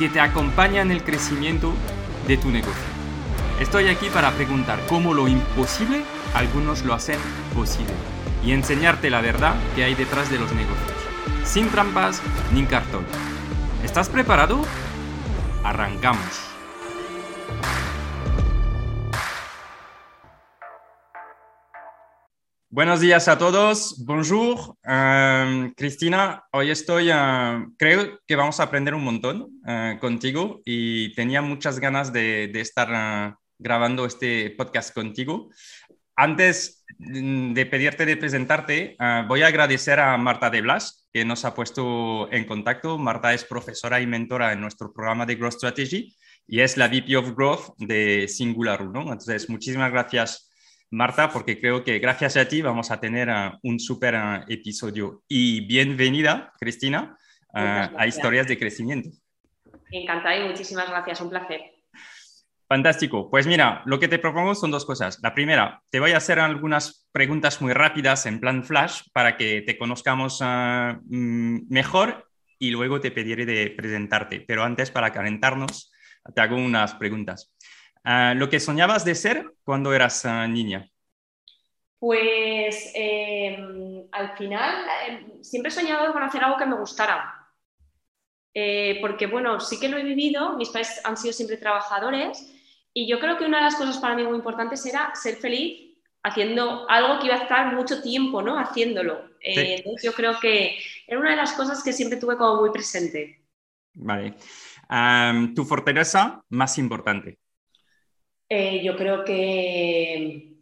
que te acompaña en el crecimiento de tu negocio. Estoy aquí para preguntar cómo lo imposible algunos lo hacen posible y enseñarte la verdad que hay detrás de los negocios, sin trampas ni cartón. ¿Estás preparado? Arrancamos. Buenos días a todos. Bonjour. Em, Cristina, hoy estoy, em, creo que vamos a aprender un montón eh, contigo y tenía muchas ganas de, estar eh, grabando este podcast contigo. Antes mm, de pedirte de presentarte, voy a agradecer a Marta de Blas, que nos ha puesto en contacto. Marta es profesora y mentora en nuestro programa de Growth Strategy y es la VP of Growth de Singular ¿no? Entonces, muchísimas gracias Marta, porque creo que gracias a ti vamos a tener uh, un súper uh, episodio. Y bienvenida, Cristina, uh, a Historias de Crecimiento. Encantada y muchísimas gracias, un placer. Fantástico. Pues mira, lo que te propongo son dos cosas. La primera, te voy a hacer algunas preguntas muy rápidas en plan flash para que te conozcamos mm, mejor y luego te pediré de presentarte. Pero antes, para calentarnos, te hago unas preguntas. Ah, ¿Lo que soñabas de ser cuando eras ah, niña? Pues em, al final em, siempre he soñado con hacer algo que me gustara. Eh, porque bueno, sí que lo he vivido, mis padres han sido siempre trabajadores y yo creo que una de las cosas para mí muy importantes era ser feliz haciendo algo que iba a estar mucho tiempo, ¿no? Haciéndolo. Eh, entonces yo creo que era una de las cosas que siempre tuve como muy presente. Vale. ¿Tu fortaleza más importante? Eh, yo creo que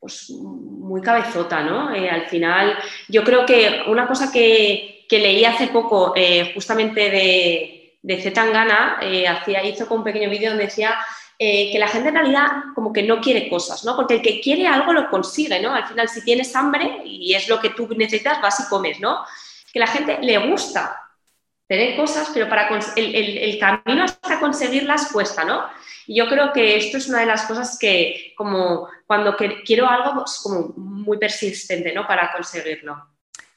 pues, muy cabezota, ¿no? Eh, al final, yo creo que una cosa que, leí hace poco, eh, justamente de, de Zetangana, hacía, hizo con un pequeño vídeo donde decía que la gente en realidad como que no quiere cosas, ¿no? Porque el que quiere algo lo consigue, ¿no? Al final, si tienes hambre y es lo que tú necesitas, vas y comes, ¿no? Que la gente le gusta tener cosas, pero para el, el camino hasta conseguirlas cuesta, ¿no? Y yo creo que esto es una de las cosas que, como cuando quiero algo, es como muy persistente, ¿no? Para conseguirlo.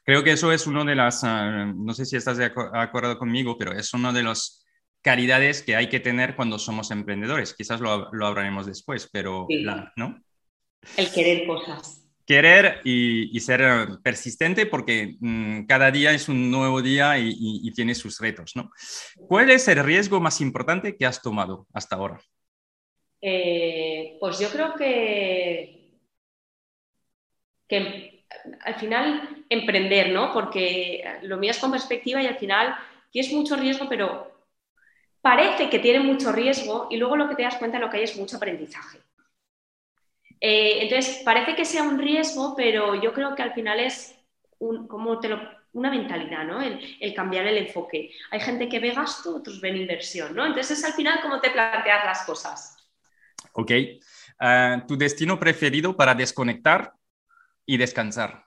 Creo que eso es uno de las, ah, no sé si estás de acuerdo conmigo, pero es uno de las calidades que hay que tener cuando somos emprendedores. Quizás lo, lo hablaremos después, pero, ¿no? El querer cosas querer y, ser persistente porque mm, cada día es un nuevo día y, tiene sus retos, ¿no? ¿Cuál es el riesgo más importante que has tomado hasta ahora? Eh, pues yo creo que, al final emprender, ¿no? Porque lo miras con perspectiva y al final tienes mucho riesgo, pero parece que tiene mucho riesgo y luego lo que te das cuenta lo que hay es mucho aprendizaje. Eh, entonces, parece que sea un riesgo, pero yo creo que al final es como te una mentalidad, ¿no? El, cambiar el enfoque. Hay gente que ve gasto, otros ven inversión, ¿no? Entonces, es al final cómo te planteas las cosas. Ok. Ah, ¿Tu destino preferido para desconectar y descansar?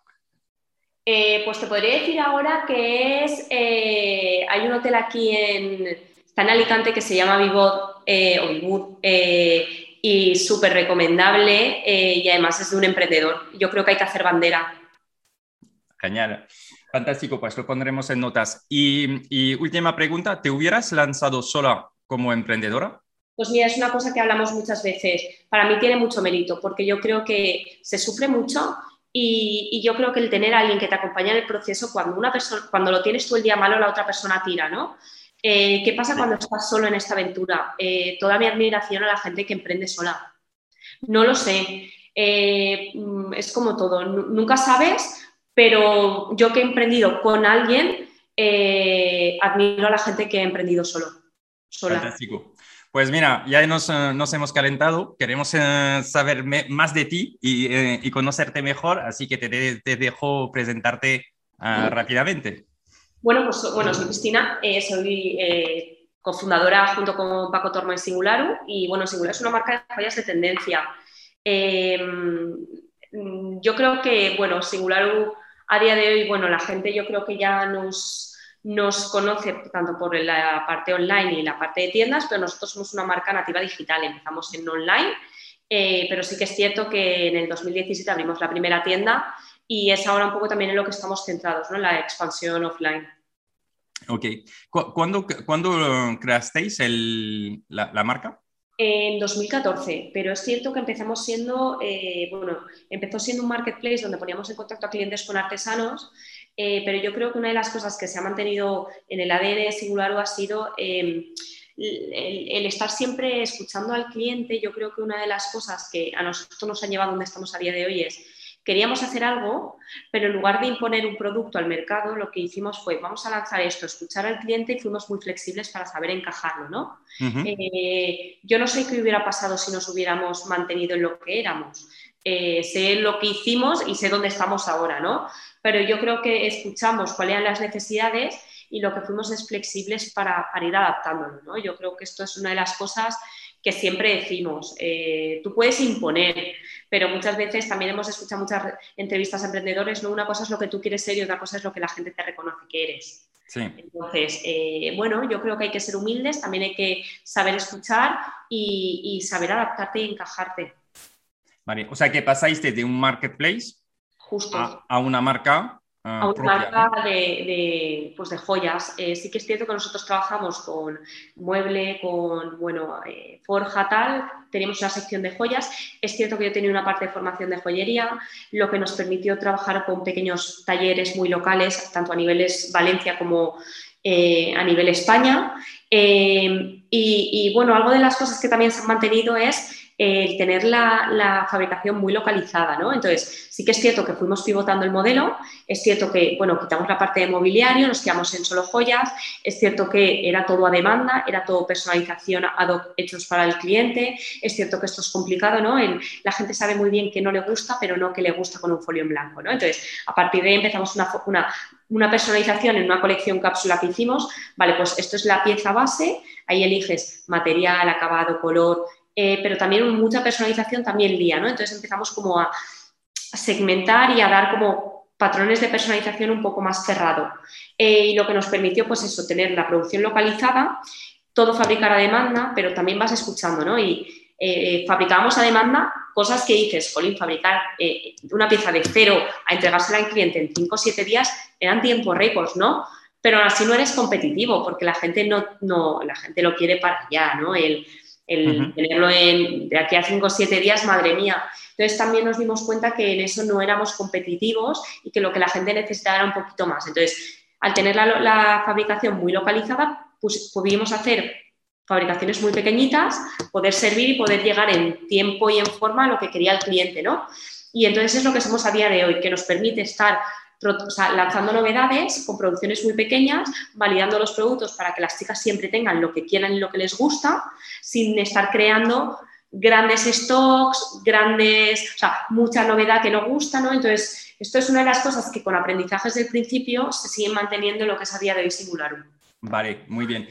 Eh, pues te podría decir ahora que es, eh, hay un hotel aquí en, está en Alicante que se llama Vivod, o Vivud, y súper recomendable eh, y además es de un emprendedor. Yo creo que hay que hacer bandera. Genial. Fantástico, pues lo pondremos en notas. Y, última pregunta, ¿te hubieras lanzado sola como emprendedora? Pues mira, es una cosa que hablamos muchas veces. Para mí tiene mucho mérito porque yo creo que se sufre mucho y, yo creo que el tener a alguien que te acompaña en el proceso, cuando, una persona, cuando lo tienes tú el día malo, la otra persona tira, ¿no? Eh, ¿Qué pasa cuando estás solo en esta aventura? Eh, toda mi admiración a la gente que emprende sola. No lo sé. Eh, mm, es como todo, nunca sabes, pero yo que he emprendido con alguien, admiro a la gente que ha emprendido solo. Fantástico. Pues mira, ya nos, nos hemos calentado, queremos saber más de ti y, conocerte mejor, así que te, dejo presentarte ah, rápidamente. Bueno, pues bueno, soy Cristina, soy cofundadora junto con Paco Tormo en Singularu y bueno, Singularu es una marca de joyas de tendencia. Em, yo creo que, bueno, Singularu a día de hoy, bueno, la gente yo creo que ya nos, nos conoce tanto por la parte online y la parte de tiendas, pero nosotros somos una marca nativa digital, empezamos en online, eh, pero sí que es cierto que en el 2017 abrimos la primera tienda y es ahora un poco también en lo que estamos centrados, ¿no? en la expansión offline. Ok. ¿Cuándo, creasteis la, marca? En 2014, pero es cierto que empezamos siendo, eh, bueno, empezó siendo un marketplace donde poníamos en contacto a clientes con artesanos, eh, pero yo creo que una de las cosas que se ha mantenido en el ADN singular ha sido em, el, estar siempre escuchando al cliente. Yo creo que una de las cosas que a nosotros nos han llevado donde estamos a día de hoy es queríamos hacer algo, pero en lugar de imponer un producto al mercado, lo que hicimos fue, vamos a lanzar esto, escuchar al cliente y fuimos muy flexibles para saber encajarlo, ¿no? Eh, yo no sé qué hubiera pasado si nos hubiéramos mantenido en lo que éramos. Eh, sé lo que hicimos y sé dónde estamos ahora, ¿no? Pero yo creo que escuchamos cuáles eran las necesidades y lo que fuimos es flexibles para, ir adaptándolo, ¿no? Yo creo que esto es una de las cosas que siempre decimos. Eh, tú puedes imponer, pero muchas veces también hemos escuchado muchas entrevistas a emprendedores, ¿no? Una cosa es lo que tú quieres ser y otra cosa es lo que la gente te reconoce que eres. Entonces, eh, bueno, yo creo que hay que ser humildes, también hay que saber escuchar y, saber adaptarte y encajarte. Vale, o sea que pasáis de un marketplace Justo. a una marca Ah, a una marca de, pues de, joyas. Eh, sí que es cierto que nosotros trabajamos con mueble, con bueno, eh, forja, tal. Tenemos una sección de joyas. Es cierto que yo tenía una parte de formación de joyería, lo que nos permitió trabajar con pequeños talleres muy locales, tanto a niveles Valencia como eh, a nivel España. Y, y, bueno, algo de las cosas que también se han mantenido es el tener la, fabricación muy localizada, ¿no? Entonces, sí que es cierto que fuimos pivotando el modelo, es cierto que, bueno, quitamos la parte de mobiliario, nos quedamos en solo joyas, es cierto que era todo a demanda, era todo personalización ad hoc hechos para el cliente, es cierto que esto es complicado, ¿no? la gente sabe muy bien que no le gusta, pero no que le gusta con un folio en blanco, ¿no? Entonces, a partir de ahí empezamos una, una, una personalización en una colección cápsula que hicimos, vale, pues esto es la pieza base, ahí eliges material, acabado, color, eh, pero también mucha personalización también lía, ¿no? Entonces empezamos como a segmentar y a dar como patrones de personalización un poco más cerrado. Eh, y lo que nos permitió, pues eso, tener la producción localizada, todo fabricar a demanda, pero también vas escuchando, ¿no? Y eh, fabricábamos a demanda cosas que dices, Jolín, fabricar una pieza de cero a entregársela al cliente en 5 o 7 días eran tiempos récords, ¿no? Pero así no eres competitivo porque la gente no, no la gente lo quiere para allá, ¿no? El tenerlo en, de aquí a 5 o 7 días, madre mía. Entonces también nos dimos cuenta que en eso no éramos competitivos y que lo que la gente necesitaba era un poquito más. Entonces, al tener la, fabricación muy localizada, pues pudimos hacer fabricaciones muy pequeñitas, poder servir y poder llegar en tiempo y en forma a lo que quería el cliente, ¿no? Y entonces es lo que somos a día de hoy, que nos permite estar lanzando novedades con producciones muy pequeñas, validando los productos para que las chicas siempre tengan lo que quieran y lo que les gusta, sin estar creando grandes stocks, grandes, o sea, mucha novedad que no gusta, ¿no? Entonces, esto es una de las cosas que con aprendizajes del principio se siguen manteniendo en lo que es a día de hoy Singular. Vale, muy bien.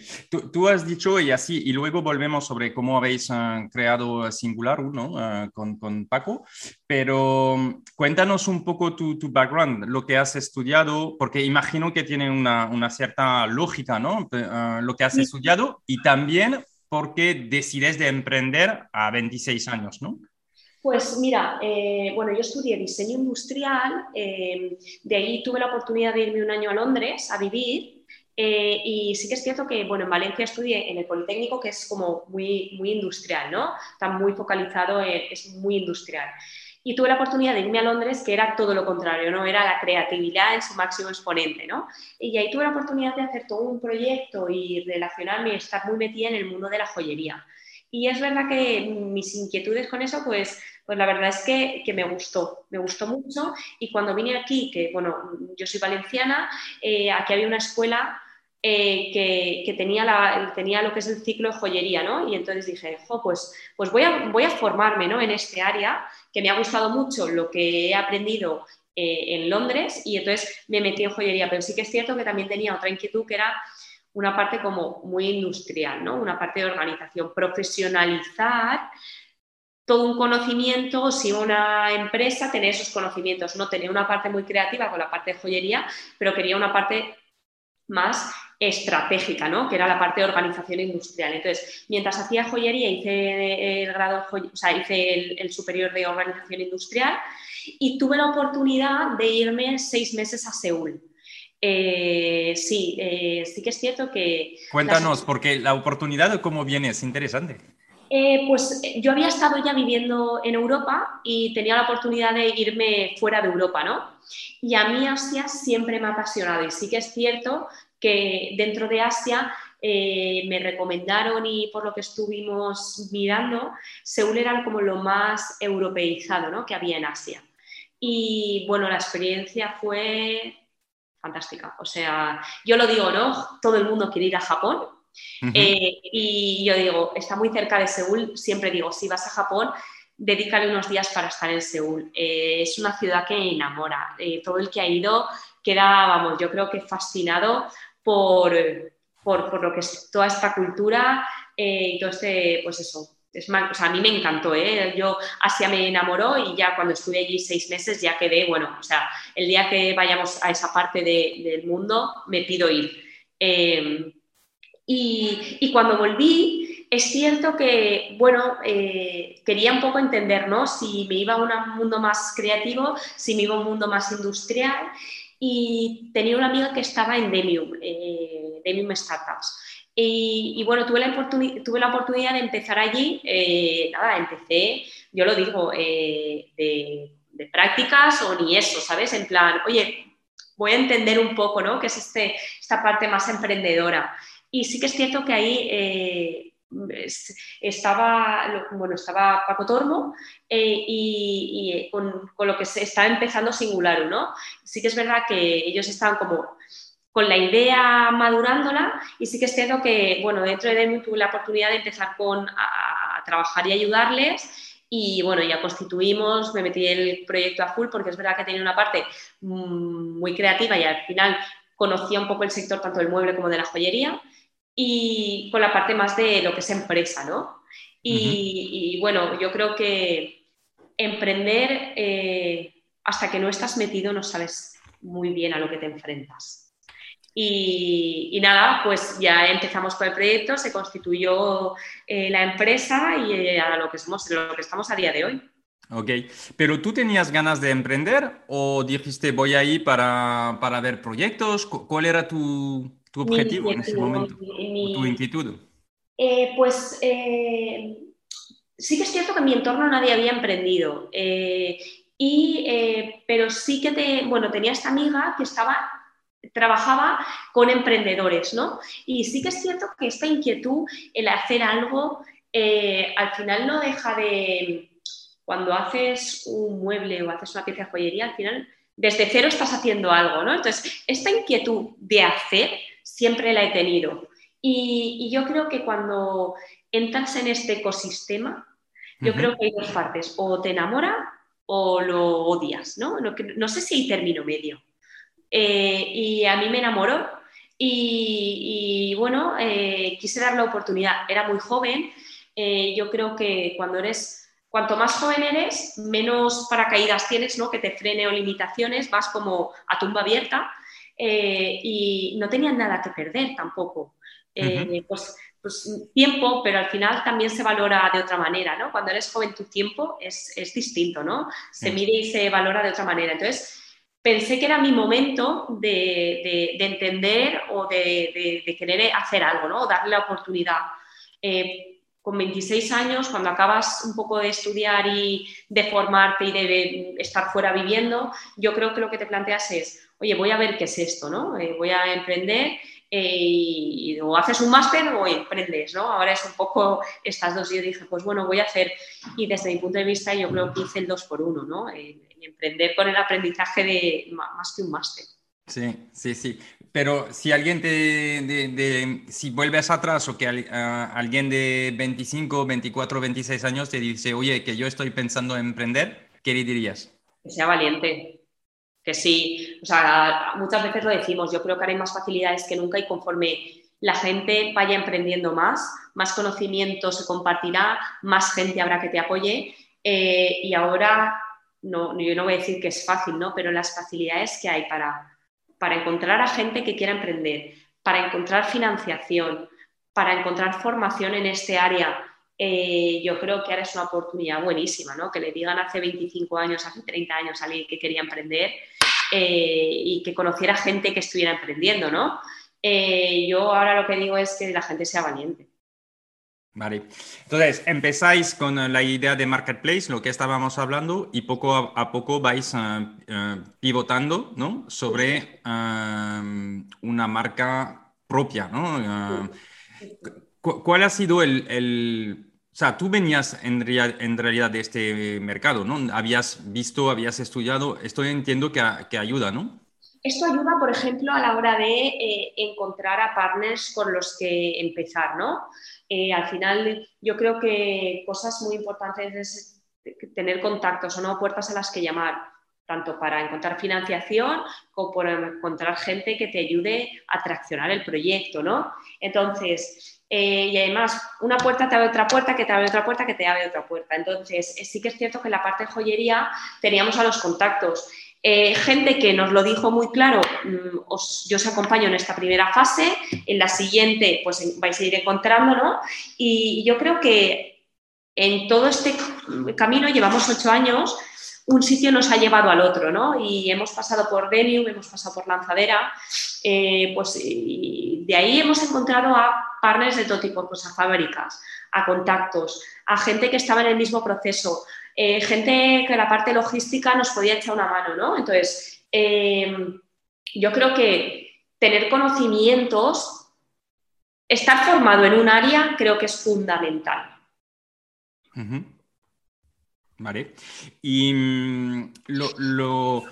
Tú, has dicho y así, y luego volvemos sobre cómo habéis ah, creado Singular ¿no? Ah, con, con, Paco, pero mm, cuéntanos un poco tu, tu, background, lo que has estudiado, porque imagino que tiene una, una cierta lógica, ¿no? Ah, lo que has estudiado y también por qué decides de emprender a 26 años, ¿no? Pues mira, eh, bueno, yo estudié diseño industrial, eh, de ahí tuve la oportunidad de irme un año a Londres a vivir eh, y sí que es cierto que, bueno, en Valencia estudié en el Politécnico, que es como muy, muy industrial, ¿no? Está muy focalizado, es muy industrial. Y tuve la oportunidad de irme a Londres, que era todo lo contrario, ¿no? Era la creatividad en su máximo exponente, ¿no? Y ahí tuve la oportunidad de hacer todo un proyecto y relacionarme estar muy metida en el mundo de la joyería. Y es verdad que mis inquietudes con eso, pues, pues la verdad es que, me gustó, me gustó mucho. Y cuando vine aquí, que bueno, yo soy valenciana, eh, aquí había una escuela eh, que, tenía, tenía, lo que es el ciclo de joyería, ¿no? Y entonces dije, pues, pues voy, a, voy a formarme ¿no? en este área, que me ha gustado mucho lo que he aprendido eh, en Londres, y entonces me metí en joyería. Pero sí que es cierto que también tenía otra inquietud que era una parte como muy industrial, ¿no? Una parte de organización, profesionalizar todo un conocimiento, si una empresa tenía esos conocimientos, no tenía una parte muy creativa con la parte de joyería, pero quería una parte más estratégica, ¿no? que era la parte de organización industrial. Entonces, mientras hacía joyería, hice el grado, o sea, hice el, superior de organización industrial y tuve la oportunidad de irme seis meses a Seúl. Eh, sí, eh, sí que es cierto que... Cuéntanos, porque la oportunidad, ¿cómo viene? Es interesante. Eh, pues yo había estado ya viviendo en Europa y tenía la oportunidad de irme fuera de Europa, ¿no? Y a mí Asia siempre me ha apasionado y sí que es cierto que dentro de Asia eh, me recomendaron y por lo que estuvimos mirando, Seúl era como lo más europeizado ¿no? que había en Asia. Y bueno, la experiencia fue fantástica. O sea, yo lo digo, ¿no? Todo el mundo quiere ir a Japón. Eh, y yo digo, está muy cerca de Seúl. Siempre digo, si vas a Japón, dedícale unos días para estar en Seúl. Eh, es una ciudad que enamora. todo el que ha ido queda, vamos, yo creo que fascinado por, por, lo que es toda esta cultura eh, este, pues eso. Es o sea, a mí me encantó, ¿eh? Yo, Asia me enamoró y ya cuando estuve allí seis meses ya quedé, bueno, o sea, el día que vayamos a esa parte del mundo me pido ir. Em, y, y, cuando volví, es cierto que, bueno, eh, quería un poco entender, ¿no? Si me iba a un mundo más creativo, si me iba a un mundo más industrial y tenía una amiga que estaba en Demium, eh, Demium Startups. Y, bueno, tuve la, tuve la oportunidad de empezar allí, eh, nada, empecé, yo lo digo, eh, de, prácticas o ni eso, ¿sabes? En plan, oye, voy a entender un poco, ¿no? Que es este, esta parte más emprendedora. Y sí que es cierto que ahí estaba, bueno, estaba Paco Tormo eh, y, con, lo que se está empezando Singular, ¿no? Sí que es verdad que ellos estaban como con la idea madurándola y sí que es cierto que, bueno, dentro de Demi tuve la oportunidad de empezar con, a, trabajar y ayudarles y bueno, ya constituimos, me metí el proyecto a full porque es verdad que tenía una parte mm, muy creativa y al final conocía un poco el sector tanto del mueble como de la joyería y con la parte más de lo que es empresa, ¿no? Y, bueno, yo creo que emprender eh, hasta que no estás metido no sabes muy bien a lo que te enfrentas. Y, nada, pues ya empezamos con el proyecto, se constituyó eh, la empresa y eh, a lo que, somos, lo que estamos a día de hoy. Ok, pero tú tenías ganas de emprender o dijiste voy ahí para, para ver proyectos? ¿Cuál era tu, tu objetivo en ese momento? ¿Tu inquietud? Eh, pues eh, sí que es cierto que en mi entorno nadie había emprendido. Eh, y, pero sí que te, bueno, tenía esta amiga que estaba trabajaba con emprendedores, ¿no? Y sí que es cierto que esta inquietud, el hacer algo, al final no deja de, cuando haces un mueble o haces una pieza de joyería, al final desde cero estás haciendo algo, ¿no? Entonces, esta inquietud de hacer siempre la he tenido. Y, yo creo que cuando entras en este ecosistema, yo creo que hay dos partes, o te enamora o lo odias, ¿no? No, sé si hay término medio. Eh, y a mí me enamoró y, bueno, eh, quise dar la oportunidad. Era muy joven, eh, yo creo que cuando eres cuanto más joven eres, menos paracaídas tienes, ¿no? Que te frene o limitaciones, vas como a tumba abierta eh, y no tenían nada que perder tampoco. Eh, pues, pues, tiempo, pero al final también se valora de otra manera, ¿no? Cuando eres joven tu tiempo es, distinto, ¿no? Se mide y se valora de otra manera. Entonces, pensé que era mi momento de, entender o de, querer hacer algo, ¿no? O darle la oportunidad. Eh, con 26 años, cuando acabas un poco de estudiar y de formarte y de estar fuera viviendo, yo creo que lo que te planteas es, oye, voy a ver qué es esto, ¿no? Eh, voy a emprender eh, o haces un máster o emprendes, ¿no? Ahora es un poco estas dos. Yo dije, pues bueno, voy a hacer, y desde mi punto de vista yo creo que hice el dos por uno, ¿no? emprender con el aprendizaje de más que un máster. Sí, sí, sí. Pero si alguien te, de, si vuelves atrás o que alguien de 25, 24, 26 años te dice, oye, que yo estoy pensando en emprender, ¿qué le dirías? Que sea valiente, que sí, o sea, muchas veces lo decimos, yo creo que ahora hay más facilidades que nunca y conforme la gente vaya emprendiendo más, más conocimiento se compartirá, más gente habrá que te apoye eh, y ahora, no, yo no voy a decir que es fácil, ¿no? pero las facilidades que hay para para encontrar a gente que quiera emprender, para encontrar financiación, para encontrar formación en este área, eh, yo creo que ahora es una oportunidad buenísima, ¿no? Que le digan hace 25 años, hace 30 años a alguien que quería emprender eh, y que conociera gente que estuviera emprendiendo, ¿no? Eh, yo ahora lo que digo es que la gente sea valiente. Vale. Entonces, empezáis con la idea de marketplace, lo que estábamos hablando, y poco a, poco vais pivotando ¿no? sobre una marca propia. ¿no? ¿Cuál ha sido el, sea, tú venías en, realidad de este mercado, ¿no? Habías visto, habías estudiado, esto entiendo que, que ayuda, ¿no? Esto ayuda, por ejemplo, a la hora de encontrar a partners con los que empezar, ¿no? Eh, al final yo creo que cosas muy importantes es tener contactos o no puertas a las que llamar, tanto para encontrar financiación como para encontrar gente que te ayude a traccionar el proyecto, ¿no? Entonces, eh, y además, una puerta te abre otra puerta, que te abre otra puerta, que te abre otra puerta. Entonces, sí que es cierto que en la parte de joyería teníamos a los contactos eh, gente que nos lo dijo muy claro, mm, yo os acompaño en esta primera fase, en la siguiente pues vais a ir encontrando, ¿no? Y yo creo que en todo este camino, llevamos ocho años, un sitio nos ha llevado al otro, ¿no? Y hemos pasado por Denium, hemos pasado por Lanzadera, eh, pues de ahí hemos encontrado a partners de todo tipo, pues a fábricas, a contactos, a gente que estaba en el mismo proceso, eh, gente que la parte logística nos podía echar una mano, ¿no? Entonces, eh, yo creo que tener conocimientos, estar formado en un área, creo que es fundamental. Vale. Y mm, lo,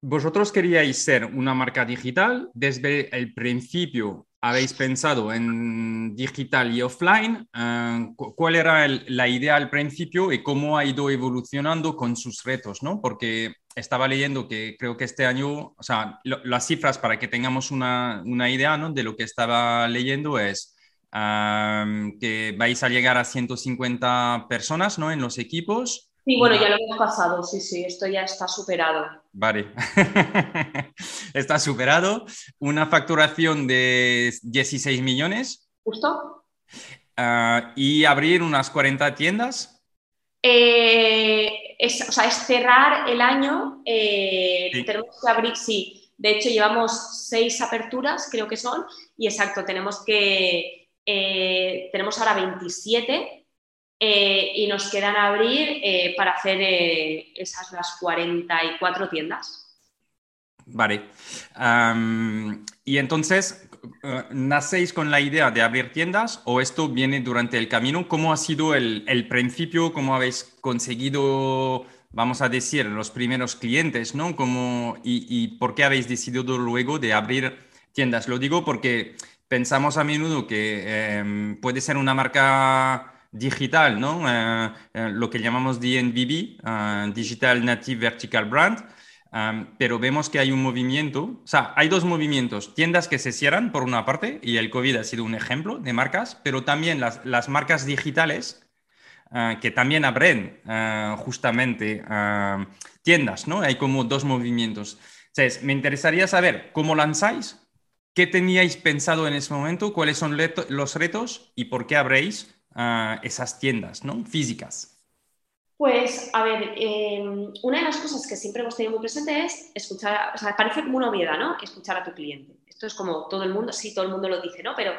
vosotros queríais ser una marca digital desde el principio habéis pensado en digital y offline? Eh, ¿Cuál era la idea al principio y cómo ha ido evolucionando con sus retos? ¿no? Porque estaba leyendo que creo que este año, o sea, las cifras para que tengamos una, idea ¿no? de lo que estaba leyendo es que vais a llegar a 150 personas ¿no? en los equipos Sí, bueno, ya lo hemos pasado, sí, sí, esto ya está superado. Vale, está superado. Una facturación de 16 millones. Justo. Ah, y abrir unas 40 tiendas. Eh, es, o sea, es cerrar el año. Eh, tenemos que abrir, sí. De hecho, llevamos seis aperturas, creo que son. Y exacto, tenemos que. Eh, tenemos ahora 27 eh, y nos quedan abrir eh, para hacer esas las 44 tiendas. Vale. y entonces, ¿nacéis con la idea de abrir tiendas o esto viene durante el camino? ¿Cómo ha sido el, principio? ¿Cómo habéis conseguido, vamos a decir, los primeros clientes? ¿no? y, y, por qué habéis decidido luego de abrir tiendas? Lo digo porque pensamos a menudo que em, puede ser una marca digital, ¿no? Eh, eh, lo que llamamos DNVB, eh, Digital Native Vertical Brand, pero vemos que hay un movimiento, o sea, hay dos movimientos, tiendas que se cierran por una parte, y el COVID ha sido un ejemplo de marcas, pero también las, las marcas digitales que también abren justamente tiendas, ¿no? Hay como dos movimientos. Entonces, me interesaría saber cómo lanzáis, qué teníais pensado en ese momento, cuáles son los retos y por qué abréis esas tiendas ¿no? físicas? Pues, a ver, em, una de las cosas que siempre hemos tenido muy presente es escuchar, o sea, parece como una obviedad, ¿no? Escuchar a tu cliente. Esto es como todo el mundo, sí, todo el mundo lo dice, ¿no? Pero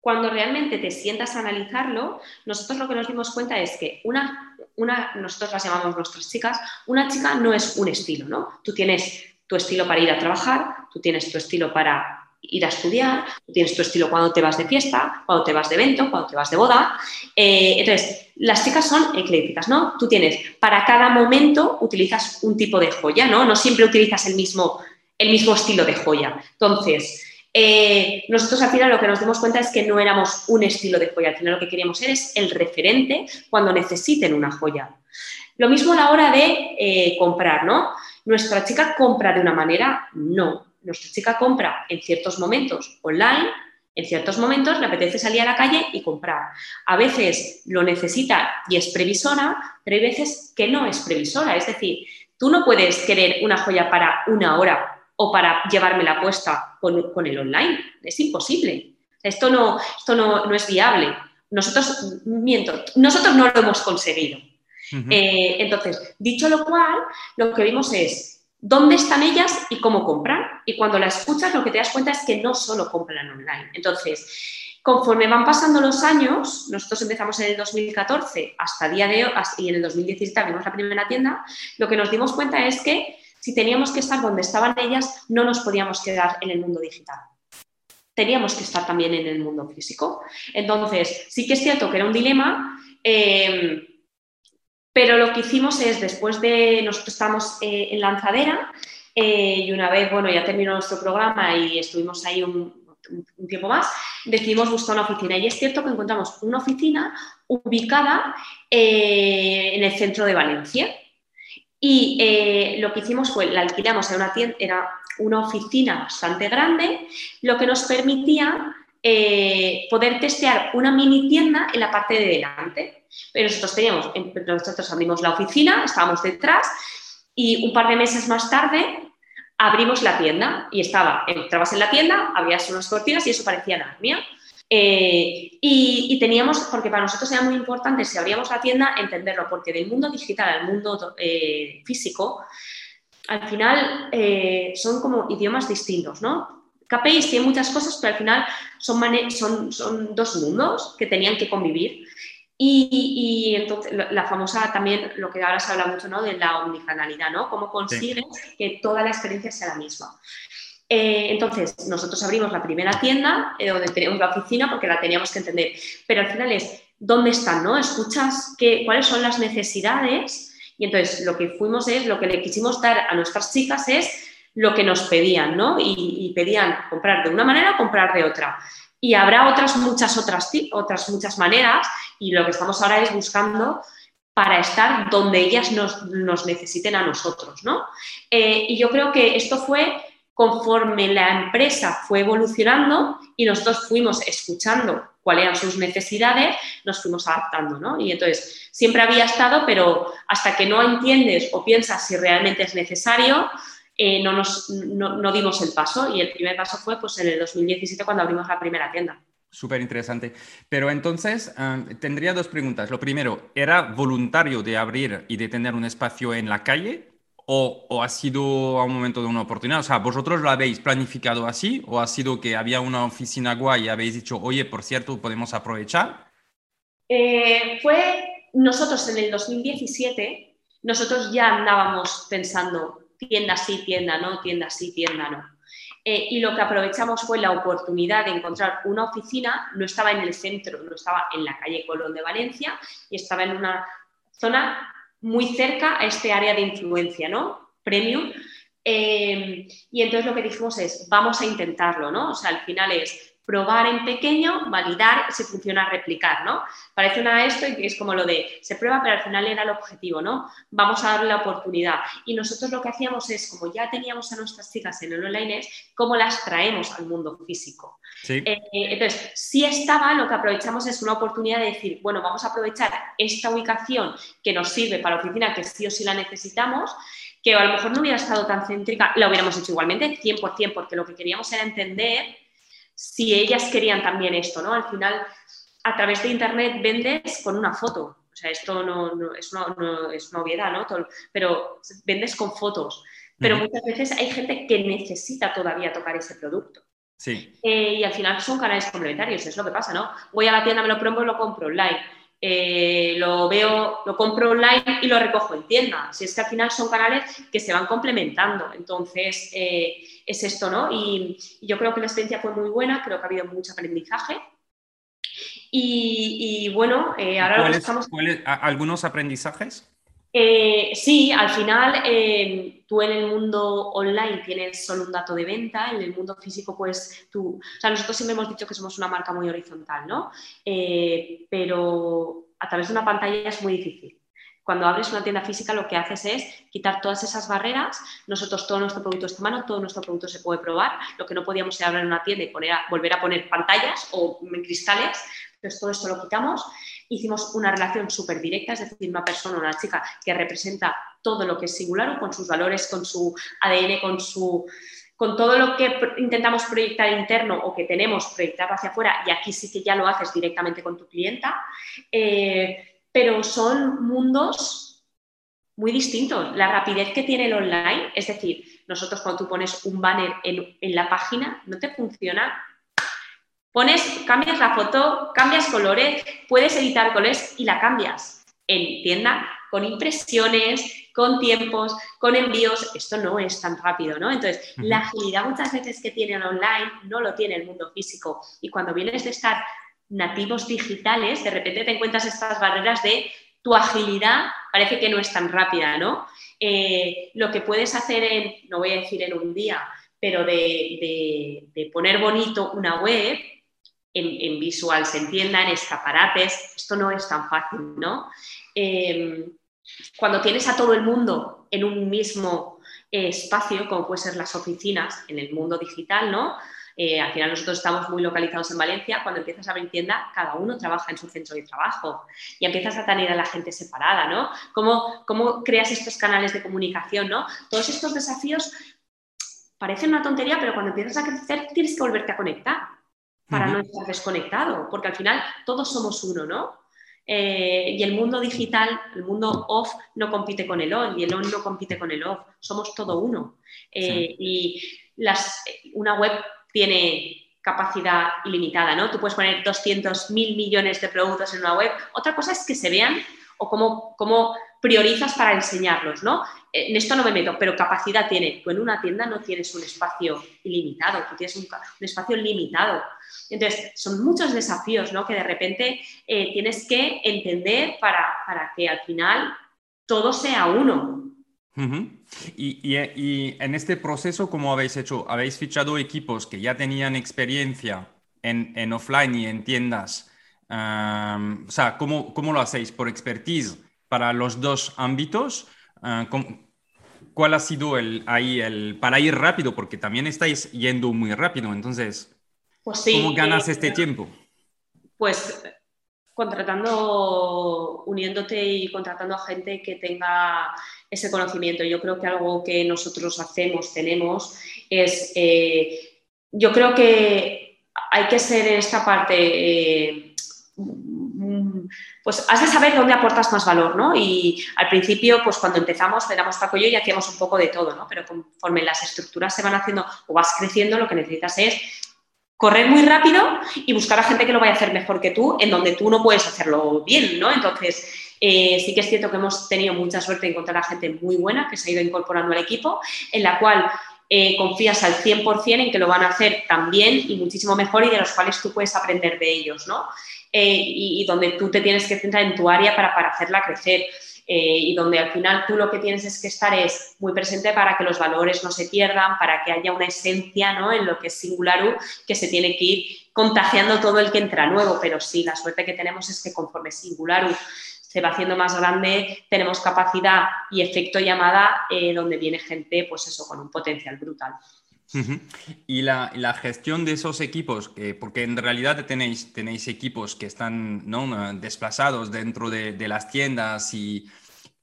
cuando realmente te sientas a analizarlo, nosotros lo que nos dimos cuenta es que una, una, nosotros las llamamos nuestras chicas, una chica no es un estilo, ¿no? Tú tienes tu estilo para ir a trabajar, tú tienes tu estilo para ir a estudiar, tú tienes tu estilo cuando te vas de fiesta, cuando te vas de evento, cuando te vas de boda. Eh, entonces, las chicas son eclécticas, ¿no? Tú tienes, para cada momento utilizas un tipo de joya, ¿no? No siempre utilizas el mismo, el mismo estilo de joya. Entonces, eh, nosotros al final lo que nos dimos cuenta es que no éramos un estilo de joya, al final lo que queríamos ser es el referente cuando necesiten una joya. Lo mismo a la hora de eh, comprar, ¿no? ¿Nuestra chica compra de una manera? No. Nuestra chica compra en ciertos momentos online, en ciertos momentos le apetece salir a la calle y comprar. A veces lo necesita y es previsora, pero hay veces que no es previsora. Es decir, tú no puedes querer una joya para una hora o para llevarme la puesta con, el online. Es imposible. Esto no, esto no, es viable. Nosotros, miento, nosotros no lo hemos conseguido. Eh, entonces, dicho lo cual, lo que vimos es dónde están ellas y cómo compran. Y cuando la escuchas, lo que te das cuenta es que no solo compran online. Entonces, conforme van pasando los años, nosotros empezamos en el 2014 hasta día de hoy, y en el 2017 abrimos la primera tienda, lo que nos dimos cuenta es que si teníamos que estar donde estaban ellas, no nos podíamos quedar en el mundo digital. Teníamos que estar también en el mundo físico. Entonces, sí que es cierto que era un dilema, eh, pero lo que hicimos es, después de, nosotros estamos eh, en lanzadera eh, y una vez, bueno, ya terminó nuestro programa y estuvimos ahí un, tiempo más, decidimos buscar una oficina. Y es cierto que encontramos una oficina ubicada en el centro de Valencia. Y eh, lo que hicimos fue, la alquilamos, una tienda, era una oficina bastante grande, lo que nos permitía eh, poder testear una mini tienda en la parte de delante. Nosotros teníamos, nosotros abrimos la oficina, estábamos detrás y un par de meses más tarde abrimos la tienda y estaba, entrabas en la tienda, había unas cortinas y eso parecía Narnia. Eh, y, teníamos, porque para nosotros era muy importante, si abríamos la tienda, entenderlo, porque del mundo digital al mundo eh, físico, al final eh, son como idiomas distintos, ¿no? KPIs tiene muchas cosas, pero al final son, son, son dos mundos que tenían que convivir. Y, entonces la famosa también, lo que ahora se habla mucho, ¿no? De la omnicanalidad, ¿no? Cómo consigues que toda la experiencia sea la misma. Eh, entonces, nosotros abrimos la primera tienda eh, donde teníamos la oficina porque la teníamos que entender, pero al final es dónde están, ¿no? Escuchas qué, cuáles son las necesidades y entonces lo que fuimos es, lo que le quisimos dar a nuestras chicas es lo que nos pedían, ¿no? Y, pedían comprar de una manera, comprar de otra. Y habrá otras muchas otras, otras muchas maneras y lo que estamos ahora es buscando para estar donde ellas nos, necesiten a nosotros, ¿no? Eh, y yo creo que esto fue conforme la empresa fue evolucionando y nosotros fuimos escuchando cuáles eran sus necesidades, nos fuimos adaptando, ¿no? Y entonces siempre había estado, pero hasta que no entiendes o piensas si realmente es necesario, eh, no, nos, no, dimos el paso. Y el primer paso fue pues, en el 2017 cuando abrimos la primera tienda. Súper interesante. Pero entonces, eh, tendría dos preguntas. Lo primero, ¿era voluntario de abrir y de tener un espacio en la calle? o, ha sido a un momento de una oportunidad? O sea, ¿vosotros lo habéis planificado así o ha sido que había una oficina guay y habéis dicho, oye, por cierto, podemos aprovechar? Eh, fue nosotros en el 2017, nosotros ya andábamos pensando tienda sí, tienda no, tienda sí, tienda no. Eh, y lo que aprovechamos fue la oportunidad de encontrar una oficina, no estaba en el centro, no estaba en la calle Colón de Valencia y estaba en una zona muy cerca a este área de influencia, ¿no? Premium. Eh, y entonces lo que dijimos es, vamos a intentarlo, ¿no? O sea, al final es probar en pequeño, validar si funciona, replicar, ¿no? Parece una esto y es como lo de, se prueba, pero al final era el objetivo, ¿no? Vamos a darle la oportunidad. Y nosotros lo que hacíamos es, como ya teníamos a nuestras chicas en el online, es cómo las traemos al mundo físico. Eh, entonces, si estaba, lo que aprovechamos es una oportunidad de decir, bueno, vamos a aprovechar esta ubicación que nos sirve para la oficina, que sí o sí la necesitamos, que a lo mejor no hubiera estado tan céntrica, la hubiéramos hecho igualmente, 100%, porque lo que queríamos era entender si ellas querían también esto, ¿no? Al final, a través de Internet vendes con una foto. O sea, esto no, es, una, obviedad, ¿no? pero vendes con fotos. Pero muchas veces hay gente que necesita todavía tocar ese producto. Sí. Eh, y al final son canales complementarios, es lo que pasa, ¿no? Voy a la tienda, me lo pruebo y lo compro online. eh, lo veo, lo compro online y lo recojo en tienda. Si es que al final son canales que se van complementando. Entonces, eh, es esto, ¿no? Y, yo creo que la experiencia fue muy buena, creo que ha habido mucho aprendizaje. Y, bueno, eh, ahora lo que estamos... ¿Algunos aprendizajes? sí, al final tú en el mundo online tienes solo un dato de venta, en el mundo físico pues tú, o sea, nosotros siempre hemos dicho que somos una marca muy horizontal, ¿no? pero a través de una pantalla es muy difícil. Cuando abres una tienda física lo que haces es quitar todas esas barreras. Nosotros todo nuestro producto está en mano, todo nuestro producto se puede probar. Lo que no podíamos era abrir una tienda y poner volver a poner pantallas o cristales. Entonces todo esto lo quitamos. Hicimos una relación súper directa, es decir, una persona, una chica que representa todo lo que es singular, con sus valores, con su ADN, con su con todo lo que intentamos proyectar interno o que tenemos proyectar hacia afuera, y aquí sí que ya lo haces directamente con tu clienta, eh, pero son mundos muy distintos. La rapidez que tiene el online, es decir, nosotros cuando tú pones un banner en, en la página, no te funciona. Pones, cambias la foto, cambias colores, puedes editar colores y la cambias. En tienda, con impresiones, con tiempos, con envíos, esto no es tan rápido, ¿no? Entonces, la agilidad muchas veces que tiene el online no lo tiene el mundo físico. Y cuando vienes de estar nativos digitales, de repente te encuentras estas barreras de tu agilidad parece que no es tan rápida, ¿no? Eh, lo que puedes hacer en, no voy a decir en un día, pero de, poner bonito una web en, visual, se entienda, en escaparates, esto no es tan fácil, ¿no? Eh, cuando tienes a todo el mundo en un mismo eh, espacio, como pueden ser las oficinas en el mundo digital, ¿no? Eh, al final nosotros estamos muy localizados en Valencia, cuando empiezas a abrir tienda, cada uno trabaja en su centro de trabajo y empiezas a tener a la gente separada, ¿no? ¿Cómo, cómo creas estos canales de comunicación, ¿no? Todos estos desafíos parecen una tontería, pero cuando empiezas a crecer tienes que volverte a conectar para no estar desconectado, porque al final todos somos uno, ¿no? Eh, y el mundo digital, el mundo off, no compite con el on y el on no compite con el off. Somos todo uno. Eh, y las, una web tiene capacidad ilimitada, ¿no? Tú puedes poner 200 mil millones de productos en una web. Otra cosa es que se vean o cómo, priorizas para enseñarlos, ¿no? En esto no me meto, pero capacidad tiene. Tú en una tienda no tienes un espacio ilimitado, tú tienes un, espacio limitado. Entonces, son muchos desafíos, ¿no? Que de repente eh, tienes que entender para, que al final todo sea uno. Y, en este proceso, ¿cómo habéis hecho? ¿Habéis fichado equipos que ya tenían experiencia en, offline y en tiendas? o sea, ¿cómo, ¿cómo, lo hacéis? ¿Por expertise para los dos ámbitos? Ah, ¿Cuál ha sido el, ahí el, para ir rápido? Porque también estáis yendo muy rápido, entonces, pues ¿cómo ganas eh, este tiempo? Pues contratando, uniéndote y contratando a gente que tenga ese conocimiento. Yo creo que algo que nosotros hacemos, tenemos, es, eh, yo creo que hay que ser en esta parte... Eh, pues has de saber dónde aportas más valor, ¿no? Y al principio, pues cuando empezamos, éramos Paco y yo y hacíamos un poco de todo, ¿no? Pero conforme las estructuras se van haciendo o vas creciendo, lo que necesitas es correr muy rápido y buscar a gente que lo vaya a hacer mejor que tú, en donde tú no puedes hacerlo bien, ¿no? Entonces, eh, sí que es cierto que hemos tenido mucha suerte de encontrar a gente muy buena que se ha ido incorporando al equipo, en la cual eh, confías al 100% en que lo van a hacer tan bien y muchísimo mejor y de los cuales tú puedes aprender de ellos, ¿no? Eh, y, donde tú te tienes que centrar en tu área para, para hacerla crecer. Eh, y donde al final tú lo que tienes es que estar es muy presente para que los valores no se pierdan, para que haya una esencia ¿no? en lo que es Singularu, que se tiene que ir contagiando todo el que entra nuevo, pero sí, la suerte que tenemos es que conforme Singularu se va haciendo más grande, tenemos capacidad y efecto llamada eh, donde viene gente, pues eso, con un potencial brutal. Y la, la, gestión de esos equipos, porque en realidad tenéis, tenéis equipos que están ¿no? desplazados dentro de, de las tiendas y,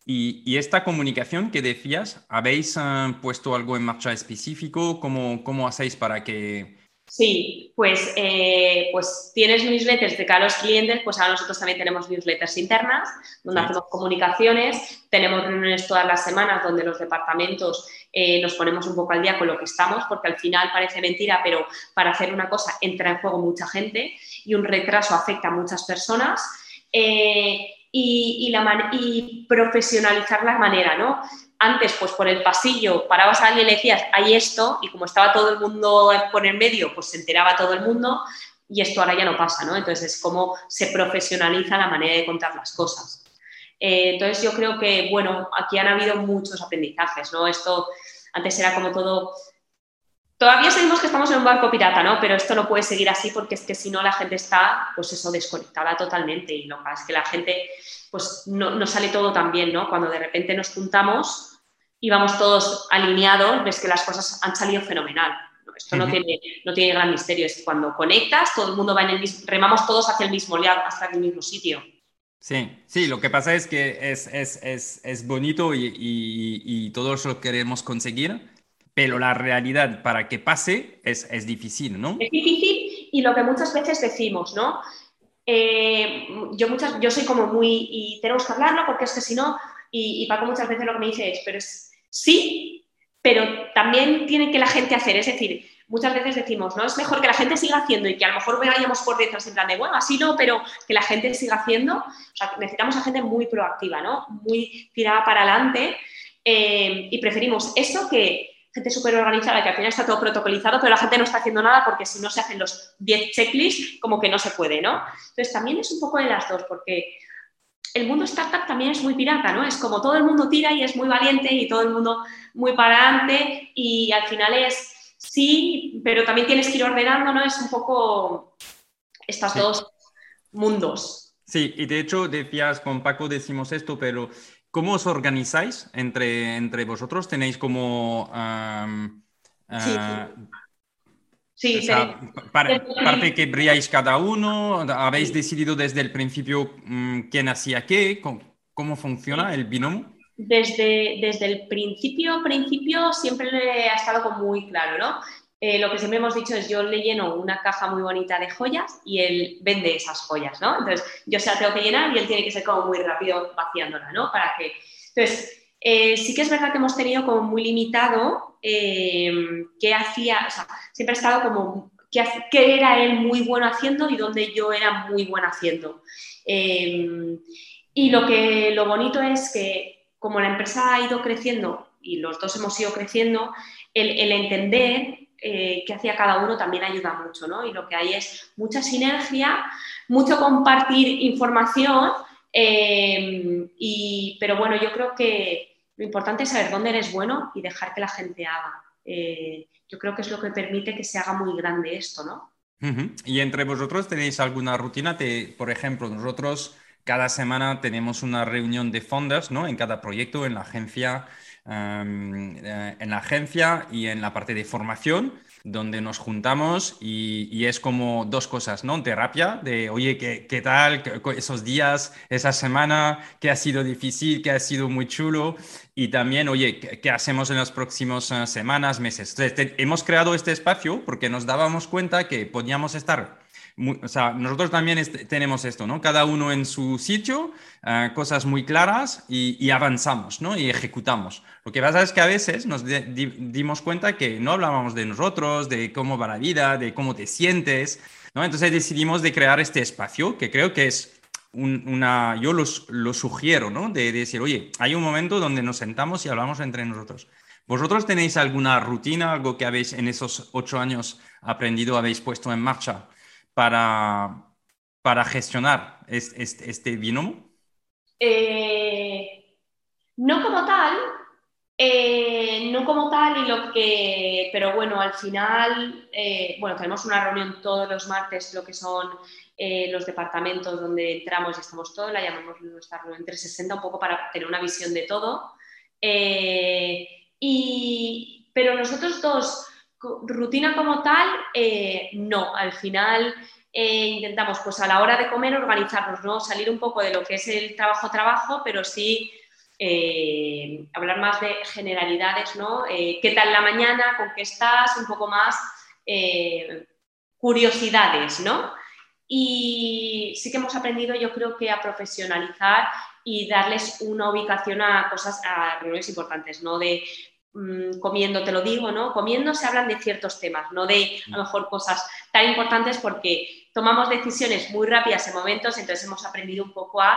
y, y, esta comunicación que decías, ¿habéis uh, puesto algo en marcha específico? ¿Cómo, cómo hacéis para que, Sí, pues, eh, pues tienes newsletters de cada los clientes, pues ahora nosotros también tenemos newsletters internas, donde hacemos comunicaciones, tenemos reuniones todas las semanas donde los departamentos eh, nos ponemos un poco al día con lo que estamos, porque al final parece mentira, pero para hacer una cosa entra en juego mucha gente y un retraso afecta a muchas personas. y, la y profesionalizar la manera, ¿no? Antes, pues por el pasillo, parabas a alguien y le decías, hay esto, y como estaba todo el mundo por el medio, pues se enteraba todo el mundo, y esto ahora ya no pasa, ¿no? Entonces es como se profesionaliza la manera de contar las cosas. Eh, entonces yo creo que, bueno, aquí han habido muchos aprendizajes, ¿no? Esto antes era como todo... Todavía sabemos que estamos en un barco pirata, ¿no? Pero esto no puede seguir así porque es que si no la gente está, pues eso, desconectada totalmente y lo que es que la gente, pues no, no sale todo tan bien, ¿no? Cuando de repente nos juntamos y vamos todos alineados, ves que las cosas han salido fenomenal. Esto no, tiene, no tiene gran misterio, es que cuando conectas, todo el mundo va en el mismo, remamos todos hacia el mismo lado, hasta el mismo sitio. Sí, sí, lo que pasa es que es, es, es, es bonito y, y, y, todos lo queremos conseguir, pero la realidad para que pase es, difícil, ¿no? Es difícil y lo que muchas veces decimos, ¿no? Eh, yo, muchas, yo soy como muy, y tenemos que hablarlo porque es que si no, y, y Paco muchas veces lo que me dice es, pero es sí, pero también tiene que la gente hacer, es decir, muchas veces decimos, no, es mejor que la gente siga haciendo y que a lo mejor vayamos por detrás en plan de, bueno, así no, pero que la gente siga haciendo, o sea, necesitamos a gente muy proactiva, ¿no? Muy tirada para adelante eh, y preferimos eso que gente súper organizada, que al final está todo protocolizado, pero la gente no está haciendo nada porque si no se hacen los 10 checklists, como que no se puede, ¿no? Entonces también es un poco de las dos, porque el mundo startup también es muy pirata, ¿no? Es como todo el mundo tira y es muy valiente y todo el mundo muy para adelante y al final es sí, pero también tienes que ir ordenando, ¿no? Es un poco estos dos mundos. Sí, y de hecho decías, con Paco decimos esto, pero ¿cómo os organizáis entre, entre vosotros? ¿Tenéis como... sí. sí, parte que brilláis cada uno, ¿habéis decidido desde el principio mm, quién hacía qué? ¿Cómo, funciona el binomio? desde, desde el principio, principio siempre le ha estado como muy claro, ¿no? Eh, lo que siempre hemos dicho es yo le lleno una caja muy bonita de joyas y él vende esas joyas, ¿no? Entonces yo se la tengo que llenar y él tiene que ser como muy rápido vaciándola, ¿no? Para que... Entonces, eh, sí que es verdad que hemos tenido como muy limitado eh, qué hacía, o sea, siempre ha estado como qué, qué, era él muy bueno haciendo y dónde yo era muy buena haciendo. y lo, que, lo bonito es que como la empresa ha ido creciendo y los dos hemos ido creciendo, el, entender eh, qué hacía cada uno también ayuda mucho, ¿no? Y lo que hay es mucha sinergia, mucho compartir información, eh, y, pero bueno, yo creo que lo importante es saber dónde eres bueno y dejar que la gente haga. Eh, yo creo que es lo que permite que se haga muy grande esto, ¿no? Y entre vosotros tenéis alguna rutina, por ejemplo, nosotros cada semana tenemos una reunión de founders, ¿no? En cada proyecto, en la agencia, eh, en la agencia y en la parte de formación, donde nos juntamos y, es como dos cosas, ¿no? Terapia de, oye, ¿qué, qué tal esos días, esa semana? ¿Qué ha sido difícil? ¿Qué ha sido muy chulo? Y también, oye, ¿qué, hacemos en las próximas eh, semanas, meses? Entonces, hemos creado este espacio porque nos dábamos cuenta que podíamos estar o sea, nosotros también tenemos esto, ¿no? Cada uno en su sitio, eh, cosas muy claras y, avanzamos, ¿no? Y ejecutamos. Lo que pasa es que a veces nos dimos cuenta que no hablábamos de nosotros, de cómo va la vida, de cómo te sientes, ¿no? Entonces decidimos de crear este espacio que creo que es una, yo lo sugiero, ¿no? De, de decir, oye, hay un momento donde nos sentamos y hablamos entre nosotros. ¿Vosotros tenéis alguna rutina, algo que habéis en esos ocho años aprendido, habéis puesto en marcha para, para gestionar este, este, binomio? Eh, no como tal, eh, no como tal, y lo que, pero bueno, al final, eh, bueno, tenemos una reunión todos los martes, lo que son los departamentos donde entramos y estamos todos, la llamamos nuestra reunión 360, un poco para tener una visión de todo. y, pero nosotros dos, rutina como tal, no. Al final eh, intentamos, pues a la hora de comer, organizarnos, ¿no? Salir un poco de lo que es el trabajo-trabajo, pero sí eh, hablar más de generalidades, ¿no? ¿Qué tal la mañana? ¿Con qué estás? Un poco más curiosidades, ¿no? Y sí que hemos aprendido, yo creo que a profesionalizar y darles una ubicación a cosas, a reuniones importantes, ¿no? De mm, comiendo, te lo digo, ¿no? Comiendo se hablan de ciertos temas, no de a lo mejor cosas tan importantes porque tomamos decisiones muy rápidas en momentos, entonces hemos aprendido un poco a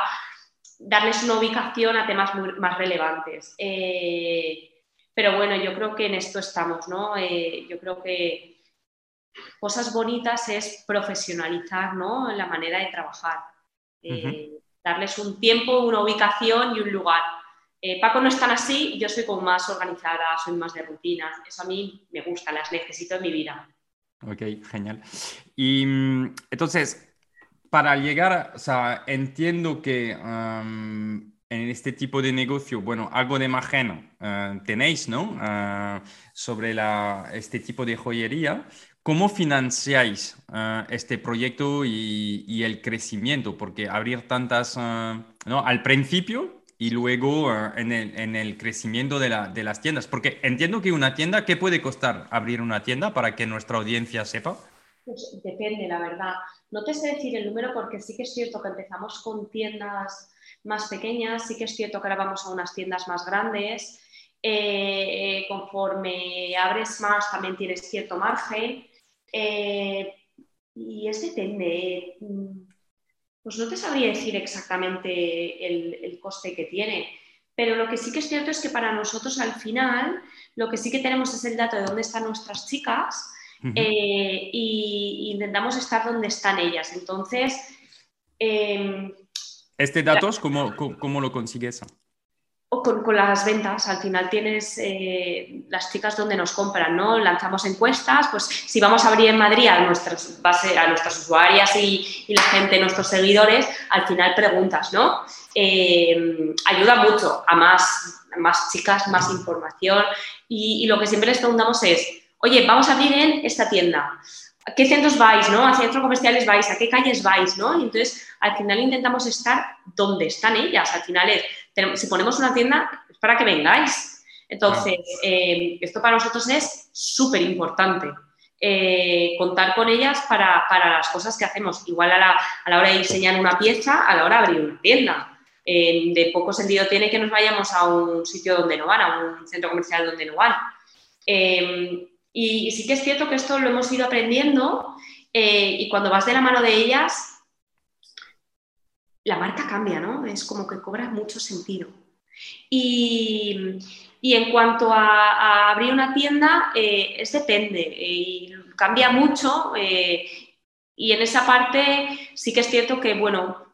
darles una ubicación a temas más relevantes. Eh, pero bueno, yo creo que en esto estamos, ¿no? Eh, yo creo que cosas bonitas es profesionalizar, ¿no? La manera de trabajar. Eh, darles un tiempo, una ubicación y un lugar. Paco no es tan así, yo soy como más organizada, soy más de rutina. Eso a mí me gusta, las necesito en mi vida. Ok, genial. Y mm, entonces, para llegar, o sea, entiendo que en este tipo de negocio, bueno, algo de margen eh, tenéis, ¿no? Eh, sobre la, este tipo de joyería. ¿Cómo financiáis eh, este proyecto y, el crecimiento? Porque abrir tantas, ¿no? Al principio y luego en el, en, el, crecimiento de, la, de las tiendas. Porque entiendo que una tienda, ¿qué puede costar abrir una tienda para que nuestra audiencia sepa? Pues depende, la verdad. No te sé decir el número porque sí que es cierto que empezamos con tiendas más pequeñas, sí que es cierto que ahora vamos a unas tiendas más grandes. Eh, conforme abres más también tienes cierto margen. Eh, y es depende. Pues no te sabría decir exactamente el coste que tiene. Pero lo que sí que es cierto es que para nosotros al final lo que sí que tenemos es el dato de dónde están nuestras chicas eh, y, intentamos estar donde están ellas. Entonces... Em, ¿Este datos cómo, cómo, lo consigues? O con, las ventas, al final tienes eh, las chicas donde nos compran, ¿no? Lanzamos encuestas, pues si vamos a abrir en Madrid a nuestras, base, a nuestras usuarias y, la gente, nuestros seguidores, al final preguntas, ¿no? Em, ayuda mucho a más, chicas, más información y, lo que siempre les preguntamos es, oye, vamos a abrir en esta tienda. ¿A qué centros vais, no? ¿A centros comerciales vais? ¿A qué calles vais, no? Entonces, al final intentamos estar donde están ellas. Al final es, si ponemos una tienda, es para que vengáis. Entonces, eh, esto para nosotros es súper importante. Eh, contar con ellas para, las cosas que hacemos. Igual a la, hora de diseñar una pieza, a la hora de abrir una tienda. Eh, de poco sentido tiene que nos vayamos a un sitio donde no van, a un centro comercial donde no van. Y, sí que es cierto que esto lo hemos ido aprendiendo eh, y cuando vas de la mano de ellas, la marca cambia, ¿no? Es como que cobra mucho sentido. Y, en cuanto a, abrir una tienda, eh, es depende, y cambia mucho. Eh, y en esa parte sí que es cierto que, bueno,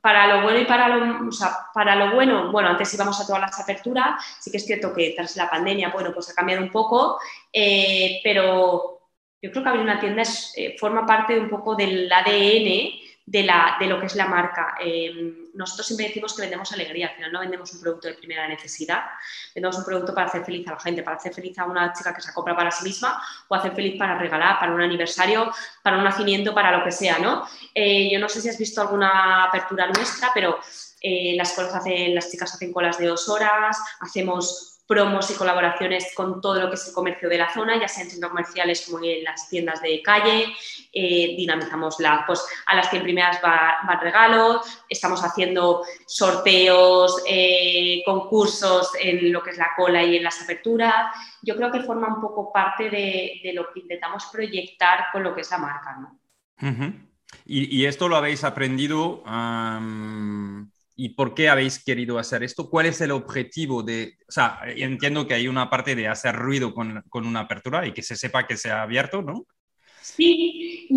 para lo bueno y para lo, o sea, para lo bueno, bueno, antes íbamos a todas las aperturas, sí que es cierto que tras la pandemia, bueno, pues ha cambiado un poco, eh, pero yo creo que abrir una tienda eh, forma parte un poco del ADN de, la, de lo que es la marca. Em, nosotros siempre decimos que vendemos alegría, al final no vendemos un producto de primera necesidad, vendemos un producto para hacer feliz a la gente, para hacer feliz a una chica que se compra para sí misma o hacer feliz para regalar, para un aniversario, para un nacimiento, para lo que sea, ¿no? Eh, yo no sé si has visto alguna apertura nuestra, pero eh, las, colas hacen, las chicas hacen colas de dos horas, hacemos promos y colaboraciones con todo lo que es el comercio de la zona, ya sea en centros comerciales como en las tiendas de calle, eh, dinamizamos la, pues a las 100 primeras van regalos, estamos haciendo sorteos, eh, concursos en lo que es la cola y en las aperturas. Yo creo que forma un poco parte de, lo que intentamos proyectar con lo que es la marca. ¿no? y, esto lo habéis aprendido ¿Y por qué habéis querido hacer esto? ¿Cuál es el objetivo de, o sea, entiendo que hay una parte de hacer ruido con, con una apertura y que se sepa que se ha abierto, ¿no? Sí,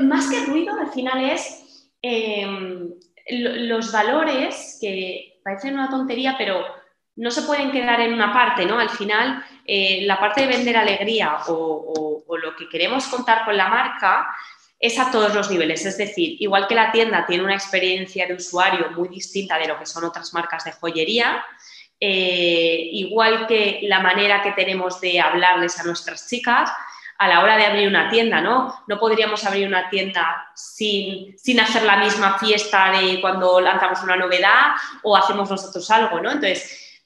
más que ruido, al final es em, los valores que parecen una tontería, pero no se pueden quedar en una parte, ¿no? Al final, eh, la parte de vender alegría o, o, lo que queremos contar con la marca es a todos los niveles. Es decir, igual que la tienda tiene una experiencia de usuario muy distinta de lo que son otras marcas de joyería, eh, igual que la manera que tenemos de hablarles a nuestras chicas a la hora de abrir una tienda, ¿no? No podríamos abrir una tienda sin, sin hacer la misma fiesta de cuando lanzamos una novedad o hacemos nosotros algo, ¿no? Entonces,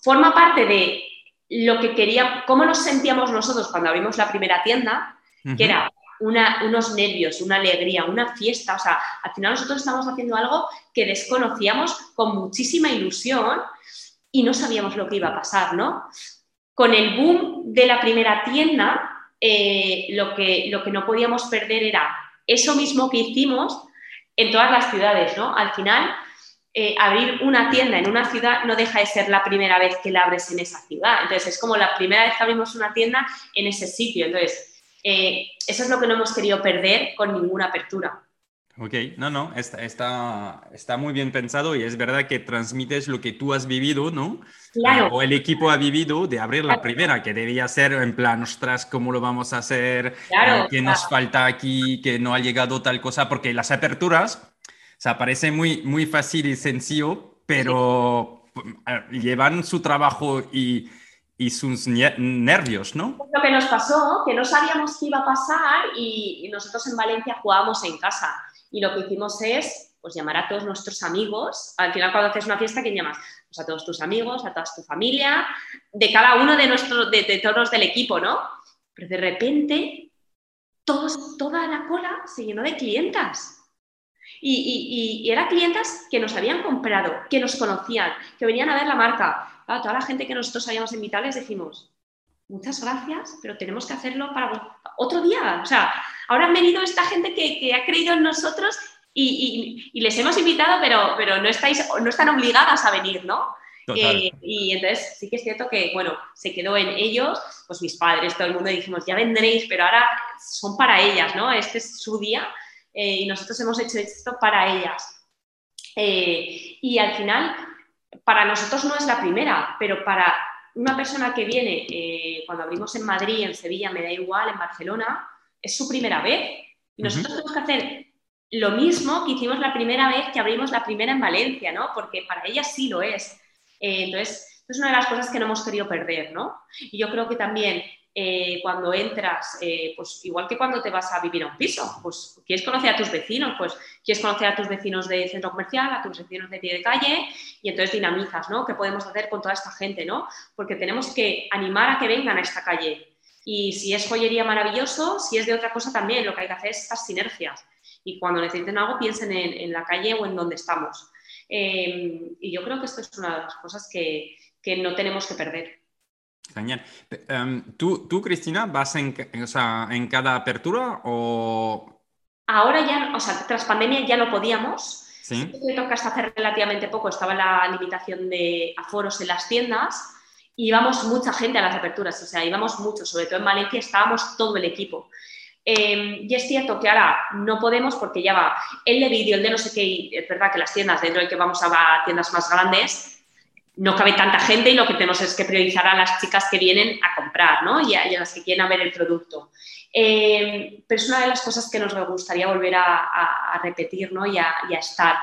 forma parte de lo que quería, cómo nos sentíamos nosotros cuando abrimos la primera tienda, que era unos nervios, una alegría, una fiesta. O sea, al final nosotros estamos haciendo algo que desconocíamos con muchísima ilusión y no sabíamos lo que iba a pasar, ¿no? con el boom de la primera tienda, eh, lo, que, lo que no podíamos perder era eso mismo que hicimos en todas las ciudades, ¿no? Al final, eh, abrir una tienda en una ciudad no deja de ser la primera vez que la abres en esa ciudad. Entonces, es como la primera vez que abrimos una tienda en ese sitio. Entonces, eh, eso es lo que no hemos querido perder con ninguna apertura. Ok, no, no, está, está, está, muy bien pensado y es verdad que transmites lo que tú has vivido, ¿no? Claro. o el equipo ha vivido de abrir la primera, que debía ser en plan, ostras, ¿cómo lo vamos a hacer? Claro, eh, ¿Qué nos falta aquí? ¿Que no ha llegado tal cosa? Porque las aperturas, o sea, parece muy, muy fácil y sencillo, pero llevan su trabajo y, y sus nervios, ¿no? Lo que nos pasó, que no sabíamos qué iba a pasar y nosotros en Valencia jugábamos en casa y lo que hicimos es pues, llamar a todos nuestros amigos. Al final, cuando haces una fiesta, ¿quién llamas? Pues a todos tus amigos, a toda tu familia, de cada uno de, nuestros, de, todos del equipo, ¿no? Pero de repente, todos, toda la cola se llenó de clientas. Y, y, eran clientas que nos habían comprado, que nos conocían, que venían a ver la marca. Claro, toda la gente que nosotros habíamos invitado les dijimos, muchas gracias, pero tenemos que hacerlo para otro día. O sea, ahora han venido esta gente que, ha creído en nosotros y, les hemos invitado, pero, pero no, estáis, no están obligadas a venir, ¿no? Eh, y entonces sí que es cierto que, bueno, se quedó en ellos, pues mis padres, todo el mundo dijimos, ya vendréis, pero ahora son para ellas, ¿no? Este es su día eh, y nosotros hemos hecho esto para ellas. Eh, y al final, para nosotros no es la primera, pero para una persona que viene, cuando abrimos en Madrid, en Sevilla, me da igual, en Barcelona, es su primera vez. Y nosotros tenemos que hacer lo mismo que hicimos la primera vez que abrimos la primera en Valencia, ¿no? Porque para ella sí lo es. Eh, entonces, es una de las cosas que no hemos querido perder, ¿no? Y yo creo que también eh, cuando entras, eh, pues igual que cuando te vas a vivir a un piso, pues quieres conocer a tus vecinos, pues quieres conocer a tus vecinos de centro comercial, a tus vecinos de pie de calle y entonces dinamizas, ¿no? ¿Qué podemos hacer con toda esta gente, ¿no? Porque tenemos que animar a que vengan a esta calle, y si es joyería, maravilloso. Si es de otra cosa, también. Lo que hay que hacer es estas sinergias. Y cuando necesiten algo, piensen en, la calle o en donde estamos. Eh, y yo creo que esto es una de las cosas que, que no tenemos que perder. Genial. Em, ¿tú, ¿tú, Cristina, vas en, o sea, en cada apertura o...? Ahora ya, o sea, tras pandemia ya no podíamos. Sí. que hasta hace relativamente poco estaba la limitación de aforos en las tiendas y íbamos mucha gente a las aperturas, o sea, íbamos mucho, sobre todo en Valencia estábamos todo el equipo. Em, y es cierto que ahora no podemos porque ya va el de vídeo, el de no sé qué, es verdad que las tiendas, dentro de que vamos a tiendas más grandes, no cabe tanta gente y lo que tenemos es que priorizar a las chicas que vienen a comprar, ¿no? Y a, las que quieren ver el producto. Em, pero es una de las cosas que nos gustaría volver a, repetir, ¿no? Y a, y a estar.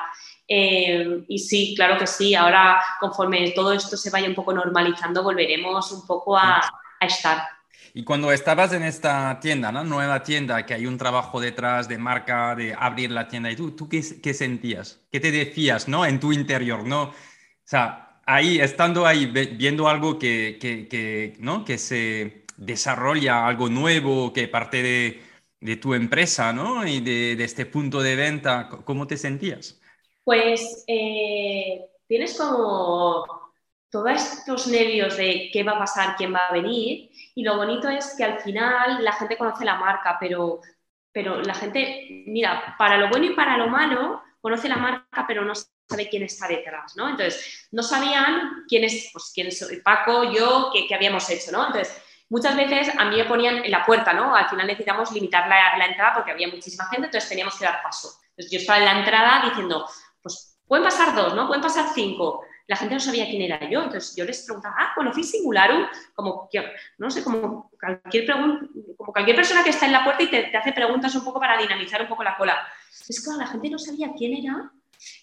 Eh, y sí, claro que sí, ahora conforme todo esto se vaya un poco normalizando, volveremos un poco a, estar. Y cuando estabas en esta tienda, ¿no? nueva tienda, que hay un trabajo detrás de marca, de abrir la tienda, ¿y tú, tú qué, qué sentías? ¿Qué te decías ¿no? en tu interior? ¿no? O sea, ahí, estando ahí, viendo algo que, que, que, ¿no? que se desarrolla, algo nuevo, que parte de, de tu empresa ¿no? y de, de este punto de venta, ¿cómo te sentías? pues eh, tienes como todos estos nervios de qué va a pasar, quién va a venir, y lo bonito es que al final la gente conoce la marca, pero, pero la gente, mira, para lo bueno y para lo malo, conoce la marca, pero no sabe quién está detrás, ¿no? Entonces, no sabían quién es, pues, quién es Paco, yo, qué, habíamos hecho, ¿no? Entonces, muchas veces a mí me ponían en la puerta, ¿no? Al final necesitamos limitar la, la entrada porque había muchísima gente, entonces teníamos que dar paso. Entonces, yo estaba en la entrada diciendo, pues pueden pasar dos, ¿no? Pueden pasar cinco. La gente no sabía quién era yo, entonces yo les preguntaba, ah, ¿conocéis Singularum? Como, no sé, como cualquier, como cualquier persona que está en la puerta y te, hace preguntas un poco para dinamizar un poco la cola. Es que la gente no sabía quién era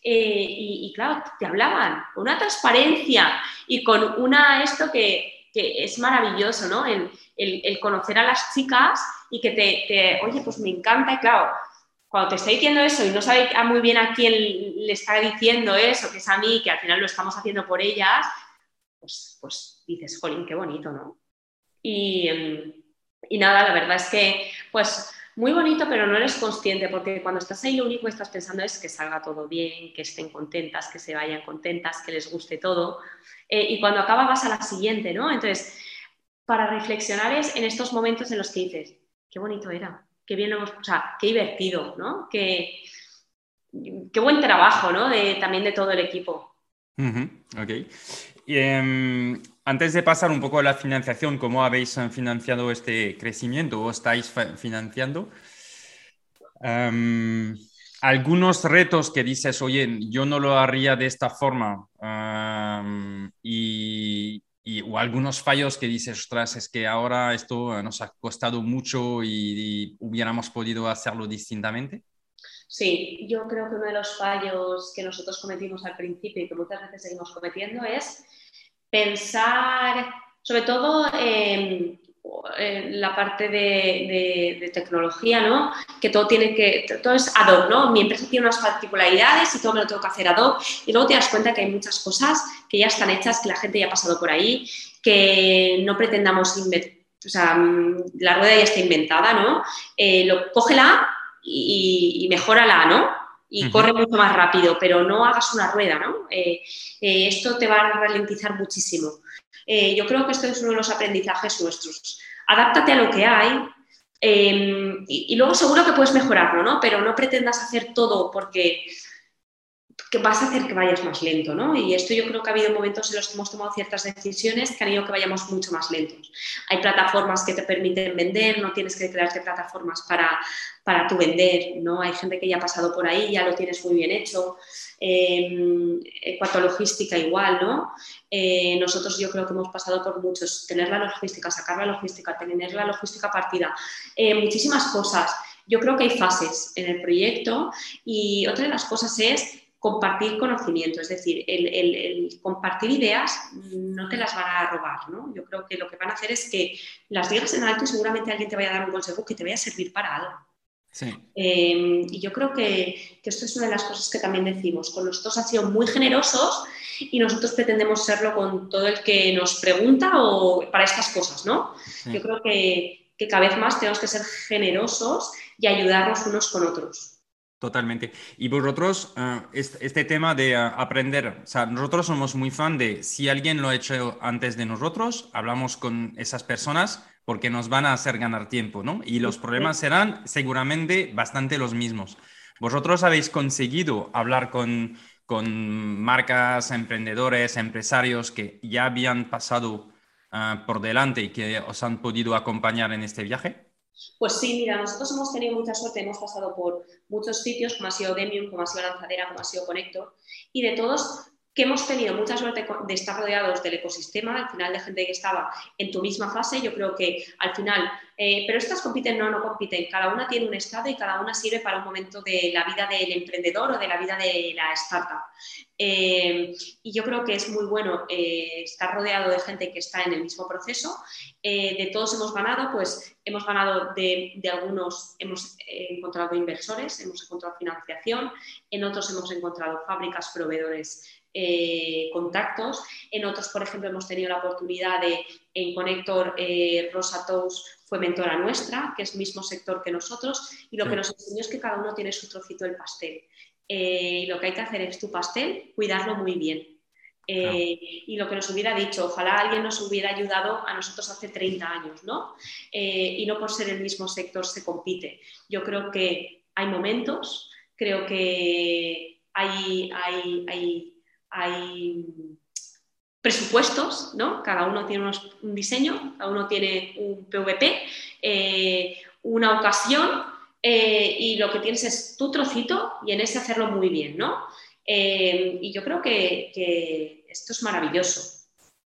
eh, y, claro, te hablaban con una transparencia y con una esto que, que es maravilloso, ¿no? El, el, conocer a las chicas y que te, oye, pues me encanta y claro, cuando te está diciendo eso y no sabe muy bien a quién le está diciendo eso, que es a mí, que al final lo estamos haciendo por ellas, pues, pues dices, jolín, qué bonito, ¿no? Y, y, nada, la verdad es que, pues muy bonito, pero no eres consciente, porque cuando estás ahí lo único que estás pensando es que salga todo bien, que estén contentas, que se vayan contentas, que les guste todo. Eh, y cuando acaba vas a la siguiente, ¿no? Entonces, para reflexionar es en estos momentos en los que dices, qué bonito era, qué bien hemos, o sea, qué divertido, ¿no? Qué, qué buen trabajo, ¿no? También de todo el equipo. ok. Em, antes de pasar un poco a la financiación, ¿cómo habéis financiado este crecimiento o estáis financiando? Em, algunos retos que dices, oye, yo no lo haría de esta forma, em, y, o algunos fallos que dices, ostras, es que ahora esto nos ha costado mucho y hubiéramos podido hacerlo distintamente. Sí, yo creo que uno de los fallos que nosotros cometimos al principio y que muchas veces seguimos cometiendo es pensar, sobre todo en, la parte de, tecnología, ¿no? Que todo tiene que, todo es ad hoc, ¿no? Mi empresa tiene unas particularidades y todo me lo tengo que hacer ad hoc y luego te das cuenta que hay muchas cosas que ya están hechas, que la gente ya ha pasado por ahí, que no pretendamos inventar, o sea, la rueda ya está inventada, ¿no? Eh, lo, cógela y, y mejórala, ¿no? Y corre mucho más rápido, pero no hagas una rueda, ¿no? Eh, eh, esto te va a ralentizar muchísimo. Eh, yo creo que esto es uno de los aprendizajes nuestros. Adáptate a lo que hay y, y, luego seguro que puedes mejorarlo, ¿no? Pero no pretendas hacer todo porque que vas a hacer que vayas más lento, ¿no? Y esto yo creo que ha habido momentos en los que hemos tomado ciertas decisiones que han ido que vayamos mucho más lentos. Hay plataformas que te permiten vender, no tienes que crearte plataformas para, para tu vender, ¿no? Hay gente que ya ha pasado por ahí, ya lo tienes muy bien hecho. Eh, en cuanto a logística, igual, ¿no? Eh, nosotros yo creo que hemos pasado por muchos, tener la logística, sacar la logística, tener la logística partida, eh, muchísimas cosas. Yo creo que hay fases en el proyecto y otra de las cosas es compartir conocimiento, es decir, el, compartir ideas no te las van a robar, ¿no? Yo creo que lo que van a hacer es que las digas en alto y seguramente alguien te vaya a dar un consejo que te vaya a servir para algo. Sí. Em, y yo creo que, esto es una de las cosas que también decimos. Con nosotros han sido muy generosos y nosotros pretendemos serlo con todo el que nos pregunta o para estas cosas, ¿no? Yo creo que, que cada vez más tenemos que ser generosos y ayudarnos unos con otros. Totalmente. Y vosotros, uh, este, tema de uh, aprender, o sea, nosotros somos muy fan de si alguien lo ha hecho antes de nosotros, hablamos con esas personas porque nos van a hacer ganar tiempo, ¿no? Y los problemas serán seguramente bastante los mismos. Vosotros habéis conseguido hablar con, con marcas, emprendedores, empresarios que ya habían pasado uh, por delante y que os han podido acompañar en este viaje. Pues sí, mira, nosotros hemos tenido mucha suerte, hemos pasado por muchos sitios, como ha sido Demium, como ha sido Lanzadera, como ha sido Connector, y de todos que hemos tenido mucha suerte de estar rodeados del ecosistema, al final de gente que estaba en tu misma fase, yo creo que al final, eh, pero estas compiten, no, no compiten, cada una tiene un estado y cada una sirve para un momento de la vida del emprendedor o de la vida de la startup. Eh, y yo creo que es muy bueno eh, estar rodeado de gente que está en el mismo proceso. de todos hemos ganado, pues hemos ganado de, de algunos, hemos encontrado inversores, hemos encontrado financiación, en otros hemos encontrado fábricas, proveedores eh, contactos. En otros, por ejemplo, hemos tenido la oportunidad de, en Connector, eh, Rosa Tous fue mentora nuestra, que es mismo sector que nosotros, y lo que nos enseñó es que cada uno tiene su trocito del pastel. Eh, y lo que hay que hacer es tu pastel, cuidarlo muy bien. Y lo que nos hubiera dicho, ojalá alguien nos hubiera ayudado a nosotros hace 30 años, ¿no? y no por ser el mismo sector se compite. Yo creo que hay momentos, creo que hay, hay, hay hay presupuestos, ¿no? Cada uno tiene un diseño, cada uno tiene un PVP, eh, una ocasión eh, y lo que tienes es tu trocito y en ese hacerlo muy bien, ¿no? Eh, y yo creo que, esto es maravilloso,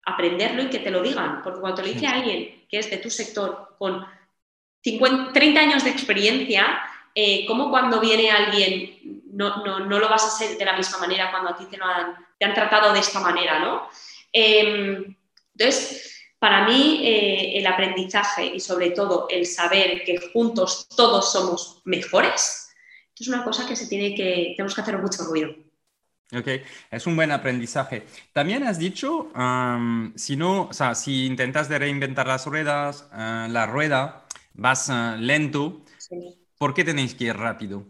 aprenderlo y que te lo digan, porque cuando te lo dice alguien que es de tu sector con 50, 30 años de experiencia, como cuando viene alguien no, no, no, lo vas a hacer de la misma manera cuando a ti te lo han te han tratado de esta manera, ¿no? Em, entonces, para mí eh, el aprendizaje y sobre todo el saber que juntos todos somos mejores, es una cosa que se tiene que, tenemos que hacer mucho ruido. Ok, es un buen aprendizaje. También has dicho, si no, o sea, si intentas de reinventar las ruedas, eh, la rueda, vas eh, lento, ¿por qué tenéis que ir rápido?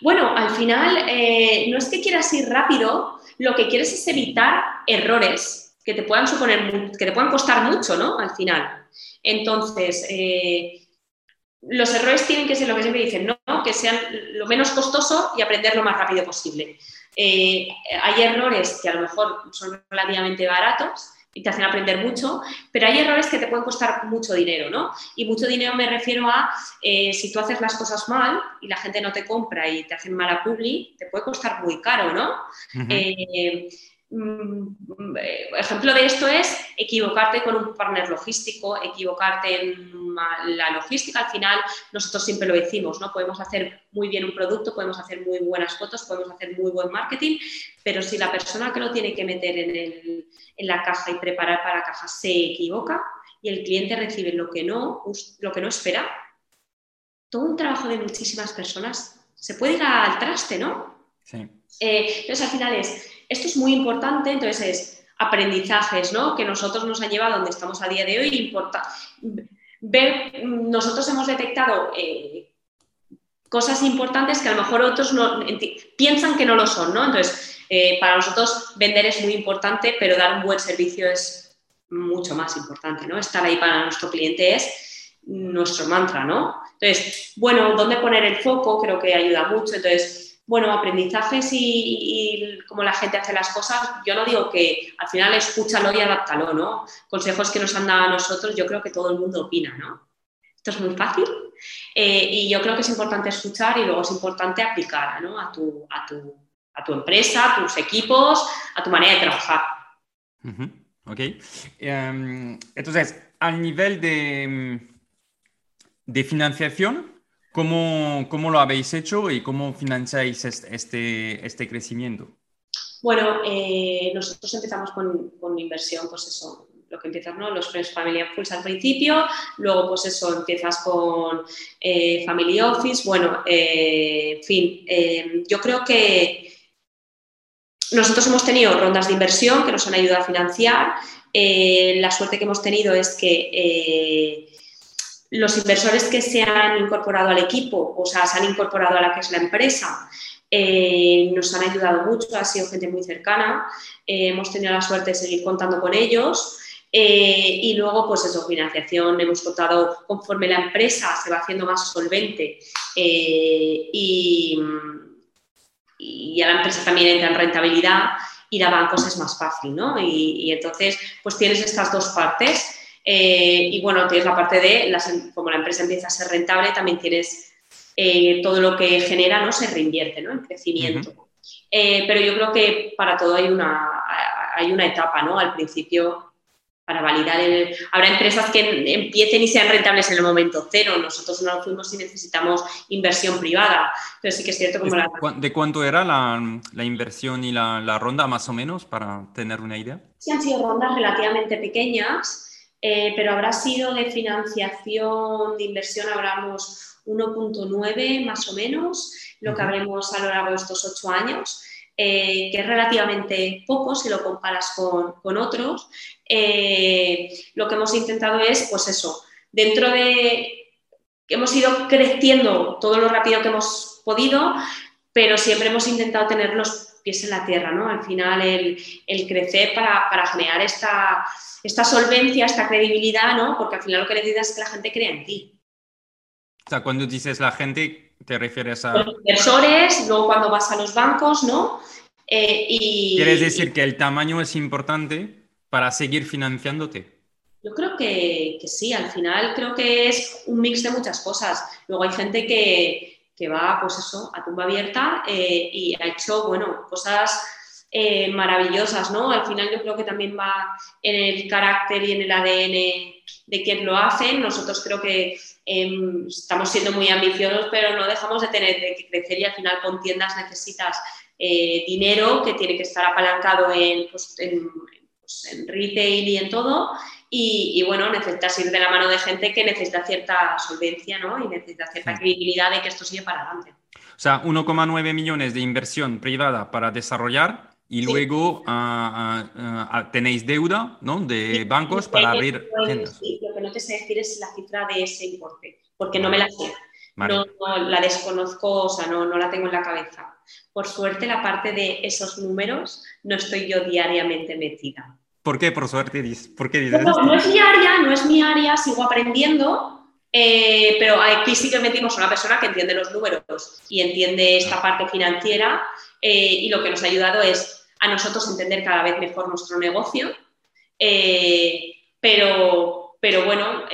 Bueno, al final no es que quieras ir rápido, lo que quieres es evitar errores que te puedan suponer, que te puedan costar mucho, ¿no? Al final. Entonces, eh, los errores tienen que ser lo que siempre dicen, ¿no? Que sean lo menos costoso y aprender lo más rápido posible. Eh, hay errores que a lo mejor son relativamente baratos y te hacen aprender mucho, pero hay errores que te pueden costar mucho dinero, ¿no? Y mucho dinero me refiero a eh, si tú haces las cosas mal y la gente no te compra y te hacen mala publi, te puede costar muy caro, ¿no? Eh, ejemplo de esto es equivocarte con un partner logístico, equivocarte en la logística. Al final, nosotros siempre lo decimos, ¿no? Podemos hacer muy bien un producto, podemos hacer muy buenas fotos, podemos hacer muy buen marketing, pero si la persona que lo tiene que meter en, la caja y preparar para la caja se equivoca y el cliente recibe lo que no, lo que no espera, todo un trabajo de muchísimas personas se puede ir al traste, ¿no? Sí. Eh, entonces, al final es esto es muy importante, entonces es aprendizajes, ¿no? Que nosotros nos han llevado a donde estamos a día de hoy. Importa, ver, nosotros hemos detectado eh, cosas importantes que a lo mejor otros no, piensan que no lo son, ¿no? Entonces, eh, para nosotros vender es muy importante, pero dar un buen servicio es mucho más importante, ¿no? Estar ahí para nuestro cliente es nuestro mantra, ¿no? Entonces, bueno, ¿dónde poner el foco? Creo que ayuda mucho. Entonces, bueno, aprendizajes y, cómo la gente hace las cosas, yo no digo que al final escúchalo y adáptalo, ¿no? Consejos que nos han dado a nosotros, yo creo que todo el mundo opina, ¿no? Esto es muy fácil eh, y yo creo que es importante escuchar y luego es importante aplicar ¿no? a, tu, a, tu, a tu empresa, a tus equipos, a tu manera de trabajar. Ok. Em, entonces, al nivel de, de financiación, ¿Cómo, lo habéis hecho y cómo financiáis este, este crecimiento? Bueno, eh, nosotros empezamos con, inversión, pues eso, lo que empiezas, ¿no? Los Friends Family and al principio, luego pues eso, empiezas con eh, Family Office, bueno, eh, en fin, yo creo que nosotros hemos tenido rondas de inversión que nos han ayudado a financiar, la suerte que hemos tenido es que los inversores que se han incorporado al equipo, o sea, se han incorporado a la que es la empresa, eh, nos han ayudado mucho, ha sido gente muy cercana, eh, hemos tenido la suerte de seguir contando con ellos. Eh, y luego, pues eso, financiación, hemos contado conforme la empresa se va haciendo más solvente y, a la empresa también entra en rentabilidad, ir a bancos es más fácil, ¿no? Y, y entonces, pues tienes estas dos partes eh, y bueno, tienes la parte de, em, como la empresa empieza a ser rentable, también tienes eh, todo lo que genera, ¿no? Se reinvierte, ¿no? En crecimiento. Eh, pero yo creo que para todo hay una, hay una etapa, ¿no? Al principio, para validar el... Habrá empresas que empiecen y sean rentables en el momento cero. Nosotros no lo fuimos y necesitamos inversión privada. Pero sí que es cierto como la... ¿De cuánto era la, la inversión y la, la, ronda, más o menos, para tener una idea? Sí, han sido rondas relativamente pequeñas. Eh, pero habrá sido de financiación, de inversión, hablamos 1.9 más o menos, lo que habremos a lo largo de estos ocho años, eh, que es relativamente poco si lo comparas con, otros. Eh, lo que hemos intentado es, pues eso, dentro de que hemos ido creciendo todo lo rápido que hemos podido, pero siempre hemos intentado tener los pies en la tierra, ¿no? Al final el, crecer para, para generar esta esta solvencia, esta credibilidad, ¿no? Porque al final lo que necesitas es que la gente crea en ti. O sea, cuando dices la gente, te refieres a... Los inversores, luego cuando vas a los bancos, ¿no? Eh, y... ¿Quieres decir que el tamaño es importante para seguir financiándote? Yo creo que, sí, al final creo que es un mix de muchas cosas. Luego hay gente que, que va, pues eso, a tumba abierta eh, y ha hecho, bueno, cosas eh, maravillosas, ¿no? Al final yo creo que también va en el carácter y en el ADN de quien lo hace. Nosotros creo que em, estamos siendo muy ambiciosos, pero no dejamos de tener que crecer y al final con tiendas necesitas eh, dinero que tiene que estar apalancado en, pues, pues, en, retail y en todo. Y, bueno, necesitas ir de la mano de gente que necesita cierta solvencia ¿no? y necesita cierta credibilidad de que esto sigue para adelante. O sea, 1,9 millones de inversión privada para desarrollar y luego ah, tenéis deuda ¿no? de bancos para abrir tiendas. Lo que no te sé decir es la cifra de ese importe, porque no me la sé. No, la desconozco, o sea, no, no la tengo en la cabeza. Por suerte, la parte de esos números no estoy yo diariamente metida. ¿Por qué, por suerte, ¿Por qué dices no, no es mi área, no es mi área, sigo aprendiendo, eh, pero aquí sí que metimos a una persona que entiende los números y entiende esta parte financiera eh, y lo que nos ha ayudado es a nosotros entender cada vez mejor nuestro negocio. Eh, pero, pero bueno,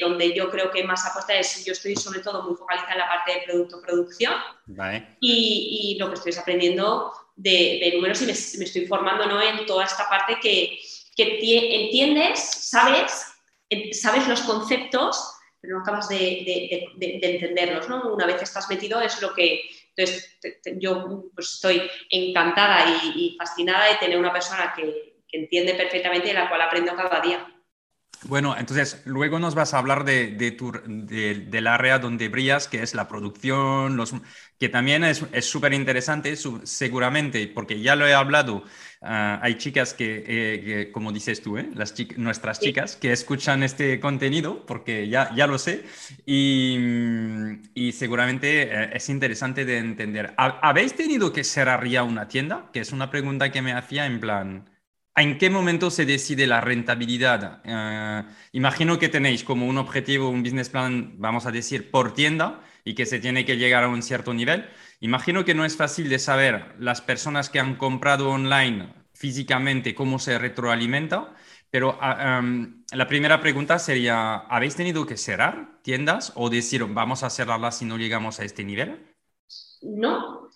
donde yo creo que más apuesta es, yo estoy sobre todo muy focalizada en la parte de producto-producción y, lo que estoy es aprendiendo de, números y me, estoy formando ¿no? en toda esta parte que, que entiendes, sabes, sabes los conceptos pero no acabas de, entenderlos, ¿no? Una vez estás metido es lo que... Entonces, yo pues, estoy encantada y, fascinada de tener una persona que, que entiende perfectamente y de la cual aprendo cada día. Bueno, entonces luego nos vas a hablar de, de, del área donde brillas, que es la producción, los, que también es súper interesante, seguramente, porque ya lo he hablado, ah, hay chicas eh, que, como dices tú, ¿eh? Las nuestras chicas, que escuchan este contenido, porque ya, ya lo sé, y, y seguramente eh, es interesante de entender. ¿Habéis tenido que cerrar ya una tienda? Que es una pregunta que me hacía en plan... ¿En qué momento se decide la rentabilidad? Eh, imagino que tenéis como un objetivo, un business plan, vamos a decir, por tienda y que se tiene que llegar a un cierto nivel. Imagino que no es fácil de saber las personas que han comprado online físicamente cómo se retroalimenta, pero ah, em, la primera pregunta sería, ¿habéis tenido que cerrar tiendas o decir, vamos a cerrarlas si no llegamos a este nivel? No.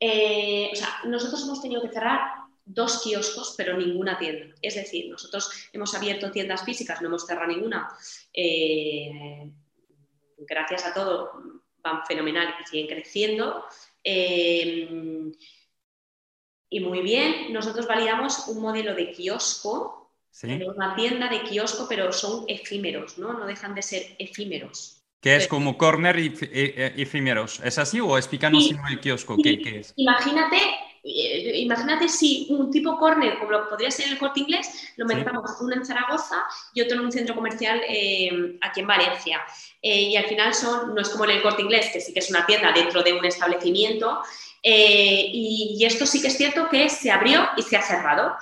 Eh, o sea, nosotros hemos tenido que cerrar dos kioscos, pero ninguna tienda. Es decir, nosotros hemos abierto tiendas físicas, no hemos cerrado ninguna. Eh, gracias a todo, van fenomenal y siguen creciendo. Eh, y muy bien, nosotros validamos un modelo de kiosco, una tienda de kiosco, pero son efímeros, ¿no? No dejan de ser efímeros. Que es como corner y, efímeros. ¿Es así o explícanos si no el kiosco? ¿qué, ¿Qué, es? Imagínate eh, imagínate si un tipo corner, como lo podría ser el corte inglés, lo metamos uno en Zaragoza y otro en un centro comercial eh, aquí en Valencia. Eh, y al final son, no es como en el corte inglés, que sí que es una tienda dentro de un establecimiento. Y, y, esto sí que es cierto que se abrió y se ha cerrado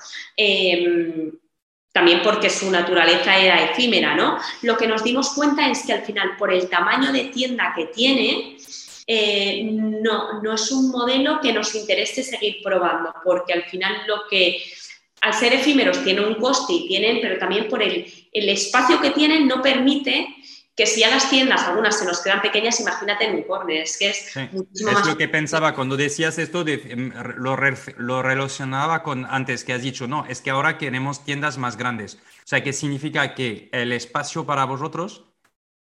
también porque su naturaleza era efímera, ¿no? Lo que nos dimos cuenta es que al final, por el tamaño de tienda que tiene, eh, no, no es un modelo que nos interese seguir probando, porque al final lo que, al ser efímeros, tiene un coste y tienen, pero también por el, espacio que tienen no permite que si a las tiendas algunas se nos quedan pequeñas, imagínate en un corner, es que es muchísimo es lo que pensaba cuando decías esto, de, em, lo, lo, relacionaba con antes que has dicho, no, es que ahora queremos tiendas más grandes. O sea, que significa que el espacio para vosotros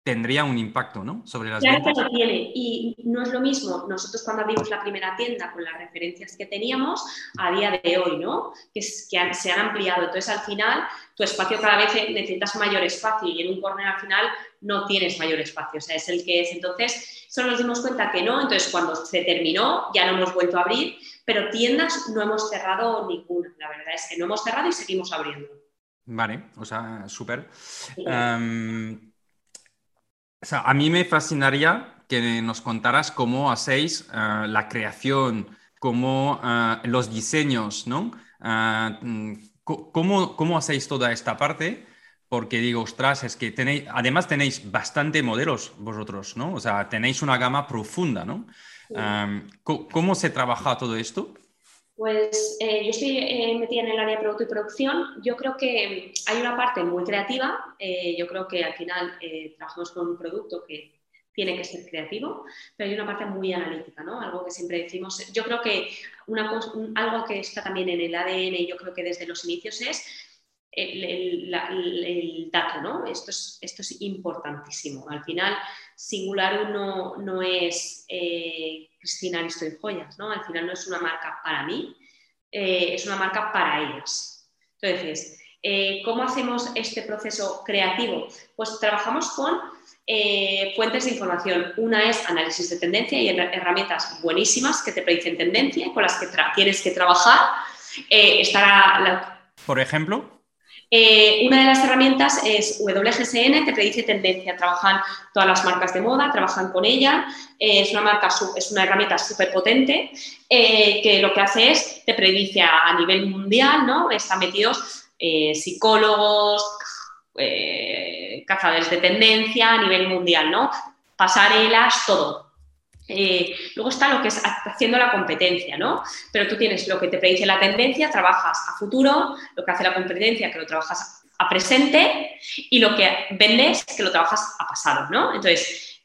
tendría un impacto ¿no? sobre las claro que lo tiene y no es lo mismo nosotros cuando abrimos la primera tienda con las referencias que teníamos a día de hoy, ¿no? que, que se han ampliado. Entonces al final tu espacio cada vez necesitas mayor espacio y en un corner al final no tienes mayor espacio, o sea, es el que es. Entonces solo nos dimos cuenta que no, entonces cuando se terminó ya no hemos vuelto a abrir, pero tiendas no hemos cerrado ninguna, la verdad es que no hemos cerrado y seguimos abriendo. Vale, o sea, súper. Em, a mí me fascinaría que nos contaras cómo hacéis eh, la creación, cómo eh, los diseños, ¿no? Eh, mm, ¿cómo, ¿Cómo hacéis toda esta parte? Porque digo, ostras, es que tenéis, además tenéis bastante modelos vosotros, ¿no? O sea, tenéis una gama profunda, ¿no? ¿Cómo se trabaja todo esto? Pues eh, yo estoy eh, metida en el área de producto y producción. Yo creo que hay una parte muy creativa. Eh, yo creo que al final trabajamos con un producto que tiene que ser creativo, pero hay una parte muy analítica, ¿no? Algo que siempre decimos. Yo creo que una algo que está también en el ADN, yo creo que desde los inicios es el, dato, ¿no? Esto es, esto es importantísimo. Al final, Singular uno no es Cristina Listo y Joyas, ¿no? Al final no es una marca para mí, eh, es una marca para ellas. Entonces, eh, ¿cómo hacemos este proceso creativo? Pues trabajamos con eh, fuentes de información. Una es análisis de tendencia y herramientas buenísimas que te predicen tendencia, con las que tienes que trabajar. estará Por ejemplo. Eh, una de las herramientas es WGSN, que predice tendencia. Trabajan todas las marcas de moda, trabajan con ella. Eh, es, una marca, es una herramienta súper potente eh, que lo que hace es te predice a, nivel mundial, ¿no? Están metidos psicólogos, cazadores de tendencia a nivel mundial, ¿no? Pasarelas, todo. Luego está lo que es haciendo la competencia, ¿no? Pero tú tienes lo que te predice la tendencia, trabajas a futuro, lo que hace la competencia, que lo trabajas a presente, y lo que vendes, que lo trabajas a pasado, ¿no? Entonces,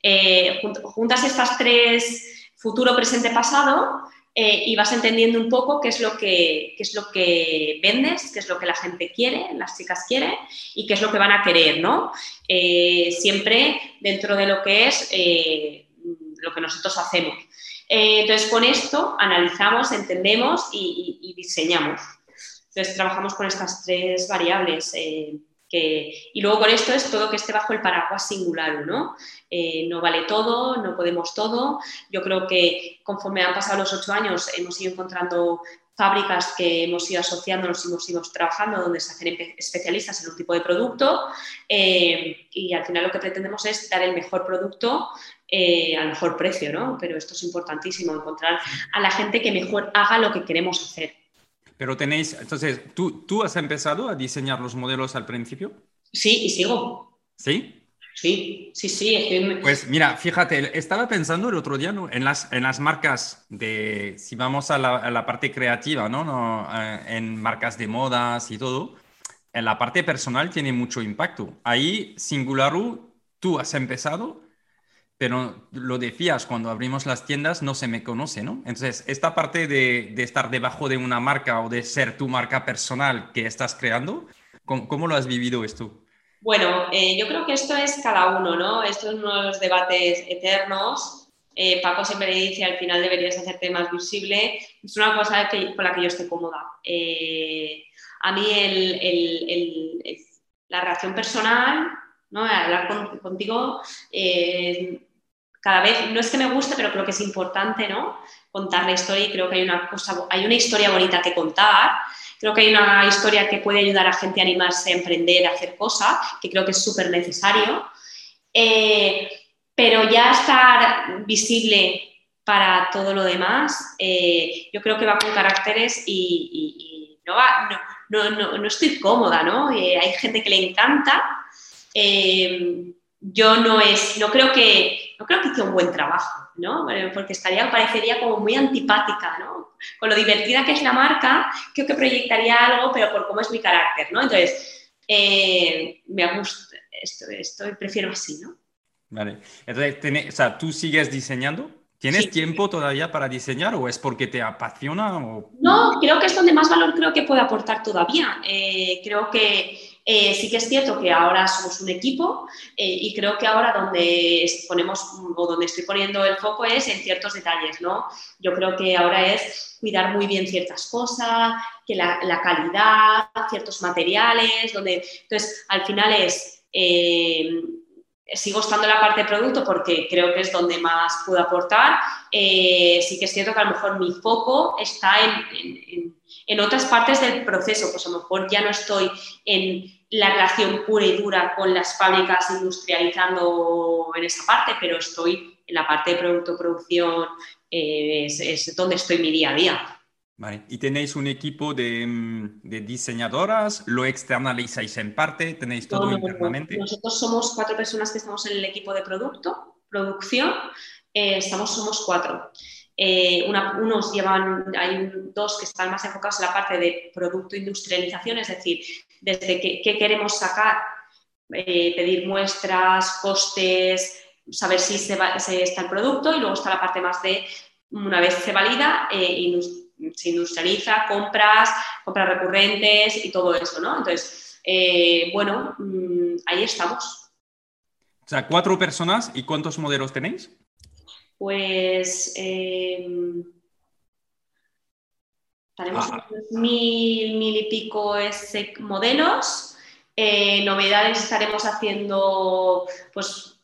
juntas estas tres futuro, presente, pasado, eh, y vas entendiendo un poco qué es, lo que, es lo que vendes, qué es lo que la gente quiere, las chicas quieren y qué es lo que van a querer, ¿no? Eh, siempre dentro de lo que es eh, lo que nosotros hacemos. entonces, con esto analizamos, entendemos y, y, diseñamos. Entonces, trabajamos con estas tres variables y luego con esto es todo que esté bajo el paraguas singular, ¿no? Eh, no vale todo, no podemos todo. Yo creo que conforme han pasado los ocho años hemos ido encontrando fábricas que hemos ido asociando, nos hemos ido trabajando, donde se hacen especialistas en un tipo de producto eh, y al final lo que pretendemos es dar el mejor producto eh, al mejor precio, ¿no? Pero esto es importantísimo, encontrar a la gente que mejor haga lo que queremos hacer. Pero tenéis, entonces, ¿tú, ¿tú has empezado a diseñar los modelos al principio? Sí, y sigo. ¿Sí? Sí, sí, sí. Pues mira, fíjate, estaba pensando el otro día en, las, en las marcas de, si vamos a la, parte creativa, ¿no? ¿no? Eh, en marcas de modas y todo, en la parte personal tiene mucho impacto. Ahí, Singularu, tú has empezado pero lo decías, cuando abrimos las tiendas no se me conoce, ¿no? Entonces, esta parte de, estar debajo de una marca o de ser tu marca personal que estás creando, ¿cómo, lo has vivido esto? Bueno, eh, yo creo que esto es cada uno, ¿no? Estos son unos debates eternos. Eh, Paco siempre dice, al final deberías hacerte más visible. Es una cosa con la que yo estoy cómoda. Eh, a mí la reacción personal, ¿no? hablar contigo, cada vez, no es que me guste, pero creo que es importante, ¿no? Contar la historia y creo que hay una cosa, hay una historia bonita que contar. Creo que hay una historia que puede ayudar a gente a animarse a emprender, a hacer cosas, que creo que es súper necesario. Eh, pero ya estar visible para todo lo demás, eh, yo creo que va con caracteres y, no, no, no, no, estoy cómoda, ¿no? Eh, hay gente que le encanta. yo no es, no creo que no creo que hice un buen trabajo, ¿no? Porque estaría, parecería como muy antipática, ¿no? Con lo divertida que es la marca, creo que proyectaría algo, pero por cómo es mi carácter, ¿no? Entonces, eh, me gusta, esto, esto, prefiero así, ¿no? Vale. Entonces, o sea, ¿tú sigues diseñando? ¿Tienes tiempo todavía para diseñar o es porque te apasiona? O... No, creo que es donde más valor creo que puedo aportar todavía. Eh, creo que eh, sí que es cierto que ahora somos un equipo eh, y creo que ahora donde ponemos o donde estoy poniendo el foco es en ciertos detalles, ¿no? Yo creo que ahora es cuidar muy bien ciertas cosas, que la, calidad, ciertos materiales, donde entonces al final es eh, sigo estando en la parte de producto porque creo que es donde más puedo aportar. sí que es cierto que a lo mejor mi foco está en, otras partes del proceso, pues a lo mejor ya no estoy en la relación pura y dura con las fábricas industrializando en esa parte, pero estoy en la parte de producto, producción, eh, es, donde estoy mi día a día. Vale. ¿Y tenéis un equipo de, mm, diseñadoras? ¿Lo externalizáis en parte? ¿Tenéis todo internamente? Nosotros somos cuatro personas que estamos en el equipo de producto, producción. Eh, estamos, somos cuatro. Eh, unos llevan, hay dos que están más enfocados en la parte de producto industrialización, es decir, desde qué, queremos sacar, eh, pedir muestras, costes, saber si se, está el producto y luego está la parte más de, una vez se valida, eh, se industrializa, compras, compras recurrentes y todo eso, ¿no? Entonces, eh, bueno, mm, ahí estamos. O sea, cuatro personas y ¿cuántos modelos tenéis? Pues em, tenemos ah. mil, mil y pico modelos. Eh, novedades estaremos haciendo pues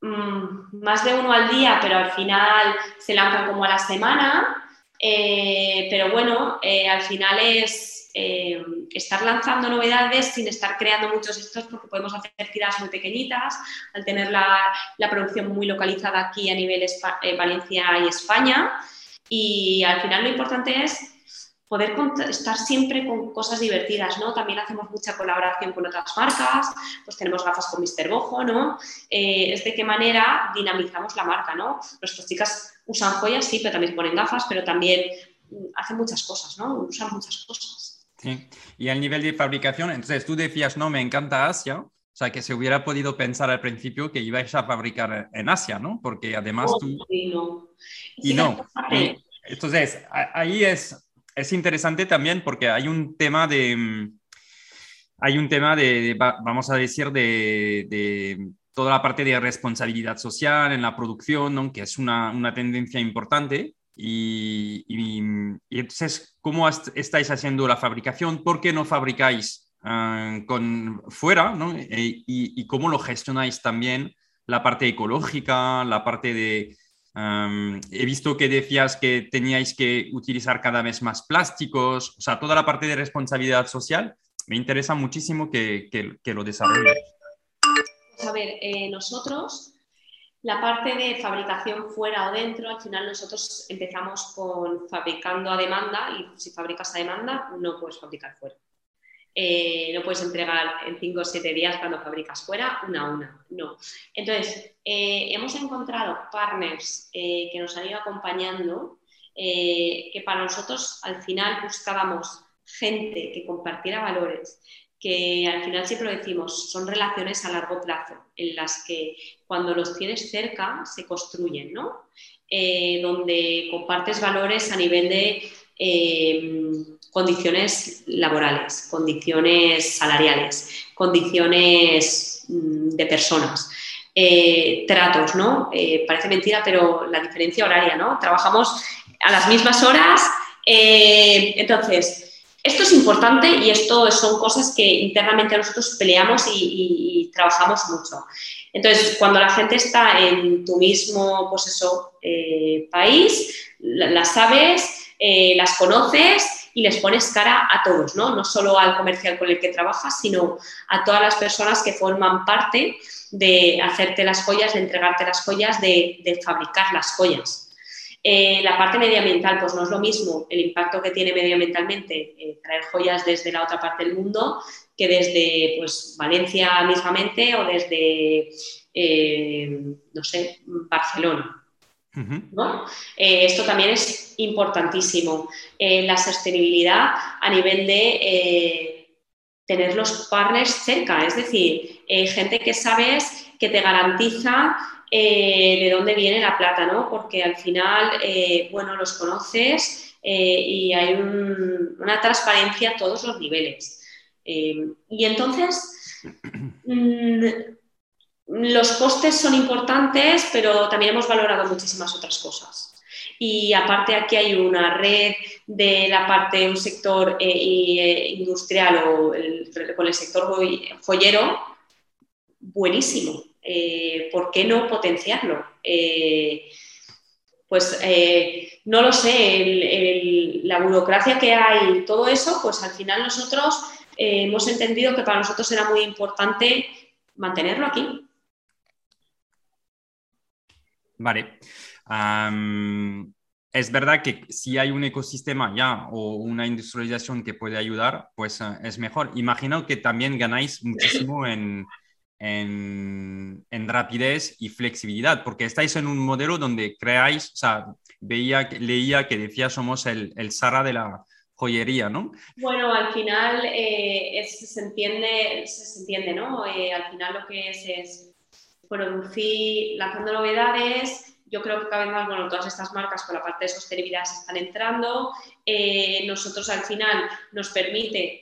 mm, más de uno al día, pero al final se lanzan como a la semana. Eh, pero bueno, eh, al final es estar lanzando novedades sin estar creando muchos estos porque podemos hacer tiradas muy pequeñitas al tener la, la producción muy localizada aquí a nivel Valencia y España. Y al final lo importante es poder estar siempre con cosas divertidas, ¿no? También hacemos mucha colaboración con otras marcas, pues tenemos gafas con Mr. Bojo, ¿no? Eh, es de qué manera dinamizamos la marca, ¿no? Nuestras chicas usan joyas, sí, pero también ponen gafas, pero también mm, hacen muchas cosas, ¿no? Usan muchas cosas. Sí. Y al nivel de fabricación, entonces tú decías, no, me encanta Asia, o sea, que se hubiera podido pensar al principio que ibais a fabricar en Asia, ¿no? Porque además tú... Y no. Y no. entonces, ahí es, es interesante también porque hay un tema de, mm, hay un tema de, vamos a decir, de, toda la parte de responsabilidad social en la producción, que es una, una tendencia importante. Y, entonces, ¿cómo estáis haciendo la fabricación? ¿Por qué no fabricáis ah, con fuera? ¿no? E, y, cómo lo gestionáis también la parte ecológica, la parte de, he visto que decías que teníais que utilizar cada vez más plásticos, o sea, toda la parte de responsabilidad social. Me interesa muchísimo que, lo desarrolles. A ver, eh, nosotros, la parte de fabricación fuera o dentro, al final nosotros empezamos con fabricando a demanda y si fabricas a demanda no puedes fabricar fuera. Eh, no puedes entregar en 5 o 7 días cuando fabricas fuera, una a una, no. Entonces, eh, hemos encontrado partners eh, que nos han ido acompañando, que para nosotros al final buscábamos gente que compartiera valores, que al final siempre lo decimos, son relaciones a largo plazo, en las que cuando los tienes cerca se construyen, ¿no? donde compartes valores a nivel de condiciones laborales, condiciones salariales, condiciones mm, de personas. Eh, tratos, ¿no? Eh, parece mentira, pero la diferencia horaria, ¿no? Trabajamos a las mismas horas. Eh, entonces, esto es importante y esto son cosas que internamente nosotros peleamos y, trabajamos mucho. Entonces, cuando la gente está en tu mismo pues país, las sabes, las conoces y les pones cara a todos, ¿no? No solo al comercial con el que trabajas, sino a todas las personas que forman parte de hacerte las joyas, de entregarte las joyas, de, fabricar las joyas. Eh, la parte medioambiental, pues no es lo mismo el impacto que tiene medioambientalmente eh, traer joyas desde la otra parte del mundo que desde pues, Valencia mismamente o desde, eh, no sé, Barcelona. Eh, esto también es importantísimo. La sostenibilidad a nivel de tener los partners cerca, es decir, gente que sabes que te garantiza de dónde viene la plata, ¿no? Porque al final, bueno, los conoces y hay una transparencia a todos los niveles. y entonces, mm, los costes son importantes, pero también hemos valorado muchísimas otras cosas. Y aparte aquí hay una red de la parte, un sector eh, eh, industrial o con el sector joyero buenísimo. Eh, ¿Por qué no potenciarlo? pues no lo sé, la burocracia que hay, todo eso, pues al final nosotros hemos entendido que para nosotros era muy importante mantenerlo aquí. Vale. es verdad que si hay un ecosistema ya o una industrialización que puede ayudar, pues eh, es mejor. Imagino que también ganáis muchísimo en, en, rapidez y flexibilidad, porque estáis en un modelo donde creáis, o sea, veía, leía que decía somos el, el Sara de la joyería, ¿no? Bueno, al final eh, se, entiende, se, entiende, ¿no? Eh, al final lo que es es producir, lanzando novedades. Yo creo que cada vez más, bueno, todas estas marcas con la parte de sostenibilidad se están entrando. Eh, nosotros al final nos permite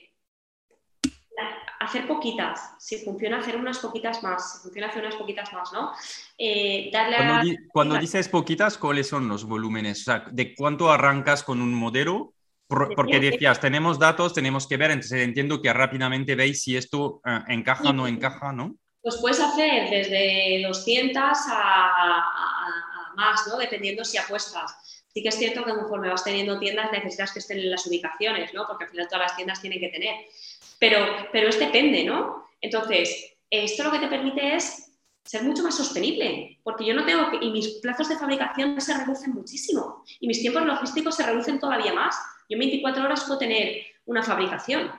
hacer poquitas, si funciona hacer unas poquitas más, si funciona hacer unas poquitas más, ¿no? Eh, darle cuando, dices poquitas, ¿cuáles son los volúmenes? O sea, ¿de cuánto arrancas con un modelo? porque decías, tenemos datos, tenemos que ver, entonces entiendo que rápidamente veis si esto eh, encaja o no encaja, ¿no? Pues puedes hacer desde 200 a, más, ¿no? Dependiendo si apuestas. Sí que es cierto que conforme vas teniendo tiendas necesitas que estén en las ubicaciones, ¿no? Porque al final todas las tiendas tienen que tener. Pero, pero es depende, ¿no? Entonces, esto lo que te permite es ser mucho más sostenible, porque yo no tengo que, y mis plazos de fabricación se reducen muchísimo, y mis tiempos logísticos se reducen todavía más. Yo en 24 horas puedo tener una fabricación.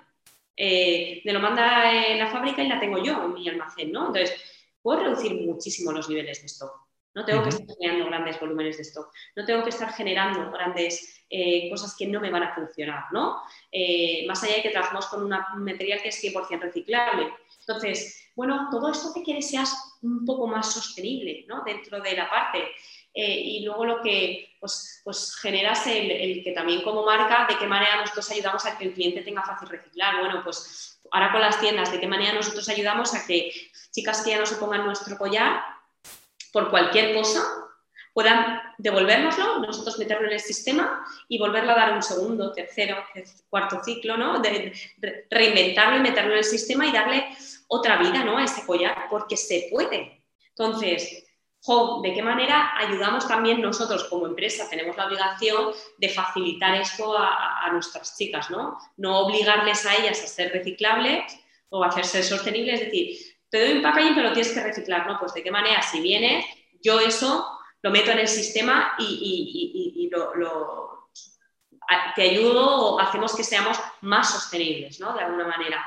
Eh, me lo manda la fábrica y la tengo yo en mi almacén, ¿no? Entonces, puedo reducir muchísimo los niveles de stock. No tengo que estar generando grandes volúmenes de stock. No tengo que estar generando grandes eh, cosas que no me van a funcionar, ¿no? Eh, más allá de que trabajamos con un material que es 100% reciclable. Entonces, bueno, todo esto hace que seas un poco más sostenible, ¿no? Dentro de la parte. Eh, y luego lo que pues, pues generas el, el, que también como marca, de qué manera nosotros ayudamos a que el cliente tenga fácil reciclar. Bueno, pues ahora con las tiendas, de qué manera nosotros ayudamos a que chicas que ya no se pongan nuestro collar por cualquier cosa puedan devolvérnoslo, nosotros meterlo en el sistema y volverlo a dar un segundo, tercero, cuarto ciclo, ¿no? De, reinventarlo y meterlo en el sistema y darle otra vida, ¿no? A ese collar, porque se puede. Entonces, ¿de qué manera ayudamos también nosotros como empresa? Tenemos la obligación de facilitar esto a, nuestras chicas, ¿no? No obligarles a ellas a ser reciclables o a hacerse sostenibles, es decir, te doy un packaging pero tienes que reciclar, ¿no? Pues de qué manera, si vienes, yo eso lo meto en el sistema y, lo, te ayudo o hacemos que seamos más sostenibles, ¿no? De alguna manera.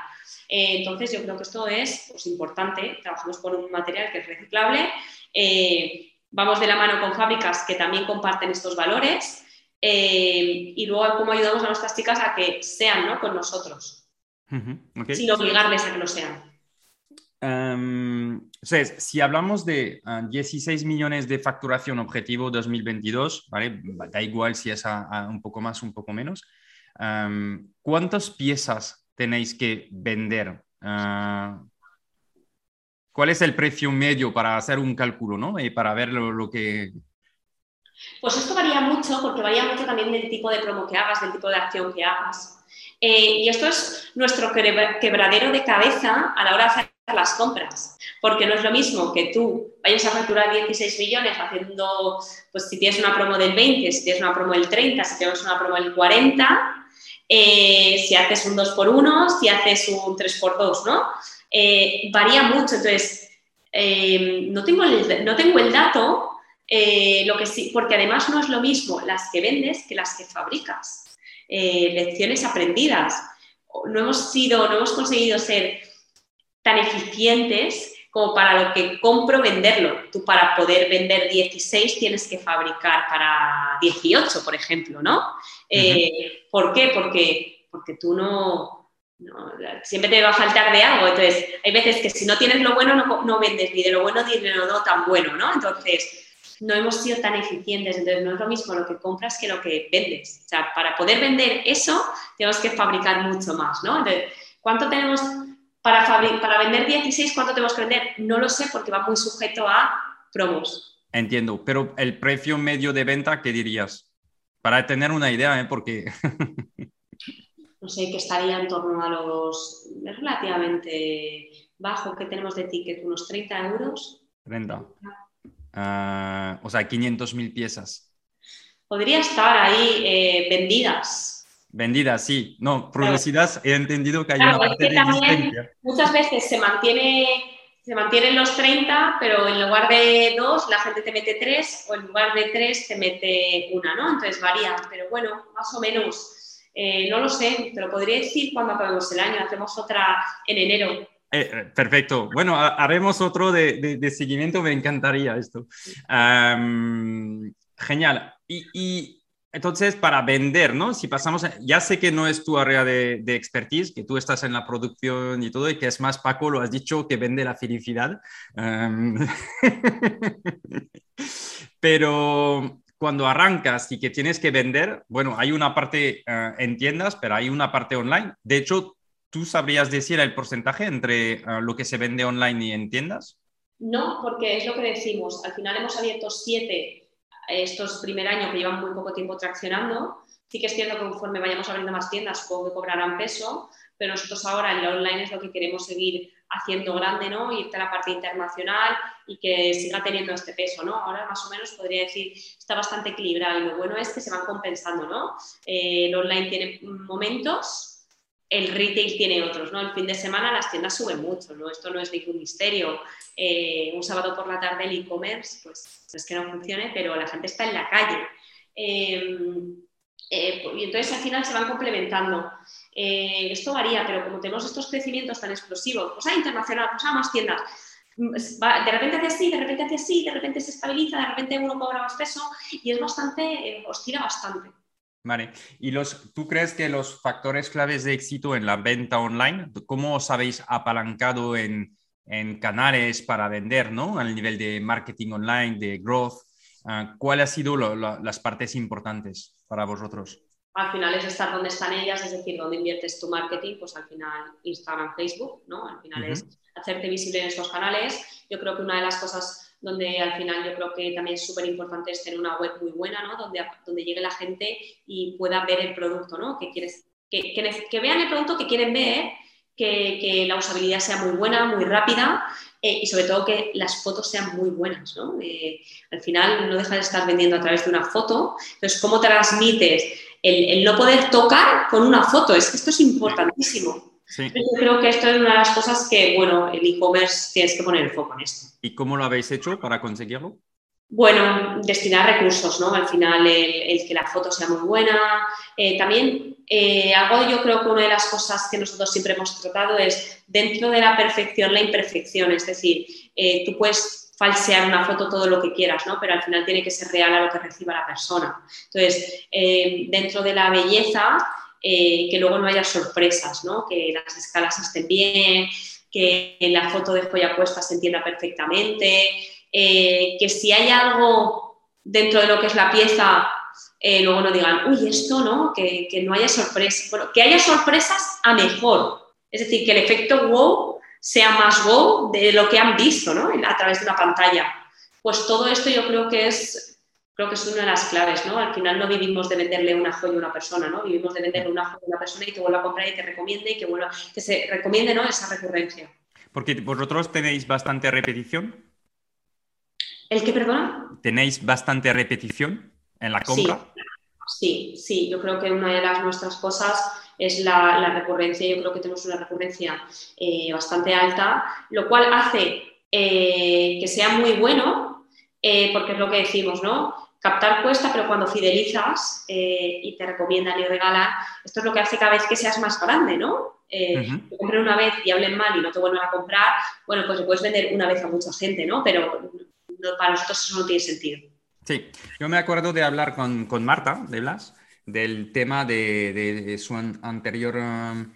Eh, entonces, yo creo que esto es pues, importante. Trabajamos con un material que es reciclable. Eh, vamos de la mano con fábricas que también comparten estos valores. Eh, y luego, cómo ayudamos a nuestras chicas a que sean ¿no? con nosotros, sin obligarles a que lo sean. Um, si hablamos de 16 ah, millones de facturación objetivo 2022, ¿vale? da igual si es un poco más, un poco menos, ¿cuántas piezas tenéis que vender? Ah, ¿Cuál es el precio medio para hacer un cálculo ¿no? y para ver lo, que... Pues esto varía mucho porque varía mucho también del tipo de promo que hagas, del tipo de acción que hagas. Eh, y esto es nuestro quebradero de cabeza a la hora de hacer las compras, porque no es lo mismo que tú vayas a facturar 16 millones haciendo, pues si tienes una promo del 20, si tienes una promo del 30, si tienes una promo del 40, eh, si haces un 2x1, si haces un 3x2, ¿no? Eh, varía mucho, entonces eh, no, tengo el, no tengo el dato, lo que sí, porque además no es lo mismo las que vendes que las que fabricas. lecciones aprendidas. No hemos sido, no hemos conseguido ser tan eficientes como para lo que compro venderlo. Tú para poder vender 16 tienes que fabricar para 18, por ejemplo, ¿no? Eh, ¿Por qué? Porque, porque tú no, Siempre te va a faltar de algo. Entonces, hay veces que si no tienes lo bueno, no, no vendes ni de lo bueno ni de lo no tan bueno, ¿no? Entonces, no hemos sido tan eficientes. Entonces, no es lo mismo lo que compras que lo que vendes. O sea, para poder vender eso, tenemos que fabricar mucho más, ¿no? Entonces, ¿cuánto tenemos para, para vender 16, ¿cuánto tenemos que vender? No lo sé porque va muy sujeto a promos. Entiendo, pero el precio medio de venta, ¿qué dirías? Para tener una idea, ¿eh? Porque... no sé, que estaría en torno a los... Relativamente bajo, que tenemos de ticket? ¿Unos 30 euros? 30. Ah, o sea, 500 mil piezas. Podría estar ahí eh, vendidas Vendida, sí. No, producidas he entendido que hay una parte de Muchas veces se mantiene se mantienen los 30, pero en lugar de dos, la gente te mete tres, o en lugar de tres, te mete una, ¿no? Entonces varía, pero bueno, más o menos. Eh, no lo sé, te lo podría decir cuando acabemos el año. Hacemos otra en enero. Eh, eh, perfecto. Bueno, haremos otro de, de, seguimiento, me encantaría esto. genial. y entonces, para vender, ¿no? Si pasamos, ya sé que no es tu área de, expertise, que tú estás en la producción y todo, y que es más Paco, lo has dicho, que vende la felicidad. Em, pero cuando arrancas y que tienes que vender, bueno, hay una parte eh, en tiendas, pero hay una parte online. De hecho, ¿tú sabrías decir el porcentaje entre eh, lo que se vende online y en tiendas? No, porque es lo que decimos. Al final hemos abierto siete estos primer año que llevan muy poco tiempo traccionando. Sí que es cierto que conforme vayamos abriendo más tiendas, supongo que cobrarán peso, pero nosotros ahora en la online es lo que queremos seguir haciendo grande, ¿no? Irte a la parte internacional y que siga teniendo este peso, ¿no? Ahora más o menos podría decir, está bastante equilibrado y lo bueno es que se van compensando, ¿no? Eh, el online tiene momentos el retail tiene otros, ¿no? El fin de semana las tiendas suben mucho, ¿no? Esto no es ningún misterio. Eh, un sábado por la tarde el e-commerce, pues es que no funcione, pero la gente está en la calle. Em, Eh, y entonces al final se van complementando. Eh, esto varía, pero como tenemos estos crecimientos tan explosivos, pues hay internacional, pues hay más tiendas, mm, de repente hace así, de repente hace así, de repente se estabiliza, de repente uno cobra más peso y es bastante, eh, oscila bastante. Vale, ¿y los, tú crees que los factores claves de éxito en la venta online, cómo os habéis apalancado en, en canales para vender, ¿no? Al nivel de marketing online, de growth, uh, ¿cuáles han sido lo, lo, las partes importantes para vosotros? Al final es estar donde están ellas, es decir, donde inviertes tu marketing, pues al final Instagram, Facebook, ¿no? Al final uh -huh. es hacerte visible en estos canales. Yo creo que una de las cosas donde al final yo creo que también es súper importante es tener una web muy buena, ¿no? Donde, donde llegue la gente y pueda ver el producto, ¿no? Que, quieres, que, que, que vean el producto que quieren ver, que, que, la usabilidad sea muy buena, muy rápida eh, y sobre todo que las fotos sean muy buenas, ¿no? Eh, al final no deja de estar vendiendo a través de una foto, entonces cómo transmites el, el no poder tocar con una foto, es esto es importantísimo. Sí. Yo creo que esto es una de las cosas que, bueno, el e-commerce tienes que poner el foco en esto. ¿Y cómo lo habéis hecho para conseguirlo? Bueno, destinar recursos, ¿no? Al final, el, el que la foto sea muy buena. Eh, también, eh, algo yo creo que una de las cosas que nosotros siempre hemos tratado es, dentro de la perfección, la imperfección. Es decir, eh, tú puedes falsear una foto todo lo que quieras, ¿no? Pero al final tiene que ser real a lo que reciba la persona. Entonces, dentro de la belleza, eh, que luego no haya sorpresas, ¿no? que las escalas estén bien, que la foto de joya puesta se entienda perfectamente, eh, que si hay algo dentro de lo que es la pieza, eh, luego no digan, uy, esto no, que, no haya sorpresas, bueno, que haya sorpresas a mejor. Es decir, que el efecto wow sea más wow de lo que han visto ¿no? a través de una pantalla. Pues todo esto yo creo que es creo que es una de las claves, ¿no? Al final no vivimos de venderle una joya a una persona, ¿no? Vivimos de venderle una joya a una persona y que vuelva a comprar y te recomiende y que, vuelva, que se recomiende, ¿no? Esa recurrencia. Porque vosotros tenéis bastante repetición. ¿El qué, perdona? ¿Tenéis bastante repetición en la compra? Sí, sí, sí. yo creo que una de las nuestras cosas es la, la recurrencia. Yo creo que tenemos una recurrencia eh, bastante alta, lo cual hace eh, que sea muy bueno, eh, porque es lo que decimos, ¿no? Captar cuesta, pero cuando fidelizas eh, y te recomiendan y regalan, esto es lo que hace cada vez que seas más grande, ¿no? Eh, uh -huh. Te compren una vez y hablen mal y no te vuelvan a comprar, bueno, pues lo puedes vender una vez a mucha gente, ¿no? Pero no, para nosotros eso no tiene sentido. Sí, yo me acuerdo de hablar con, con Marta de Blas del tema de, de, de su anterior um,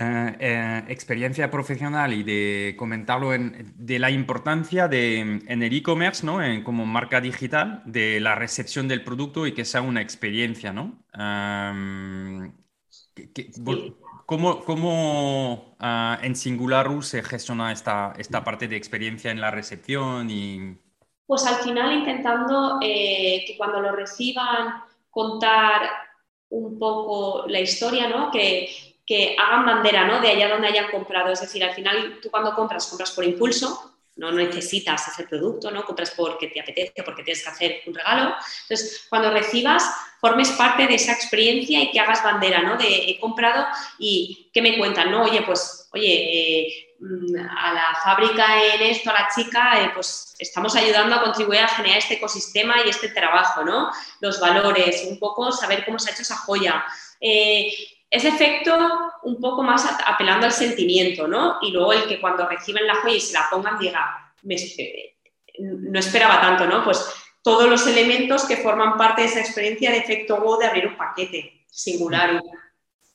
eh, eh, experiencia profesional y de comentarlo en, de la importancia de, en el e-commerce, ¿no? En, como marca digital, de la recepción del producto y que sea una experiencia, ¿no? Um, que, que, ¿Cómo, cómo uh, en Singularus se gestiona esta, esta parte de experiencia en la recepción? Y... Pues al final intentando eh, que cuando lo reciban contar un poco la historia, ¿no? Que, que hagan bandera ¿no? de allá donde hayan comprado. Es decir, al final tú cuando compras, compras por impulso, no necesitas ese producto, ¿no? compras porque te apetece, porque tienes que hacer un regalo. Entonces, cuando recibas, formes parte de esa experiencia y que hagas bandera, ¿no? De he comprado y ¿qué me cuentan? ¿no? Oye, pues, oye, eh, a la fábrica en esto, a la chica, eh, pues estamos ayudando a contribuir a generar este ecosistema y este trabajo, ¿no? Los valores, un poco saber cómo se ha hecho esa joya. Eh, ese efecto un poco más apelando al sentimiento, ¿no? Y luego el que cuando reciben la joya y se la pongan diga, me, no esperaba tanto, ¿no? Pues todos los elementos que forman parte de esa experiencia de efecto wow de abrir un paquete singular.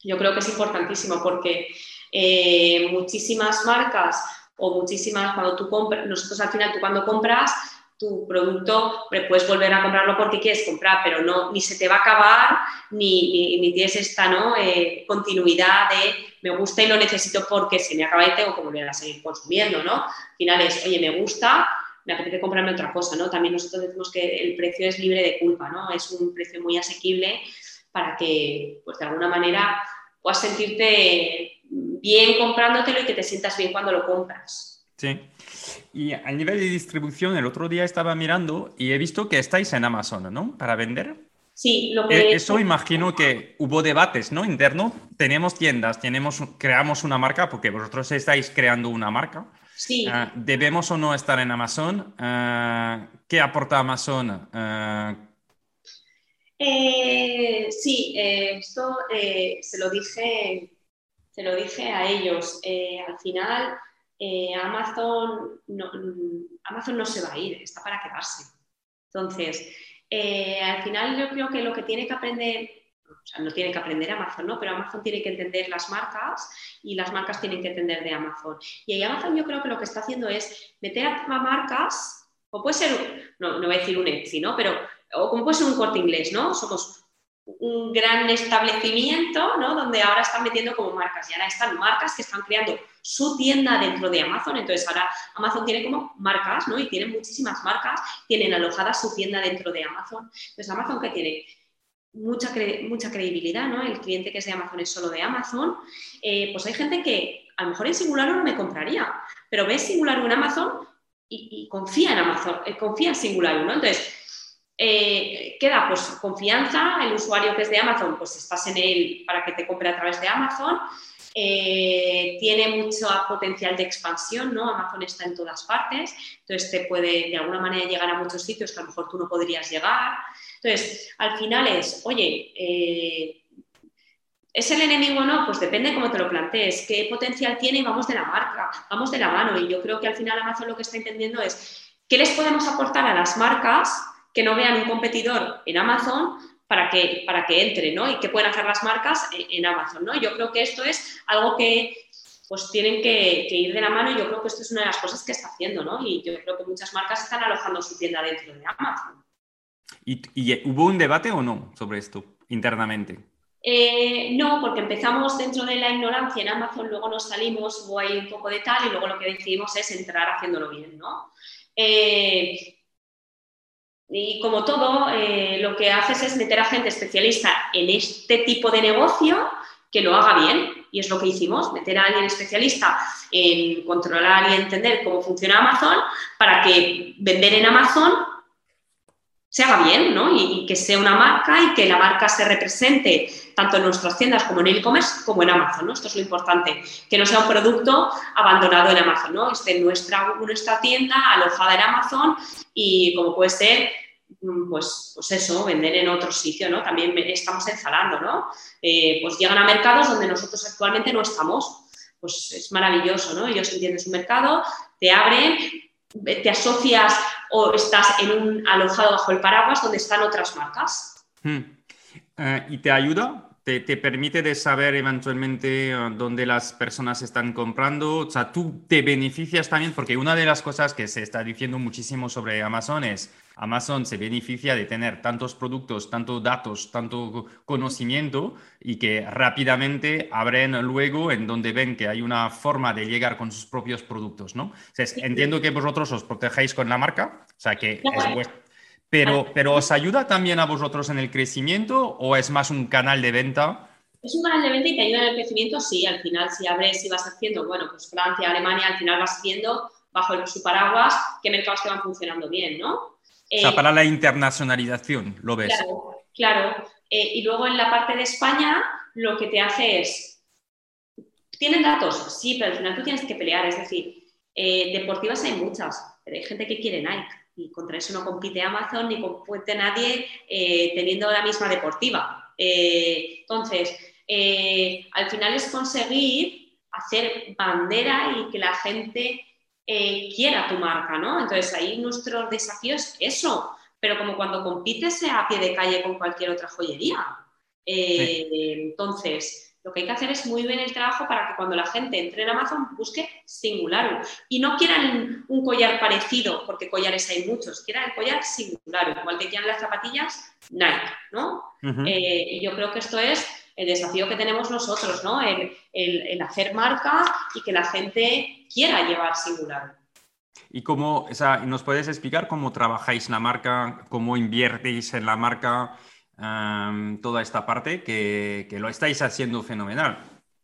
Yo creo que es importantísimo porque eh, muchísimas marcas o muchísimas, cuando tú compras, nosotros al final tú cuando compras, tu producto, puedes volver a comprarlo porque quieres comprar, pero no, ni se te va a acabar, ni, ni, tienes esta ¿no? eh, continuidad de me gusta y lo necesito porque se me acaba y tengo que volver a seguir consumiendo, ¿no? Al final es, oye, me gusta, me apetece comprarme otra cosa, ¿no? También nosotros decimos que el precio es libre de culpa, ¿no? Es un precio muy asequible para que, pues de alguna manera, puedas sentirte bien comprándotelo y que te sientas bien cuando lo compras. Sí. Y a nivel de distribución, el otro día estaba mirando y he visto que estáis en Amazon, ¿no? Para vender. Sí, lo que... Eso imagino que hubo debates, ¿no? Interno. Tenemos tiendas, tenemos, creamos una marca, porque vosotros estáis creando una marca. Sí. Uh, ¿Debemos o no estar en Amazon? Uh, ¿Qué aporta Amazon? Uh... sí, esto se lo dije se lo dije a ellos. al final, Amazon, no, Amazon no se va a ir, está para quedarse. Entonces, al final yo creo que lo que tiene que aprender o sea, no tiene que aprender Amazon, ¿no? Pero Amazon tiene que entender las marcas y las marcas tienen que entender de Amazon. Y ahí Amazon yo creo que lo que está haciendo es meter a marcas, o puede ser, no, no voy a decir un Etsy, ¿no? Pero, o como puede ser un corte inglés, ¿no? Somos un gran establecimiento, ¿no? Donde ahora están metiendo como marcas y ahora están marcas que están creando su tienda dentro de Amazon. Entonces ahora Amazon tiene como marcas, ¿no? Y tiene muchísimas marcas, tienen alojada su tienda dentro de Amazon. Entonces Amazon ¿qué tiene mucha, mucha credibilidad, ¿no? El cliente que es de Amazon es solo de Amazon. Eh, pues hay gente que a lo mejor en Singular no me compraría, pero ve Singular en Amazon y, confía en Amazon, eh, confía en Singular ¿no? Entonces, eh, queda pues confianza, el usuario que es de Amazon, pues estás en él para que te compre a través de Amazon. tiene mucho potencial de expansión, ¿no? Amazon está en todas partes, entonces te puede de alguna manera llegar a muchos sitios que a lo mejor tú no podrías llegar. Entonces, al final es, oye, eh, ¿es el enemigo o no? Pues depende cómo te lo plantees, qué potencial tiene y vamos de la marca, vamos de la mano. Y yo creo que al final Amazon lo que está entendiendo es, ¿qué les podemos aportar a las marcas que no vean un competidor en Amazon para que, para que entre, ¿no? Y qué pueden hacer las marcas en, Amazon, ¿no? Yo creo que esto es algo que pues tienen que, que, ir de la mano y yo creo que esto es una de las cosas que está haciendo, ¿no? Y yo creo que muchas marcas están alojando su tienda dentro de Amazon. ¿Y, hubo un debate o no sobre esto internamente? Eh, no, porque empezamos dentro de la ignorancia en Amazon, luego nos salimos, hubo ahí un poco de tal y luego lo que decidimos es entrar haciéndolo bien, ¿no? Eh, y como todo, eh, lo que haces es meter a gente especialista en este tipo de negocio que lo haga bien. Y es lo que hicimos, meter a alguien especialista en controlar y entender cómo funciona Amazon para que vender en Amazon se haga bien, ¿no? Y, que sea una marca y que la marca se represente tanto en nuestras tiendas como en el e-commerce como en Amazon, ¿no? Esto es lo importante, que no sea un producto abandonado en Amazon, ¿no? Esté nuestra, nuestra tienda, alojada en Amazon y como puede ser mm, pues, pues eso, vender en otro sitio, ¿no? También estamos ensalando, ¿no? Eh, pues llegan a mercados donde nosotros actualmente no estamos. Pues es maravilloso, ¿no? Ellos entienden su mercado, te abren, te asocias o estás en un alojado bajo el paraguas donde están otras marcas. Hmm. Eh, ¿Y te ayuda? ¿Te, ¿Te, permite de saber eventualmente eh, dónde las personas están comprando? O sea, tú te beneficias también porque una de las cosas que se está diciendo muchísimo sobre Amazon es Amazon se beneficia de tener tantos productos, tantos datos, tanto conocimiento y que rápidamente abren luego en donde ven que hay una forma de llegar con sus propios productos, ¿no? entiendo que vosotros os protegéis con la marca, o sea que es Pero, pero ¿os ayuda también a vosotros en el crecimiento o es más un canal de venta? Es un canal de venta y te ayuda en el crecimiento, sí, al final si abres y vas haciendo, bueno, pues Francia, Alemania, al final vas viendo bajo su paraguas qué mercados te van funcionando bien, ¿no? O sea, para la internacionalización, ¿lo ves? Claro, claro. Eh, y luego en la parte de España, lo que te hace es, ¿tienen datos? Sí, pero al final tú tienes que pelear, es decir, eh, deportivas hay muchas, pero hay gente que quiere Nike y contra eso no compite Amazon ni compite nadie eh, teniendo la misma deportiva. entonces, al final es conseguir hacer bandera y que la gente eh, quiera tu marca, ¿no? Entonces ahí nuestro desafío es eso, pero como cuando compites a pie de calle con cualquier otra joyería. Eh, entonces, lo que hay que hacer es muy bien el trabajo para que cuando la gente entre en Amazon busque singular y no quieran un collar parecido, porque collares hay muchos, quieran el collar singular, igual que quieran las zapatillas Nike, ¿no? Eh, y yo creo que esto es el desafío que tenemos nosotros, ¿no? El, hacer marca y que la gente quiera llevar singular. ¿Y cómo, o sea, nos puedes explicar cómo trabajáis la marca, cómo inviertéis en la marca, toda esta parte, que, lo estáis haciendo fenomenal?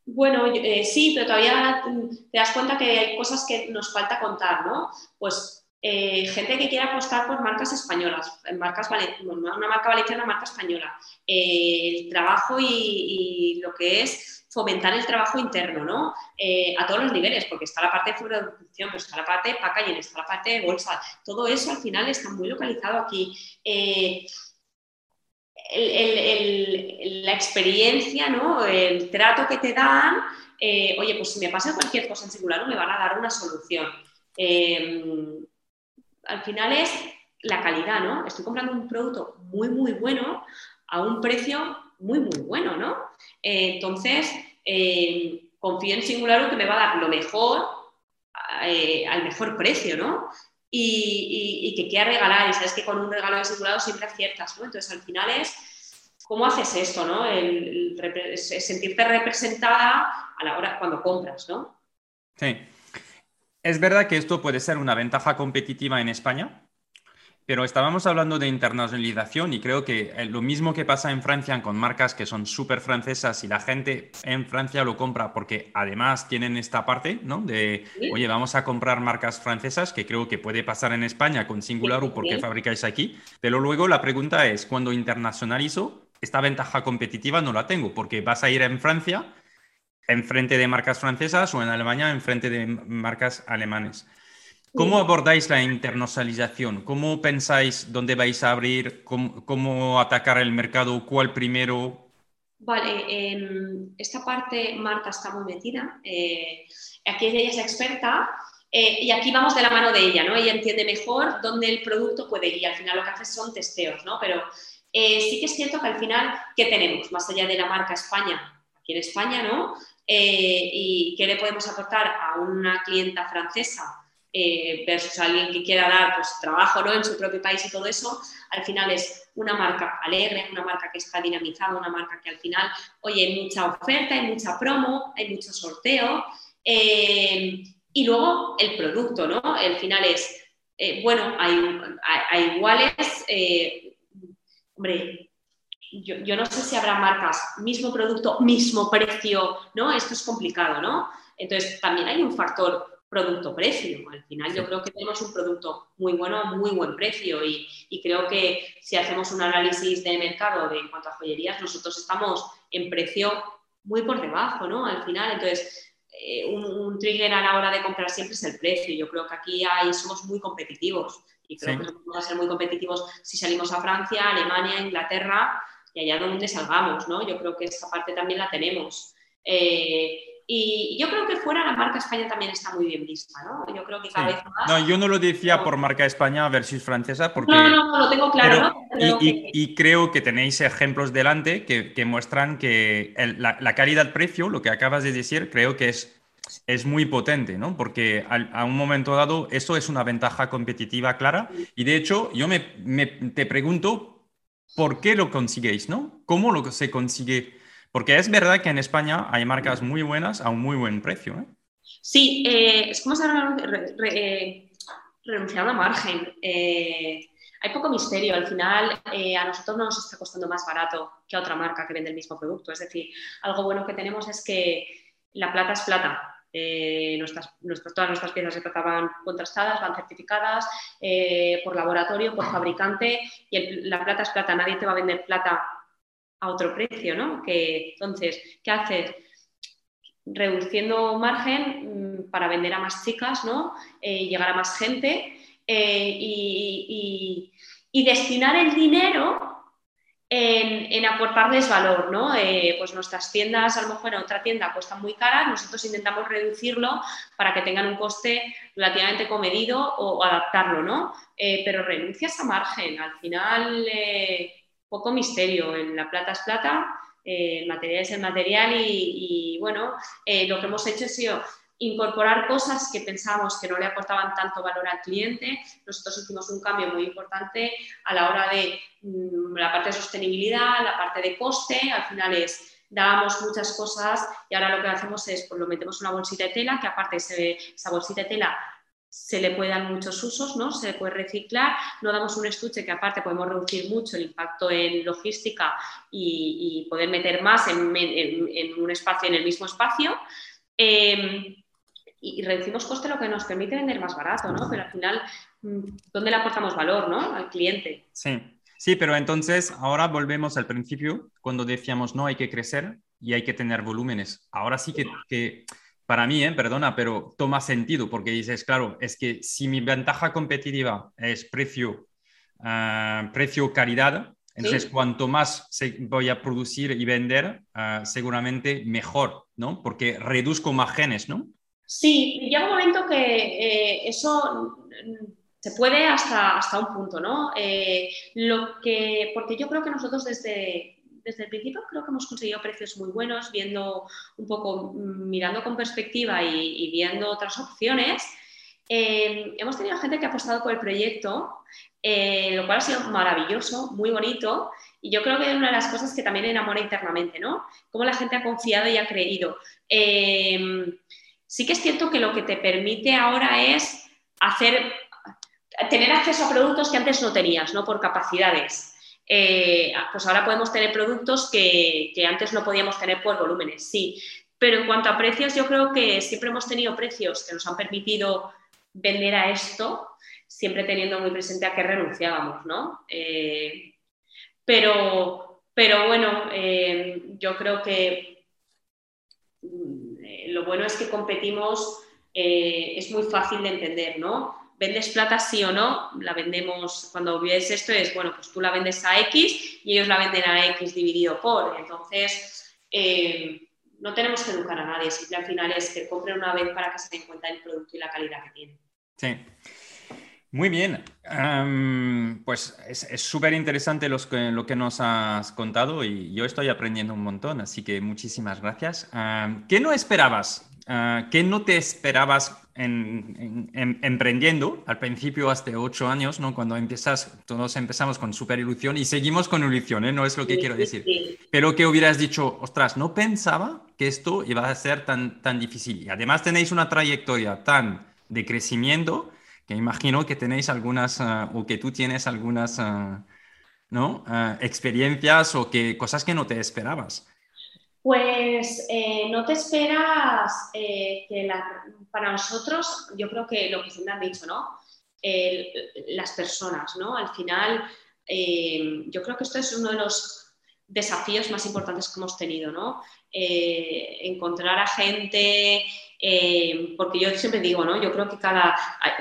Bueno, eh, sí, pero todavía te das cuenta que hay cosas que nos falta contar, ¿no? Pues eh, gente que quiera apostar por marcas españolas, marcas una marca valenciana, una marca española, eh, el trabajo y, lo que es fomentar el trabajo interno, ¿no? Eh, a todos los niveles, porque está la parte de producción, está la parte de packaging, está la parte de bolsa, todo eso al final está muy localizado aquí. la experiencia, ¿no? el trato que te dan, oye, pues si me pasa cualquier cosa en singular, me van a dar una solución. Al final es la calidad, ¿no? Estoy comprando un producto muy, muy bueno a un precio muy, muy bueno, ¿no? Eh, entonces, em, confío en Singular que me va a dar lo mejor eh, al mejor precio, ¿no? Y, que quiera regalar, y sabes que con un regalo de Singular siempre aciertas, ¿no? Entonces, al final es, ¿cómo haces esto, ¿no? El, sentirte representada a la hora cuando compras, ¿no? Sí. Es verdad que esto puede ser una ventaja competitiva en España, pero estábamos hablando de internacionalización y creo que eh, lo mismo que pasa en Francia con marcas que son súper francesas y la gente en Francia lo compra porque además tienen esta parte, ¿no? De, oye, vamos a comprar marcas francesas, que creo que puede pasar en España con Singular o porque fabricáis aquí. Pero luego la pregunta es, cuando internacionalizo, esta ventaja competitiva no la tengo porque vas a ir en Francia en frente de marcas francesas o en Alemania en frente de marcas alemanes. ¿Cómo abordáis la internacionalización? ¿Cómo pensáis dónde vais a abrir? ¿Cómo, atacar el mercado? ¿Cuál primero? Vale, en esta parte Marta está muy metida. Eh, aquí ella es experta eh, y aquí vamos de la mano de ella, ¿no? Ella entiende mejor dónde el producto puede ir. Al final lo que hace son testeos, ¿no? Pero eh, sí que es cierto que al final, ¿qué tenemos? Más allá de la marca España, aquí en España, ¿no? ¿Y qué le podemos aportar a una clienta francesa? eh, versus alguien que quiera dar pues, trabajo ¿no? en su propio país y todo eso, al final es una marca alegre, una marca que está dinamizada, una marca que al final, oye, hay mucha oferta, hay mucha promo, hay mucho sorteo. Eh, y luego el producto, ¿no? Al final es, eh, bueno, hay, iguales, eh, hombre, yo, yo, no sé si habrá marcas, mismo producto, mismo precio, ¿no? Esto es complicado, ¿no? Entonces, también hay un factor producto-precio. Al final yo creo que tenemos un producto muy bueno, muy buen precio y, creo que si hacemos un análisis de mercado de en cuanto a joyerías, nosotros estamos en precio muy por debajo, ¿no? Al final, entonces, eh, un, trigger a la hora de comprar siempre es el precio. Yo creo que aquí hay, somos muy competitivos y creo que vamos a ser muy competitivos si salimos a Francia, Alemania, Inglaterra y allá donde salgamos, ¿no? Yo creo que esa parte también la tenemos. Eh, y yo creo que fuera la marca España también está muy bien vista, ¿no? Yo creo que cada vez más... No, yo no lo decía por marca España versus francesa, porque... No, no, no, lo tengo claro, ¿no? y, creo que tenéis ejemplos delante que, que muestran que la, la calidad-precio, lo que acabas de decir, creo que es, es muy potente, ¿no? Porque a, un momento dado eso es una ventaja competitiva clara. Y de hecho, yo me, me, te pregunto, ¿por qué lo consiguéis, no? ¿Cómo lo se consigue? Porque es verdad que en España hay marcas muy buenas a un muy buen precio. ¿eh? Sí, eh, es como eh, renunciado a margen. hay poco misterio. Al final, a nosotros no nos está costando más barato que a otra marca que vende el mismo producto. Es decir, algo bueno que tenemos es que la plata es plata. Nuestras, todas nuestras piezas de plata van contrastadas, van certificadas por laboratorio, por fabricante y la plata es plata. Nadie te va a vender plata a otro precio, ¿no? Que, entonces, ¿qué haces? Reduciendo margen mm, para vender a más chicas, ¿no? Eh, llegar a más gente eh, y, destinar el dinero en, aportarles valor, ¿no? Eh, pues nuestras tiendas, a lo mejor en otra tienda cuestan muy caras, nosotros intentamos reducirlo para que tengan un coste relativamente comedido o, adaptarlo, ¿no? pero renuncias a margen, al final poco misterio. En la plata es plata, eh, el material es el material y, bueno, eh, lo que hemos hecho es sido incorporar cosas que pensábamos que no le aportaban tanto valor al cliente. Nosotros hicimos un cambio muy importante a la hora de mm, la parte de sostenibilidad, la parte de coste, al final es dábamos muchas cosas y ahora lo que hacemos es, pues lo metemos en una bolsita de tela, que aparte esa bolsita de tela se le puede dar muchos usos, ¿no? Se puede reciclar, no damos un estuche que aparte podemos reducir mucho el impacto en logística y, poder meter más en, un espacio, en el mismo espacio. Em, y reducimos coste lo que nos permite vender más barato, ¿no? Pero al final, mm, ¿dónde le aportamos valor, ¿no? Al cliente. Sí, sí, pero entonces ahora volvemos al principio, cuando decíamos no hay que crecer y hay que tener volúmenes. Ahora sí que, que para mí, ¿eh? perdona, pero toma sentido porque dices, claro, es que si mi ventaja competitiva es precio, uh, precio calidad, Entonces, cuanto más voy a producir y vender, ah, seguramente mejor, ¿no? Porque reduzco márgenes, ¿no? Sí, llega un momento que eh, eso se puede hasta, hasta un punto, ¿no? Eh, lo que, porque yo creo que nosotros desde, desde el principio creo que hemos conseguido precios muy buenos, viendo un poco, mm, mirando con perspectiva y, viendo otras opciones. Eh, hemos tenido gente que ha apostado por el proyecto, lo cual ha sido maravilloso, muy bonito. Y yo creo que es una de las cosas que también enamora internamente, ¿no? Cómo la gente ha confiado y ha creído. Sí que es cierto que lo que te permite ahora es tener acceso a productos que antes no tenías, ¿no? Por capacidades. Eh, pues ahora podemos tener productos que, antes no podíamos tener por volúmenes, sí. Pero en cuanto a precios, yo creo que siempre hemos tenido precios que nos han permitido vender a esto, siempre teniendo muy presente a qué renunciábamos, ¿no? Eh, pero, pero bueno, eh, yo creo que lo bueno es que competimos, es muy fácil de entender, ¿no? ¿vendes plata sí o no? La vendemos, cuando ves esto es, bueno, pues tú la vendes a X y ellos la venden a X dividido por. Entonces, eh, no tenemos que educar a nadie, simple al final es que compren una vez para que se den cuenta del producto y la calidad que tiene. Sí. Muy bien, pues es súper interesante lo que nos has contado y yo estoy aprendiendo un montón, así que muchísimas gracias. ¿Qué no esperabas? Ah, ¿Qué no te esperabas en, emprendiendo al principio, hace ocho años, ¿no? cuando empiezas, todos empezamos con super ilusión y seguimos con ilusión, ¿eh? no es lo que quiero decir. Pero que hubieras dicho, ostras, no pensaba que esto iba a ser tan, tan difícil. Y además tenéis una trayectoria tan de crecimiento que imagino que tenéis algunas, ah, o que tú tienes algunas ah, ¿no? experiencias o que, cosas que no te esperabas. Pues eh, no te esperas eh, que para nosotros, yo creo que lo que siempre han dicho, ¿no? las personas, ¿no? Al final, eh, yo creo que esto es uno de los desafíos más importantes que hemos tenido, ¿no? encontrar a gente eh, porque yo siempre digo, ¿no? Yo creo que cada,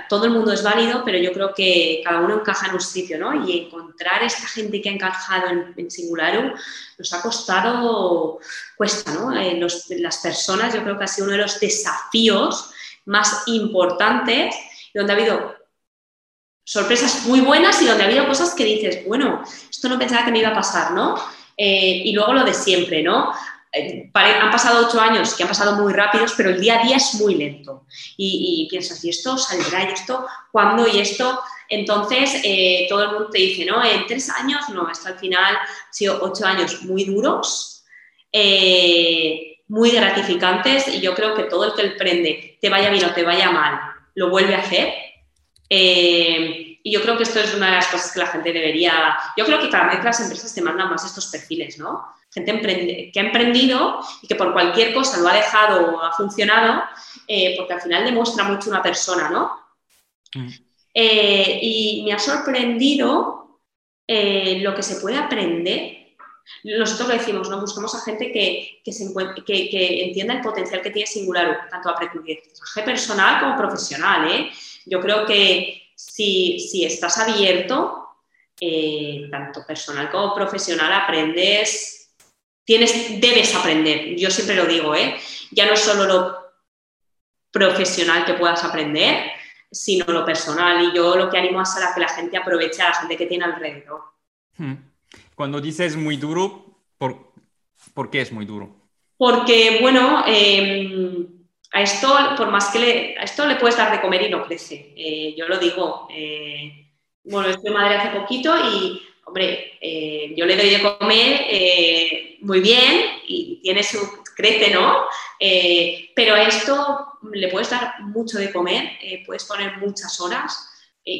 todo el mundo es válido, pero yo creo que cada uno encaja en un sitio, ¿no? Y encontrar esta gente que ha encajado en, en Singularum nos ha costado, cuesta, ¿no? Eh, las personas, yo creo que ha sido uno de los desafíos más importantes, donde ha habido sorpresas muy buenas y donde ha habido cosas que dices, bueno, esto no pensaba que me iba a pasar, ¿no? Eh, y luego lo de siempre, ¿no? Eh, han pasado ocho años que han pasado muy rápidos, pero el día a día es muy lento. Y, piensas, ¿y esto saldrá? ¿Y esto cuándo? ¿Y esto? Entonces, eh, todo el mundo te dice, ¿no? En tres años, no, hasta al final han sido ocho años muy duros, eh, muy gratificantes, y yo creo que todo el que emprende, te vaya bien o te vaya mal, lo vuelve a hacer. Y yo creo que esto es una de las cosas que la gente debería. Yo creo que cada vez las empresas te mandan más estos perfiles, ¿no? gente que ha emprendido y que por cualquier cosa lo ha dejado o ha funcionado, eh, porque al final demuestra mucho una persona, ¿no? Mm. Eh, y me ha sorprendido eh, lo que se puede aprender. Nosotros lo decimos, ¿no? Buscamos a gente que, que, se que, entienda el potencial que tiene Singular, tanto aprendizaje personal como profesional. Yo creo que si, si estás abierto, tanto personal como profesional, aprendes tienes, debes aprender. Yo siempre lo digo, ¿eh? Ya no solo lo profesional que puedas aprender, sino lo personal. Y yo lo que animo es a que la gente aproveche a la gente que tiene alrededor. Hmm. Cuando dices muy duro, ¿por, ¿por qué es muy duro? Porque, bueno, em, a esto, por más que le, a esto le puedes dar de comer y no crece. Eh, yo lo digo. Eh, bueno, estoy madre hace poquito y hombre, eh, yo le doy de comer muy bien y tiene su, crece, ¿no? Pero a esto le puedes dar mucho de comer, puedes poner muchas horas,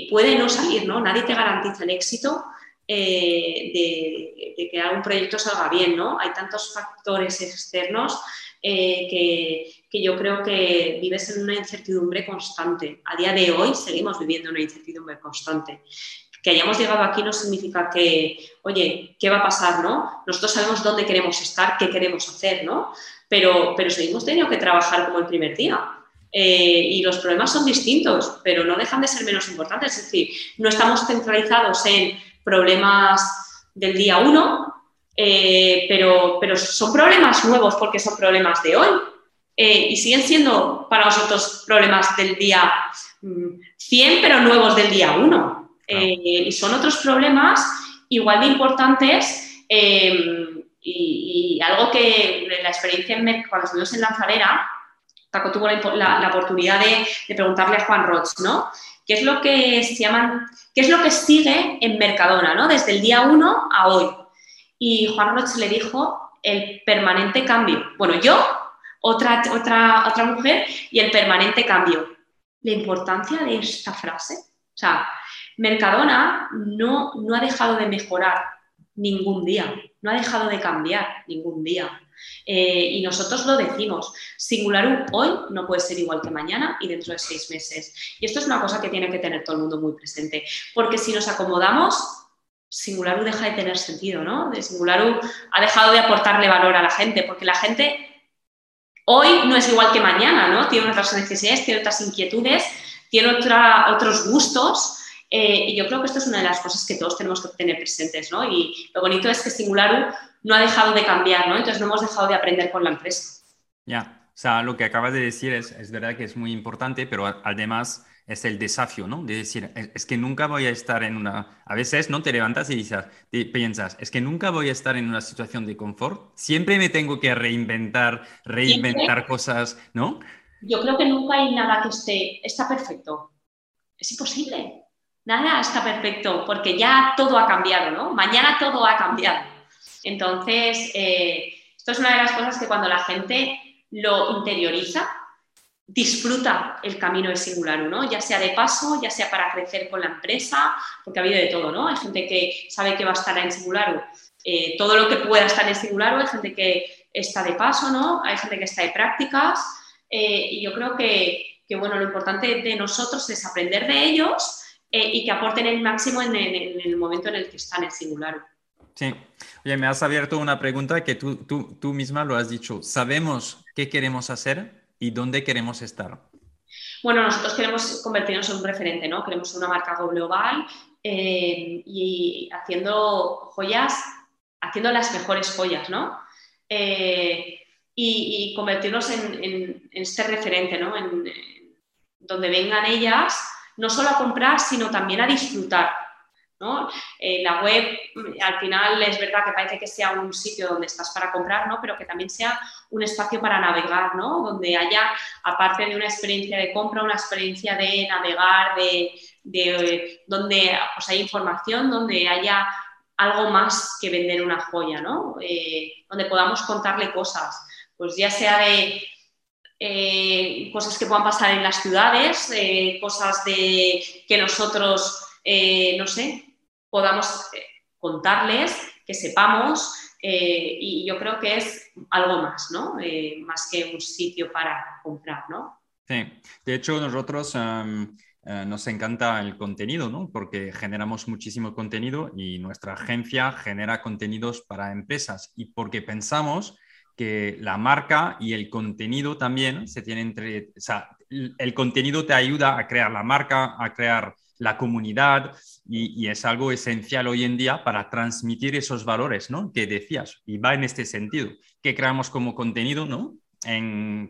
puede no salir, ¿no? Nadie te garantiza el éxito de, que algún proyecto salga bien, ¿no? Hay tantos factores externos que, que, yo creo que vives en una incertidumbre constante. A día de hoy seguimos viviendo una incertidumbre constante que hayamos llegado aquí no significa que, oye, ¿qué va a pasar, no? Nosotros sabemos dónde queremos estar, qué queremos hacer, ¿no? Pero, pero seguimos teniendo que trabajar como el primer día. Eh, y los problemas son distintos, pero no dejan de ser menos importantes. Es decir, no estamos centralizados en problemas del día uno, eh, pero, pero son problemas nuevos porque son problemas de hoy. Eh, y siguen siendo para nosotros problemas del día 100, mm, pero nuevos del día 1. Eh, y son otros problemas igual de importantes y, algo que la experiencia en, cuando estuvimos en Lanzadera, Paco tuvo la, oportunidad de, preguntarle a Juan Roch, ¿no? ¿Qué es lo que se llaman, qué es lo que sigue en Mercadona, ¿no? Desde el día 1 a hoy. Y Juan Roch le dijo el permanente cambio. Bueno, yo, otra, otra, otra mujer, y el permanente cambio. La importancia de esta frase. O sea, Mercadona no, no ha dejado de mejorar ningún día, no ha dejado de cambiar ningún día. Eh, y nosotros lo decimos, Singularu hoy no puede ser igual que mañana y dentro de seis meses. Y esto es una cosa que tiene que tener todo el mundo muy presente, porque si nos acomodamos, Singularu deja de tener sentido, ¿no? De Singularu ha dejado de aportarle valor a la gente, porque la gente hoy no es igual que mañana, ¿no? Tiene otras necesidades, tiene otras inquietudes, tiene otros gustos. Eh, y yo creo que esto es una de las cosas que todos tenemos que tener presentes, ¿no? Y lo bonito es que Singularu no ha dejado de cambiar, ¿no? Entonces no hemos dejado de aprender con la empresa. Ya, o sea, lo que acabas de decir es, es verdad que es muy importante, pero además es el desafío, ¿no? De decir, es, que nunca voy a estar en una... A veces no te levantas y dices, piensas, es que nunca voy a estar en una situación de confort, siempre me tengo que reinventar, reinventar cosas, ¿no? Yo creo que nunca hay nada que esté, está perfecto. Es imposible. Nada está perfecto porque ya todo ha cambiado, ¿no? Mañana todo ha cambiado. Entonces, eh, esto es una de las cosas que cuando la gente lo interioriza, disfruta el camino de Singular, ¿no? Ya sea de paso, ya sea para crecer con la empresa, porque ha habido de todo, ¿no? Hay gente que sabe que va a estar en Singular, eh, todo lo que pueda estar en Singular, hay gente que está de paso, ¿no? Hay gente que está de prácticas, eh, y yo creo que, bueno, lo importante de nosotros es aprender de ellos y que aporten el máximo en, el momento en el que están en Singular. Sí. Oye, me has abierto una pregunta que tú, tú, tú misma lo has dicho. ¿Sabemos qué queremos hacer y dónde queremos estar? Bueno, nosotros queremos convertirnos en un referente, ¿no? Queremos ser una marca global eh, y haciendo joyas, haciendo las mejores joyas, ¿no? Eh, y, convertirnos en, este referente, ¿no? En, donde vengan ellas no solo a comprar, sino también a disfrutar eh, la web al final es verdad que parece que sea un sitio donde estás para comprar, ¿no? pero que también sea un espacio para navegar, ¿no? donde haya, aparte de una experiencia de compra, una experiencia de navegar, de, donde pues, hay información, donde haya algo más que vender una joya, ¿no? Eh, donde podamos contarle cosas, pues ya sea de eh, cosas que puedan pasar en las ciudades, cosas de que nosotros, no sé, podamos eh, contarles, que sepamos, eh, y yo creo que es algo más, ¿no? Eh, más que un sitio para comprar, ¿no? Sí, de hecho nosotros nos encanta el contenido, ¿no? Porque generamos muchísimo contenido y nuestra agencia genera contenidos para empresas y porque pensamos que la marca y el contenido también se tienen entre, o sea, el contenido te ayuda a crear la marca, a crear la comunidad y, es algo esencial hoy en día para transmitir esos valores ¿no? que decías y va en este sentido. ¿Qué creamos como contenido ¿no?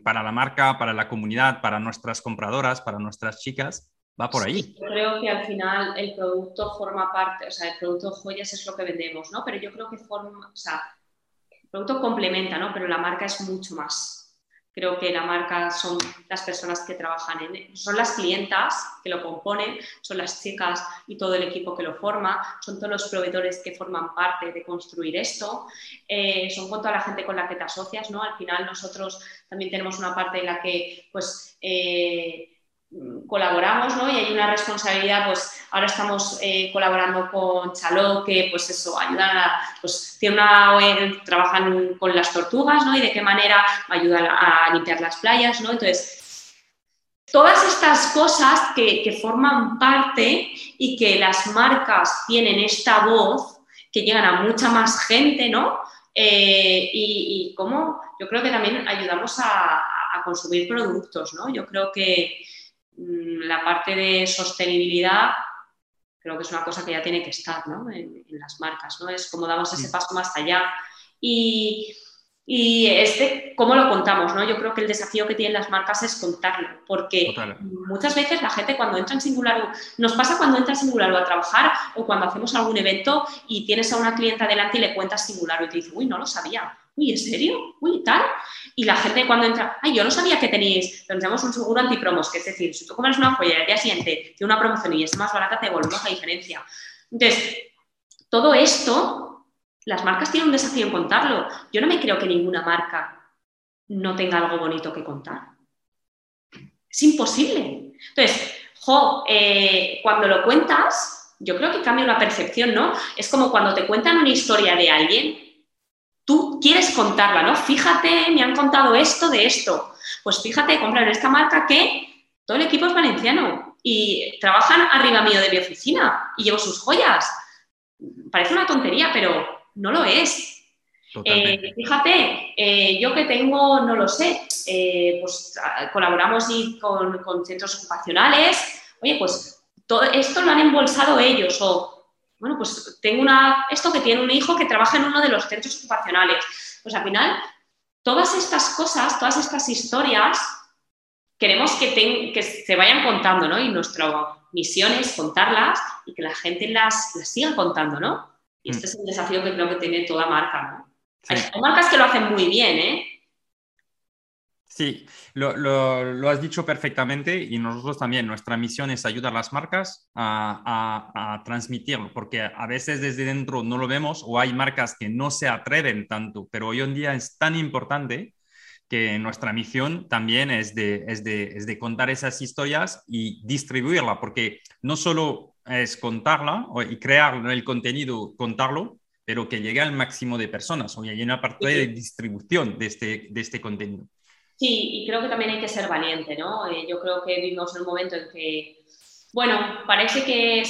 para la marca, para la comunidad, para nuestras compradoras, para nuestras chicas? Va por ahí. yo creo que al final el producto forma parte, o sea, el producto joyas es lo que vendemos, ¿no? Pero yo creo que forma, o sea, el producto complementa, ¿no? Pero la marca es mucho más. Creo que la marca son las personas que trabajan en son las clientas que lo componen, son las chicas y todo el equipo que lo forma, son todos los proveedores que forman parte de construir esto, eh, son con toda la gente con la que te asocias, ¿no? Al final nosotros también tenemos una parte en la que pues eh, colaboramos, ¿no? Y hay una responsabilidad, pues ahora estamos eh, colaborando con Chaló, que pues eso, ayudan a, pues tiene una trabajan con las tortugas, ¿no? Y de qué manera ayudan a limpiar las playas, ¿no? Entonces, todas estas cosas que, forman parte y que las marcas tienen esta voz, que llegan a mucha más gente, ¿no? Eh, y, cómo yo creo que también ayudamos a, a consumir productos, ¿no? Yo creo que la parte de sostenibilidad creo que es una cosa que ya tiene que estar ¿no? en, las marcas, ¿no? Es como damos ese paso más allá. Y, y este, ¿cómo lo contamos? ¿no? Yo creo que el desafío que tienen las marcas es contarlo, porque muchas veces la gente cuando entra en singular, nos pasa cuando entra en singular a trabajar o cuando hacemos algún evento y tienes a una clienta delante y le cuentas singular y te dice, uy, no lo sabía, uy, ¿en serio? Uy, tal. Y la gente cuando entra, ay, yo no sabía que tenéis, tenemos un seguro antipromos, que es decir, si tú comes una joya y al día siguiente tiene una promoción y es más barata, te devolvemos la diferencia. Entonces, todo esto, las marcas tienen un desafío en contarlo. Yo no me creo que ninguna marca no tenga algo bonito que contar. Es imposible. Entonces, jo, eh, cuando lo cuentas, yo creo que cambia una percepción, ¿no? Es como cuando te cuentan una historia de alguien tú quieres contarla, ¿no? Fíjate, me han contado esto de esto. Pues fíjate, comprar en esta marca que todo el equipo es valenciano y trabajan arriba mío de mi oficina y llevo sus joyas. Parece una tontería, pero no lo es. Eh, fíjate, eh, yo que tengo, no lo sé, eh, pues colaboramos y con, con, centros ocupacionales, oye, pues todo esto lo han embolsado ellos o bueno, pues tengo una, esto que tiene un hijo que trabaja en uno de los centros ocupacionales. Pues al final, todas estas cosas, todas estas historias, queremos que, que se vayan contando, ¿no? Y nuestra misión es contarlas y que la gente las, las siga contando, ¿no? Y este mm. es un desafío que creo que tiene toda marca, ¿no? Hay marcas que lo hacen muy bien, ¿eh? Sí, lo, has dicho perfectamente y nosotros también, nuestra misión es ayudar a las marcas a, transmitirlo, porque a veces desde dentro no lo vemos o hay marcas que no se atreven tanto, pero hoy en día es tan importante que nuestra misión también es de, es de, contar esas historias y distribuirla, porque no solo es contarla y crear el contenido, contarlo, pero que llegue al máximo de personas. Hoy hay una parte de distribución de este, de este contenido. Sí, y creo que también hay que ser valiente, ¿no? Eh, yo creo que vivimos en un momento en que, bueno, parece que,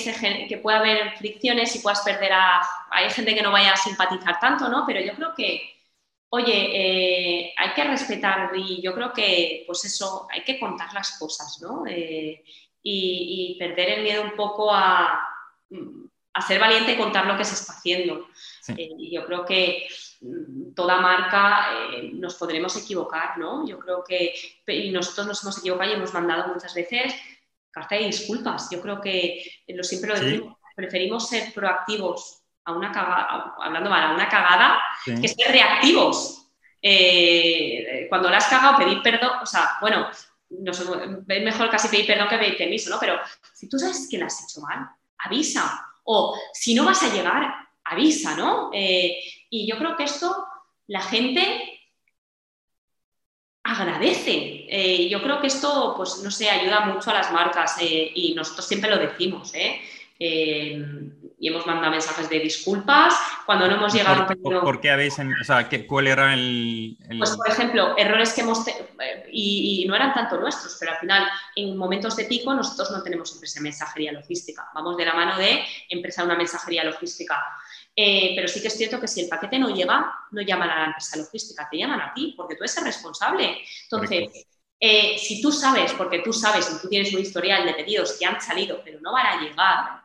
que puede haber fricciones y puedas perder a... Hay gente que no vaya a simpatizar tanto, ¿no? Pero yo creo que, oye, eh, hay que respetar y yo creo que, pues eso, hay que contar las cosas, ¿no? Eh, y, perder el miedo un poco a, a, ser valiente y contar lo que se está haciendo. y yo creo que toda marca eh, nos podremos equivocar, ¿no? Yo creo que y nosotros nos hemos equivocado y hemos mandado muchas veces carta de disculpas. Yo creo que eh, lo siempre lo decimos, preferimos ser proactivos a una cagada, hablando mal, a una cagada, que ser reactivos. Eh, cuando la has cagado, pedir perdón, o sea, bueno, es mejor casi pedir perdón que pedir permiso, ¿no? Pero si tú sabes que la has hecho mal, avisa. O si no vas a llegar, avisa, ¿no? Y yo creo que esto la gente agradece. Eh, yo creo que esto, pues, no sé, ayuda mucho a las marcas eh, y nosotros siempre lo decimos, ¿eh? y hemos mandado mensajes de disculpas cuando no hemos llegado ¿Por, ¿Por qué habéis, o sea, cuál era el, Pues, por ejemplo, errores que hemos, y, y, no eran tanto nuestros, pero al final, en momentos de pico, nosotros no tenemos empresa de mensajería logística, vamos de la mano de empresa de una mensajería logística. Eh, pero sí que es cierto que si el paquete no llega, no llaman a la empresa logística, te llaman a ti, porque tú eres el responsable. Entonces, eh, si tú sabes, porque tú sabes y tú tienes un historial de pedidos que han salido, pero no van a llegar,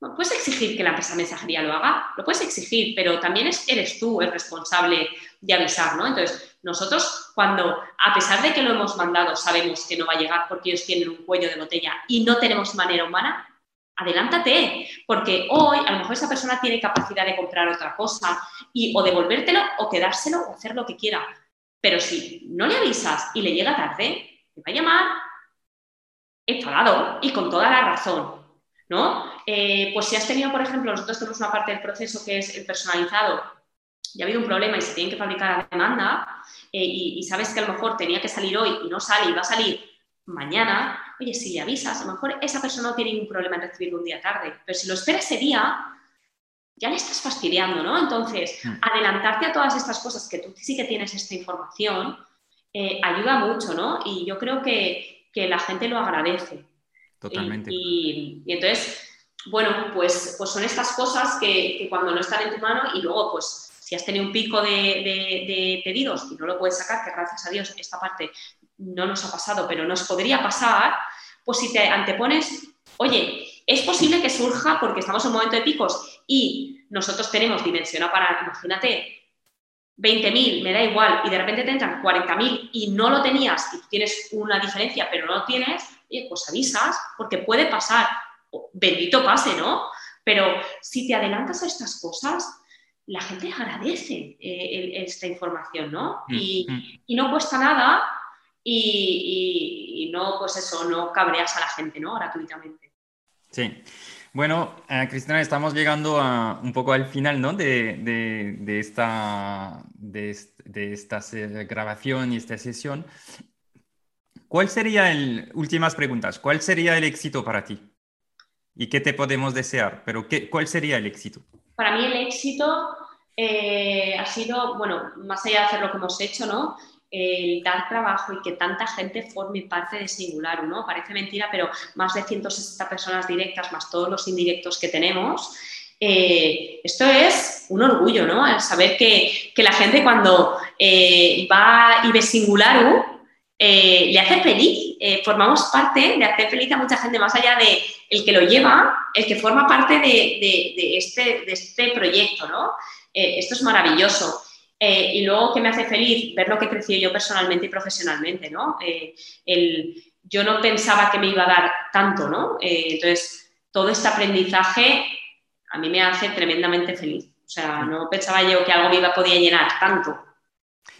no puedes exigir que la empresa mensajería lo haga, lo puedes exigir, pero también eres tú el responsable de avisar, ¿no? Entonces, nosotros cuando, a pesar de que lo hemos mandado, sabemos que no va a llegar porque ellos tienen un cuello de botella y no tenemos manera humana, adelántate, porque hoy a lo mejor esa persona tiene capacidad de comprar otra cosa y o devolvértelo o quedárselo o hacer lo que quiera. Pero si no le avisas y le llega tarde, te va a llamar enfadado y con toda la razón, ¿no? Eh, pues si has tenido, por ejemplo, nosotros tenemos una parte del proceso que es el personalizado y ha habido un problema y se tiene que fabricar a demanda eh, y, y sabes que a lo mejor tenía que salir hoy y no sale y va a salir mañana, oye, si le avisas, a lo mejor esa persona no tiene ningún problema en recibirlo un día tarde, pero si lo espera ese día, ya le estás fastidiando, ¿no? Entonces, mm. adelantarte a todas estas cosas que tú sí que tienes esta información, eh, ayuda mucho, ¿no? Y yo creo que, la gente lo agradece. Totalmente. Y, entonces, bueno, pues, pues son estas cosas que, cuando no están en tu mano y luego, pues, si has tenido un pico de, de, pedidos y no lo puedes sacar, que gracias a Dios esta parte no nos ha pasado, pero nos podría pasar, pues si te antepones, oye, es posible que surja porque estamos en un momento de picos y nosotros tenemos dimensión para, imagínate, 20.000, me da igual, y de repente te entran 40.000 y no lo tenías y tienes una diferencia, pero no lo tienes, pues avisas, porque puede pasar. Bendito pase, ¿no? Pero si te adelantas a estas cosas, la gente agradece eh, esta información, ¿no? Mm, mm. Y, no cuesta nada y, no, pues eso, no cabreas a la gente, ¿no? Gratuitamente. Sí. Bueno, eh, Cristina, estamos llegando a, un poco al final ¿no? de, esta, de, esta grabación y esta sesión. ¿Cuál sería el, últimas preguntas, cuál sería el éxito para ti? ¿Y qué te podemos desear? Pero qué, ¿cuál sería el éxito? Para mí el éxito eh, ha sido, bueno, más allá de hacer lo que hemos hecho, ¿no? El dar trabajo y que tanta gente forme parte de Singular, ¿no? Parece mentira, pero más de 160 personas directas, más todos los indirectos que tenemos. Eh, esto es un orgullo, ¿no? Al saber que, la gente cuando eh, va y ve Singular eh, le hace feliz. formamos parte de hacer feliz a mucha gente, más allá de el que lo lleva, el que forma parte de, este, de este proyecto, ¿no? esto es maravilloso. Eh, y luego que me hace feliz ver lo que crecí yo personalmente y profesionalmente, ¿no? Eh, yo no pensaba que me iba a dar tanto, ¿no? Eh, entonces, todo este aprendizaje a mí me hace tremendamente feliz. O sea, no pensaba yo que algo me iba, podía llenar tanto.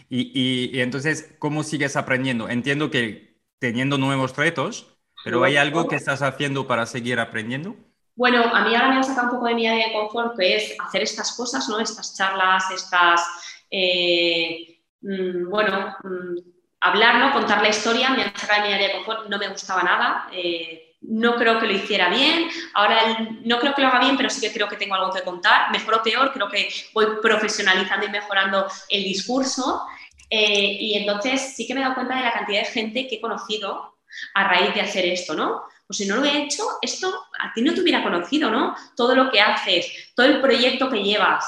Y, y, entonces, ¿cómo sigues aprendiendo? Entiendo que teniendo nuevos retos, pero ¿hay algo que estás haciendo para seguir aprendiendo? Bueno, a mí ahora me ha sacado un poco de mi área de confort, que es hacer estas cosas, ¿no? Estas charlas, estas eh, mm, bueno, mm, hablar, ¿no? contar la historia, me han sacado de mi área de confort, no me gustaba nada. Eh, no creo que lo hiciera bien, ahora no creo que lo haga bien, pero sí que creo que tengo algo que contar, mejor o peor, creo que voy profesionalizando y mejorando el discurso eh, y entonces sí que me he dado cuenta de la cantidad de gente que he conocido a raíz de hacer esto, ¿no? Pues si no lo hubiera hecho, esto a ti no te hubiera conocido, ¿no? Todo lo que haces, todo el proyecto que llevas,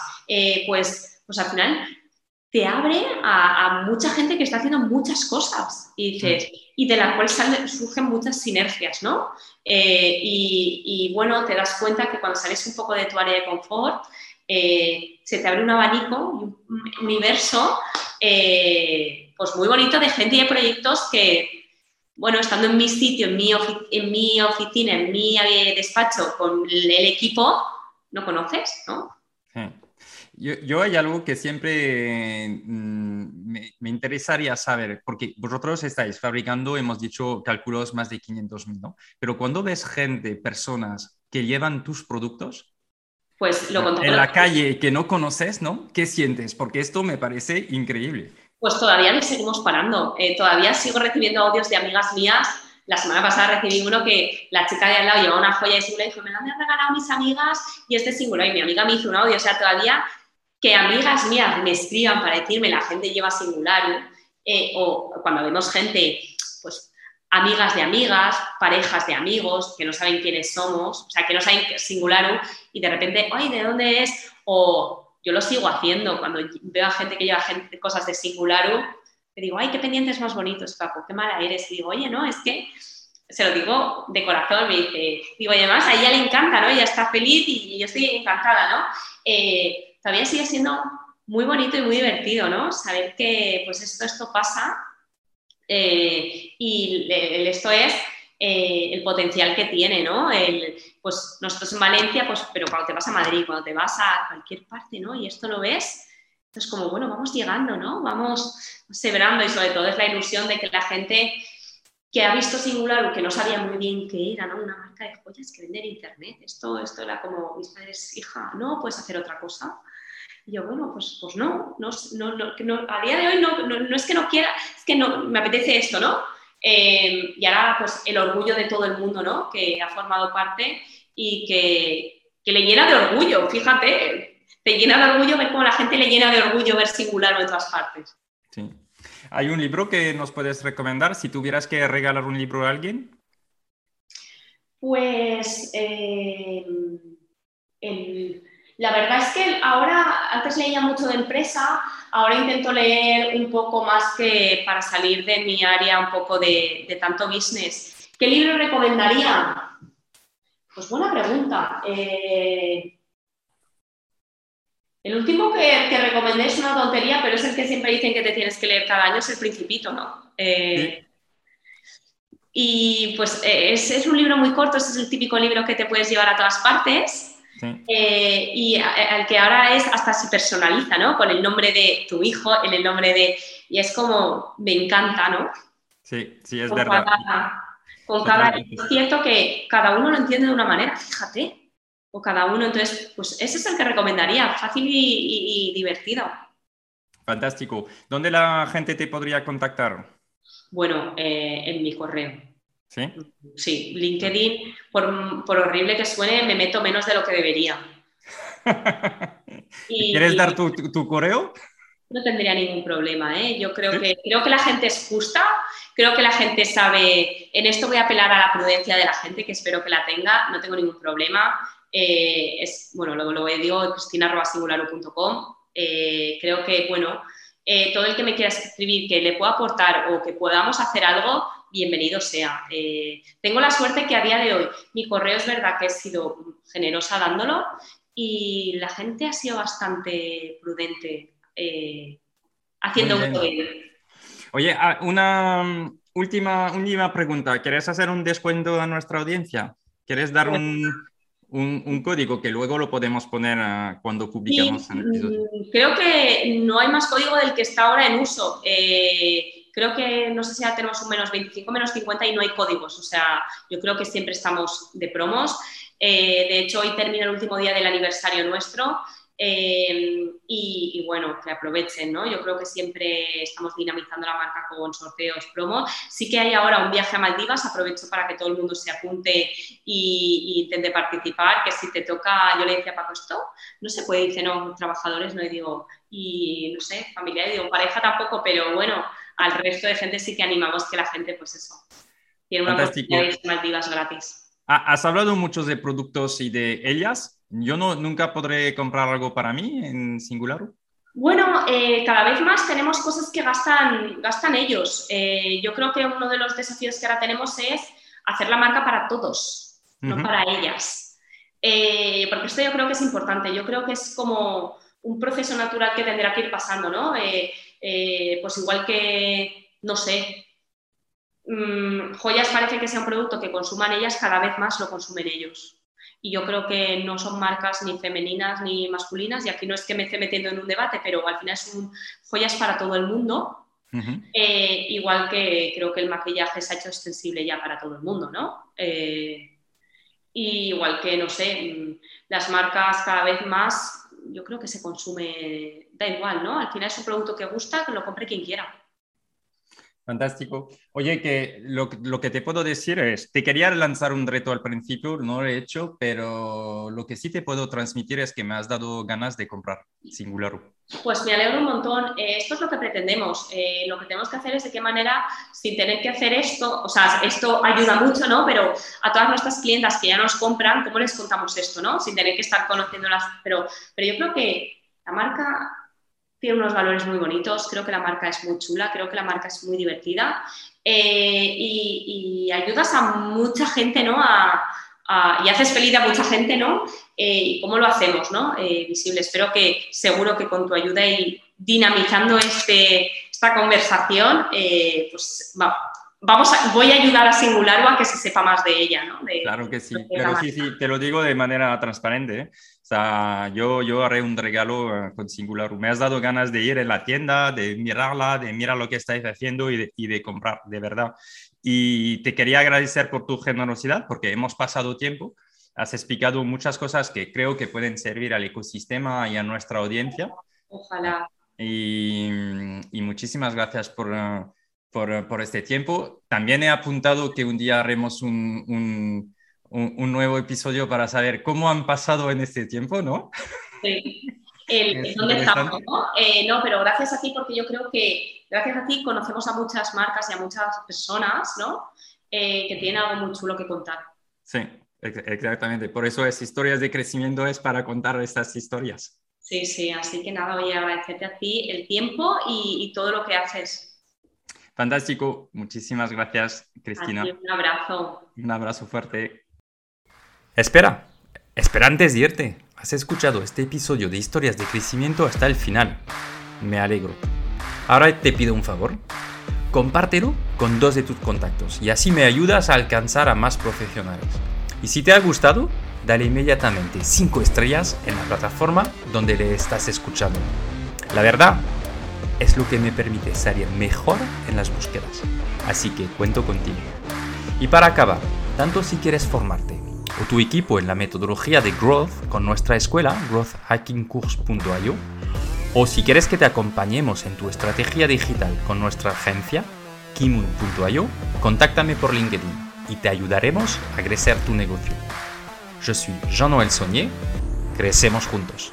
pues, pues al final te abre a, mucha gente que está haciendo muchas cosas y, dices, y de la cual surgen muchas sinergias, ¿no? Eh, y, bueno, te das cuenta que cuando sales un poco de tu área de confort, eh, se te abre un abanico y un universo eh, pues muy bonito de gente y de proyectos que, bueno, estando en mi sitio, en mi, en mi oficina, en mi despacho, con el equipo, no conoces, ¿no? Yo, hay algo que siempre mm, me, interesaría saber, porque vosotros estáis fabricando, hemos dicho, cálculos más de 500 mil, ¿no? Pero cuando ves gente, personas que llevan tus productos, pues lo en la calle que no conoces, ¿no? ¿Qué sientes? Porque esto me parece increíble. Pues todavía le seguimos parando. Eh, todavía sigo recibiendo audios de amigas mías. La semana pasada recibí uno que la chica de al lado llevaba una joya de singular y dijo, me la han regalado mis amigas y este singular. Y mi amiga me hizo un audio. O sea, todavía que amigas mías me escriban para decirme la gente lleva singular eh, o cuando vemos gente, pues amigas de amigas, parejas de amigos que no saben quiénes somos, o sea, que no saben singular y de repente, ay, ¿de dónde es? O yo lo sigo haciendo cuando veo a gente que lleva cosas de singular, te digo, ay, qué pendientes más bonitos, Paco, qué mala eres. Y digo, oye, no, es que se lo digo de corazón, me dice, digo, y además a ella le encanta, ¿no? Ella está feliz y yo estoy encantada, ¿no? Eh, todavía sigue siendo muy bonito y muy divertido, ¿no? Saber que pues esto, esto pasa eh, y esto es eh, el potencial que tiene, ¿no? El, pues nosotros en Valencia, pues, pero cuando te vas a Madrid, cuando te vas a cualquier parte, ¿no? Y esto lo ves, entonces como, bueno, vamos llegando, ¿no? Vamos sebrando y sobre todo es la ilusión de que la gente que ha visto Singular o que no sabía muy bien qué era, ¿no? Una marca de joyas que vende en internet. Esto, esto era como, mis padres, hija, no puedes hacer otra cosa. Y yo, bueno, pues, pues no, no, no, a día de hoy no, no, es que no quiera, es que no, me apetece esto, ¿no? Eh, y ahora, pues el orgullo de todo el mundo, ¿no? Que ha formado parte y que, que le llena de orgullo, fíjate, te llena de orgullo ver cómo la gente le llena de orgullo ver singular en otras partes. Sí. ¿Hay un libro que nos puedes recomendar si tuvieras que regalar un libro a alguien? Pues eh, la verdad es que ahora, antes leía mucho de empresa, ahora intento leer un poco más que para salir de mi área un poco de, tanto business. ¿Qué libro recomendaría? Pues buena pregunta. Eh, el último que, recomendé es una tontería, pero es el que siempre dicen que te tienes que leer cada año, es El Principito, ¿no? Eh, y pues eh, es, un libro muy corto, es el típico libro que te puedes llevar a todas partes. Y al que ahora es hasta se personaliza, ¿no? Con el nombre de tu hijo, en el nombre de... Y es como, me encanta, ¿no? Sí, sí, es verdad con cada, es cierto que cada uno lo entiende de una manera, fíjate, o cada uno, entonces, pues ese es el que recomendaría, fácil y, divertido. Fantástico. ¿Dónde la gente te podría contactar? Bueno, eh, en mi correo. ¿Sí? Sí, LinkedIn, por, horrible que suene, me meto menos de lo que debería. ¿Quieres dar tu, correo? No tendría ningún problema, ¿eh? Yo creo, que, creo que la gente es justa Creo que la gente sabe, en esto voy a apelar a la prudencia de la gente, que espero que la tenga, no tengo ningún problema. Eh, es, bueno, luego lo digo, cristina.singularo.com. Eh, creo que, bueno, eh, todo el que me quiera escribir que le pueda aportar o que podamos hacer algo, bienvenido sea. tengo la suerte que a día de hoy mi correo es verdad que he sido generosa dándolo y la gente ha sido bastante prudente haciendo un Oye, ah, una mm, última, última pregunta. ¿Quieres hacer un descuento a nuestra audiencia? ¿Quieres dar un, un, código que luego lo podemos poner ah, cuando publiquemos el episodio? Mm, creo que no hay más código del que está ahora en uso. Eh, creo que no sé si ya tenemos un menos 25, menos 50 y no hay códigos. O sea, yo creo que siempre estamos de promos. Eh, de hecho, hoy termina el último día del aniversario nuestro. Em, y, bueno, que aprovechen, ¿no? Yo creo que siempre estamos dinamizando la marca con sorteos, promo. Sí que hay ahora un viaje a Maldivas, aprovecho para que todo el mundo se apunte y, intente participar, que si te toca, yo le decía a Paco, esto no se puede, dice, no, trabajadores, no, y digo, y no sé, familia, y digo, pareja tampoco, pero bueno, al resto de gente sí que animamos que la gente, pues eso, tiene una oportunidad de Maldivas gratis. Has hablado mucho de productos y de ellas. ¿Yo no, nunca podré comprar algo para mí en Singular? Bueno, eh, cada vez más tenemos cosas que gastan, gastan ellos. Eh, yo creo que uno de los desafíos que ahora tenemos es hacer la marca para todos, no para ellas. Eh, porque esto yo creo que es importante. Yo creo que es como un proceso natural que tendrá que ir pasando, ¿no? Pues igual que, no sé, mm, joyas parece que sea un producto que consuman ellas, cada vez más lo consumen ellos y yo creo que no son marcas ni femeninas ni masculinas y aquí no es que me esté metiendo en un debate, pero al final son joyas para todo el mundo. Eh, igual que creo que el maquillaje se ha hecho extensible ya para todo el mundo, ¿no? Eh, igual que, no sé, mm, las marcas cada vez más, yo creo que se consume, da igual, ¿no? Al final es un producto que gusta, que lo compre quien quiera. Fantástico. Oye, que lo, que te puedo decir es, te quería lanzar un reto al principio, no lo he hecho, pero lo que sí te puedo transmitir es que me has dado ganas de comprar Singular. Pues me alegro un montón. Eh, esto es lo que pretendemos. Eh, lo que tenemos que hacer es de qué manera, sin tener que hacer esto, o sea, esto ayuda mucho, ¿no? Pero a todas nuestras clientas que ya nos compran, ¿cómo les contamos esto, ¿no? Sin tener que estar conociéndolas. Pero, pero yo creo que la marca tiene unos valores muy bonitos, creo que la marca es muy chula, creo que la marca es muy divertida eh, y, ayudas a mucha gente, ¿no? y haces feliz a mucha gente, ¿no? Eh, ¿Y cómo lo hacemos, ¿no? Eh, visible. Espero que seguro que con tu ayuda y dinamizando este, esta conversación, pues va, vamos a, voy a ayudar a Singular a que se sepa más de ella, ¿no? claro que sí, pero sí, sí, te lo digo de manera transparente. ¿eh? O sea, yo, yo haré un regalo eh, con Singular. Me has dado ganas de ir en la tienda, de mirarla, de mirar lo que estáis haciendo y de, y de comprar, de verdad. Y te quería agradecer por tu generosidad porque hemos pasado tiempo. Has explicado muchas cosas que creo que pueden servir al ecosistema y a nuestra audiencia. Ojalá. Y, y muchísimas gracias por, eh, por, por, este tiempo. También he apuntado que un día haremos un, un, un, nuevo episodio para saber cómo han pasado en este tiempo, ¿no? Sí. El, ¿Dónde estamos? ¿no? Eh, no, pero gracias a ti porque yo creo que gracias a ti conocemos a muchas marcas y a muchas personas, ¿no? Eh, que tienen algo muy chulo que contar. Sí, exactamente. Por eso es Historias de Crecimiento, es para contar estas historias. Sí, sí, así que nada, voy a agradecerte a ti el tiempo y, y todo lo que haces. Fantástico. Muchísimas gracias, Cristina. un abrazo. Un abrazo fuerte. Espera, espera antes de irte. Has escuchado este episodio de historias de crecimiento hasta el final. Me alegro. Ahora te pido un favor. Compártelo con dos de tus contactos y así me ayudas a alcanzar a más profesionales. Y si te ha gustado, dale inmediatamente 5 estrellas en la plataforma donde le estás escuchando. La verdad es lo que me permite salir mejor en las búsquedas. Así que cuento contigo. Y para acabar, tanto si quieres formarte o tu equipo en la metodología de Growth con nuestra escuela, growthhackingcourse.io, o si quieres que te acompañemos en tu estrategia digital con nuestra agencia, kimun.io, contáctame por LinkedIn y te ayudaremos a crecer tu negocio. Yo soy Jean-Noël Saunier, crecemos juntos.